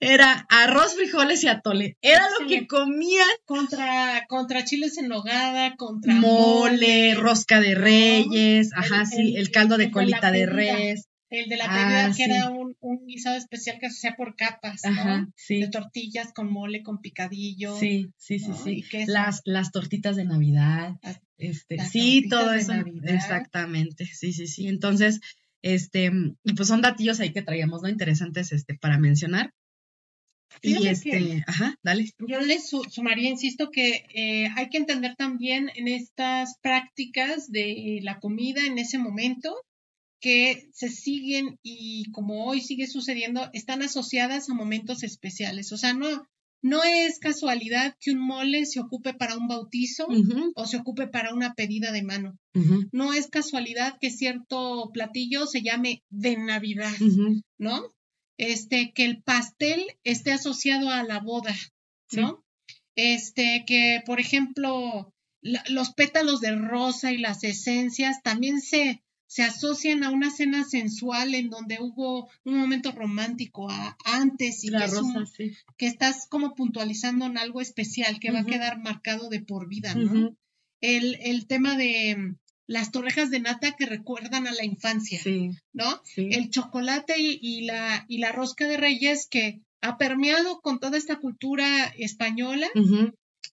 era arroz, frijoles y atole. Era lo que comían contra, contra chiles en nogada, contra mole, rosca de reyes, ajá, El- sí, el- el caldo de el colita de res, El de la Ah, pedida, que sí. era un, un guisado especial que se hacía por capas, ¿no? ajá, sí, De tortillas con mole, con picadillo. sí, sí, sí, ¿no? sí. Las, las tortitas de Navidad, Las- este, las sí, todo eso, Navidad. exactamente, sí, sí, sí. Entonces, este, y pues son datillos ahí que traíamos, ¿no? Interesantes, este, para mencionar. Y este, ajá, dale. Yo le su- sumaría, insisto, que eh, hay que entender también en estas prácticas de la comida en ese momento que se siguen y como hoy sigue sucediendo, están asociadas a momentos especiales. O sea, no, no es casualidad que un mole se ocupe para un bautizo o se ocupe para una pedida de mano. No es casualidad que cierto platillo se llame de Navidad, ¿no? Este, que el pastel esté asociado a la boda, ¿no? Este, que, por ejemplo, la- los pétalos de rosa y las esencias también se, se asocian a una cena sensual en donde hubo un momento romántico a- antes y que, es un- rosa, sí. que estás como puntualizando en algo especial que va a quedar marcado de por vida, ¿no? El, el tema de mm, las torrejas de nata que recuerdan a la infancia, Sí, ¿no? sí. El chocolate y, y la, y la rosca de reyes que ha permeado con toda esta cultura española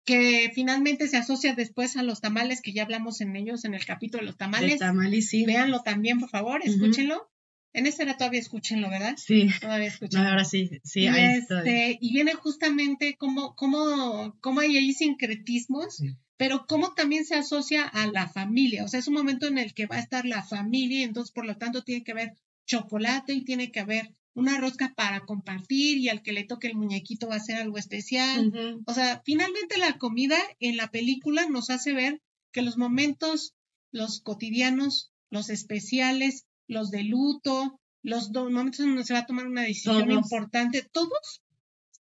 que finalmente se asocia después a los tamales, que ya hablamos en ellos en el capítulo de los tamales. tamales, sí. Véanlo también, por favor, escúchenlo. En esta era todavía escúchenlo, ¿verdad? Sí, Todavía no, escúchenlo. ahora sí, sí, y, ahí estoy. este, y viene justamente cómo, cómo, cómo hay ahí sincretismos, Sí. pero cómo también se asocia a la familia. O sea, es un momento en el que va a estar la familia, y entonces por lo tanto tiene que haber chocolate y tiene que haber una rosca para compartir y al que le toque el muñequito va a ser algo especial. O sea, finalmente la comida en la película nos hace ver que los momentos, los cotidianos, los especiales, los de luto, los momentos en donde se va a tomar una decisión Todos. importante, todos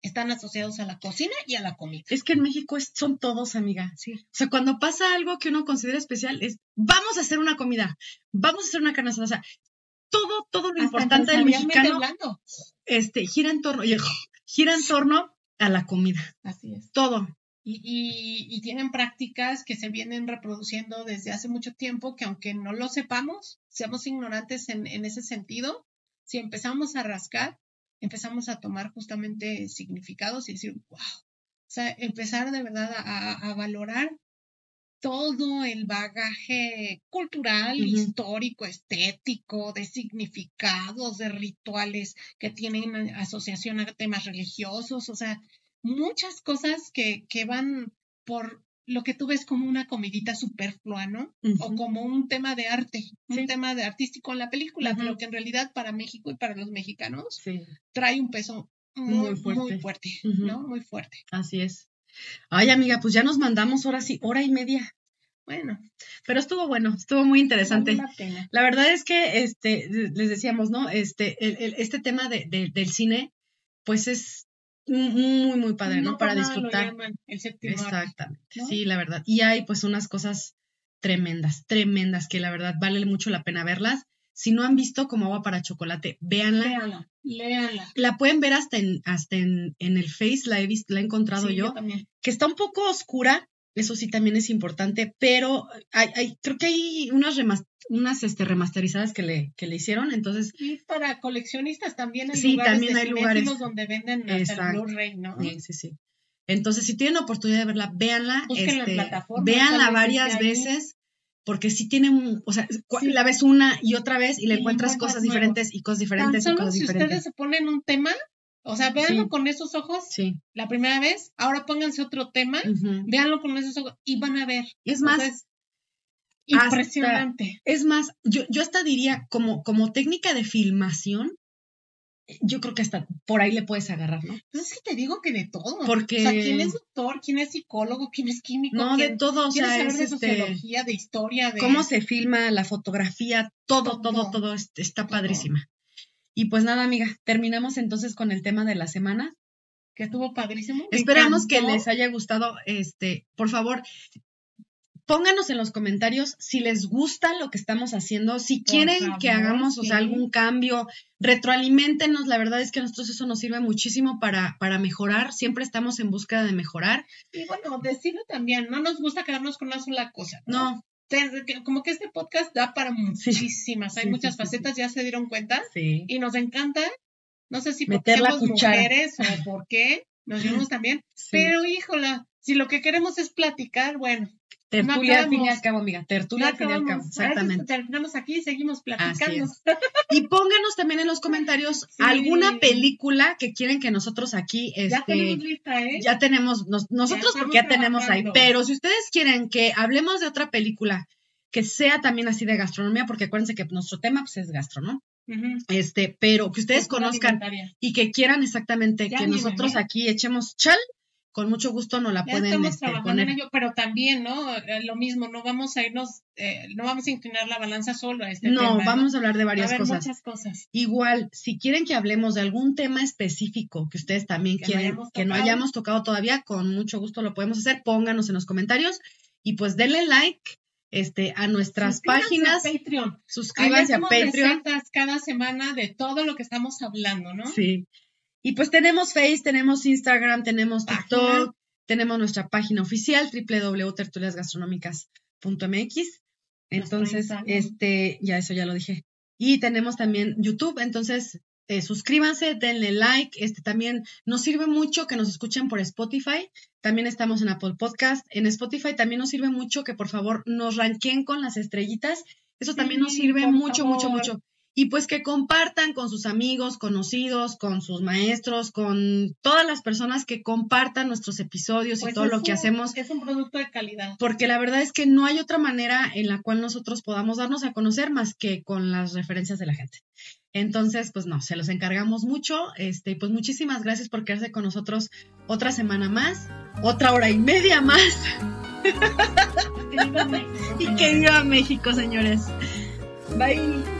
están asociados a la cocina y a la comida. Es que en México es- son todos, amiga. Sí. O sea, cuando pasa algo que uno considera especial, es vamos a hacer una comida, vamos a hacer una carne asada. O sea, todo, todo lo importante del mexicano hablando. este, gira en torno. Gira en torno a la comida. Así es. Todo. Y, y, y, tienen prácticas que se vienen reproduciendo desde hace mucho tiempo, que aunque no lo sepamos, seamos ignorantes en, en ese sentido, si empezamos a rascar, empezamos a tomar justamente significados y decir, wow, o sea, empezar de verdad a, a valorar todo el bagaje cultural, uh -huh. histórico, estético, de significados, de rituales que tienen asociación a temas religiosos, o sea, muchas cosas que, que van por lo que tú ves como una comidita superflua, ¿no? Uh -huh. O como un tema de arte, un tema de artístico en la película, uh -huh. pero que en realidad para México y para los mexicanos sí. trae un peso muy, muy fuerte, muy fuerte ¿no? Muy fuerte. Así es. Ay, amiga, pues ya nos mandamos ahora sí, hora y media. Bueno, pero estuvo bueno, estuvo muy interesante. La, la, verdad es que este, les decíamos, ¿no? Este, el, el, este tema de, de, del cine, pues es muy, muy padre, ¿no? no Para disfrutar. el Exactamente. ¿no? Sí, la verdad. Y hay pues unas cosas tremendas, tremendas, que la verdad vale mucho la pena verlas. Si no han visto como agua para chocolate, véanla. Léanla, léanla. La pueden ver hasta en, hasta en, en el Face, la he visto, la he encontrado sí, yo, yo que está un poco oscura, eso sí también es importante, pero hay, hay creo que hay unas, remas, unas este, remasterizadas que le, que le hicieron, entonces... Y para coleccionistas también hay sí, lugares, también hay lugares donde venden hasta el Blu-ray, ¿no? Sí, sí, sí. Entonces, si tienen oportunidad de verla, véanla, Busquen este, la véanla varias veces, porque sí tiene un, o sea, sí. la ves una y otra vez y le y encuentras cosas nuevo. diferentes y cosas diferentes Tan y solo cosas si diferentes. ustedes se ponen un tema, o sea, véanlo Sí. con esos ojos la primera vez, ahora pónganse otro tema, ujú. véanlo con esos ojos y van a ver. Es más, hasta- impresionante. Es más, yo, yo hasta diría, como, como técnica de filmación, yo creo que hasta por ahí le puedes agarrar, ¿no? Pues es que te digo que de todo. Porque- O sea, quién es doctor, quién es psicólogo, quién es químico. No, de todo, o sea, es de este, sociología, de historia, de... cómo se filma, la fotografía, todo, todo, Todo. todo, es- está padrísima. Y pues nada, amiga, terminamos entonces con el tema de la semana. Que estuvo padrísimo. Esperamos que les haya gustado. Este, por favor, pónganos en los comentarios si les gusta lo que estamos haciendo, si quieren favor, que hagamos o sea, algún cambio, retroaliméntenos. La verdad es que a nosotros eso nos sirve muchísimo para, para mejorar. Siempre estamos en búsqueda de mejorar. Y bueno, decirlo también, no nos gusta quedarnos con una sola cosa. ¿no? No, Como que este podcast da para muchísimas, hay Sí, muchas sí, facetas, ya se dieron cuenta, sí. y nos encanta, no sé si porque Meter la somos mujeres o por qué, nos [LAUGHS] vimos también, sí. pero híjola, si lo que queremos es platicar, bueno, Tertulia al fin y al cabo, amiga. Tertulia ya al fin y al cabo, exactamente. terminamos aquí y seguimos platicando. [LAUGHS] Y pónganos también en los comentarios Sí. alguna película que quieren que nosotros aquí Ya este, tenemos lista, ¿eh? ya tenemos, nos- nosotros porque ya tenemos ahí, pero si ustedes quieren que hablemos de otra película que sea también así de gastronomía, porque acuérdense que nuestro tema pues, es gastro, ¿no? Este, pero que ustedes conozcan y que quieran exactamente Ya que nosotros aquí echemos chal, con mucho gusto nos la Ya pueden estamos este, trabajando poner. en ello, pero también, ¿no? Eh, Lo mismo, no vamos a irnos, eh, no vamos a inclinar la balanza solo a este No, tema. vamos a hablar de a varias cosas. muchas cosas. Igual, si quieren que hablemos de algún tema específico que ustedes también Que no quieren que no hayamos tocado todavía, con mucho gusto lo podemos hacer. Pónganos en los comentarios y pues denle like este, a nuestras Suscríbanse páginas. a Patreon. Suscríbanse a Patreon. cada semana de todo lo que estamos hablando, ¿no? Sí. Y pues tenemos Face, tenemos Instagram, tenemos Página. TikTok, tenemos nuestra página oficial www.tertuliasgastronómicas.mx. Entonces, este, ya eso ya lo dije. Y tenemos también YouTube, entonces eh, suscríbanse, denle like, este también nos sirve mucho que nos escuchen por Spotify, también estamos en Apple Podcast, en Spotify también nos sirve mucho que por favor nos ranquen con las estrellitas, eso también nos sirve mucho, mucho, mucho. Y pues que compartan con sus amigos, conocidos, con sus maestros, con todas las personas que compartan nuestros episodios Pues y todo es lo que un- hacemos Es un producto de calidad. porque la verdad es que no hay otra manera en la cual nosotros podamos darnos a conocer más que con las referencias de la gente. Entonces, pues no, se los encargamos mucho. Este, pues muchísimas gracias por quedarse con nosotros otra semana más, otra hora y media más. [LAUGHS] Que viva México, [LAUGHS] Y que viva México, señores. Bye.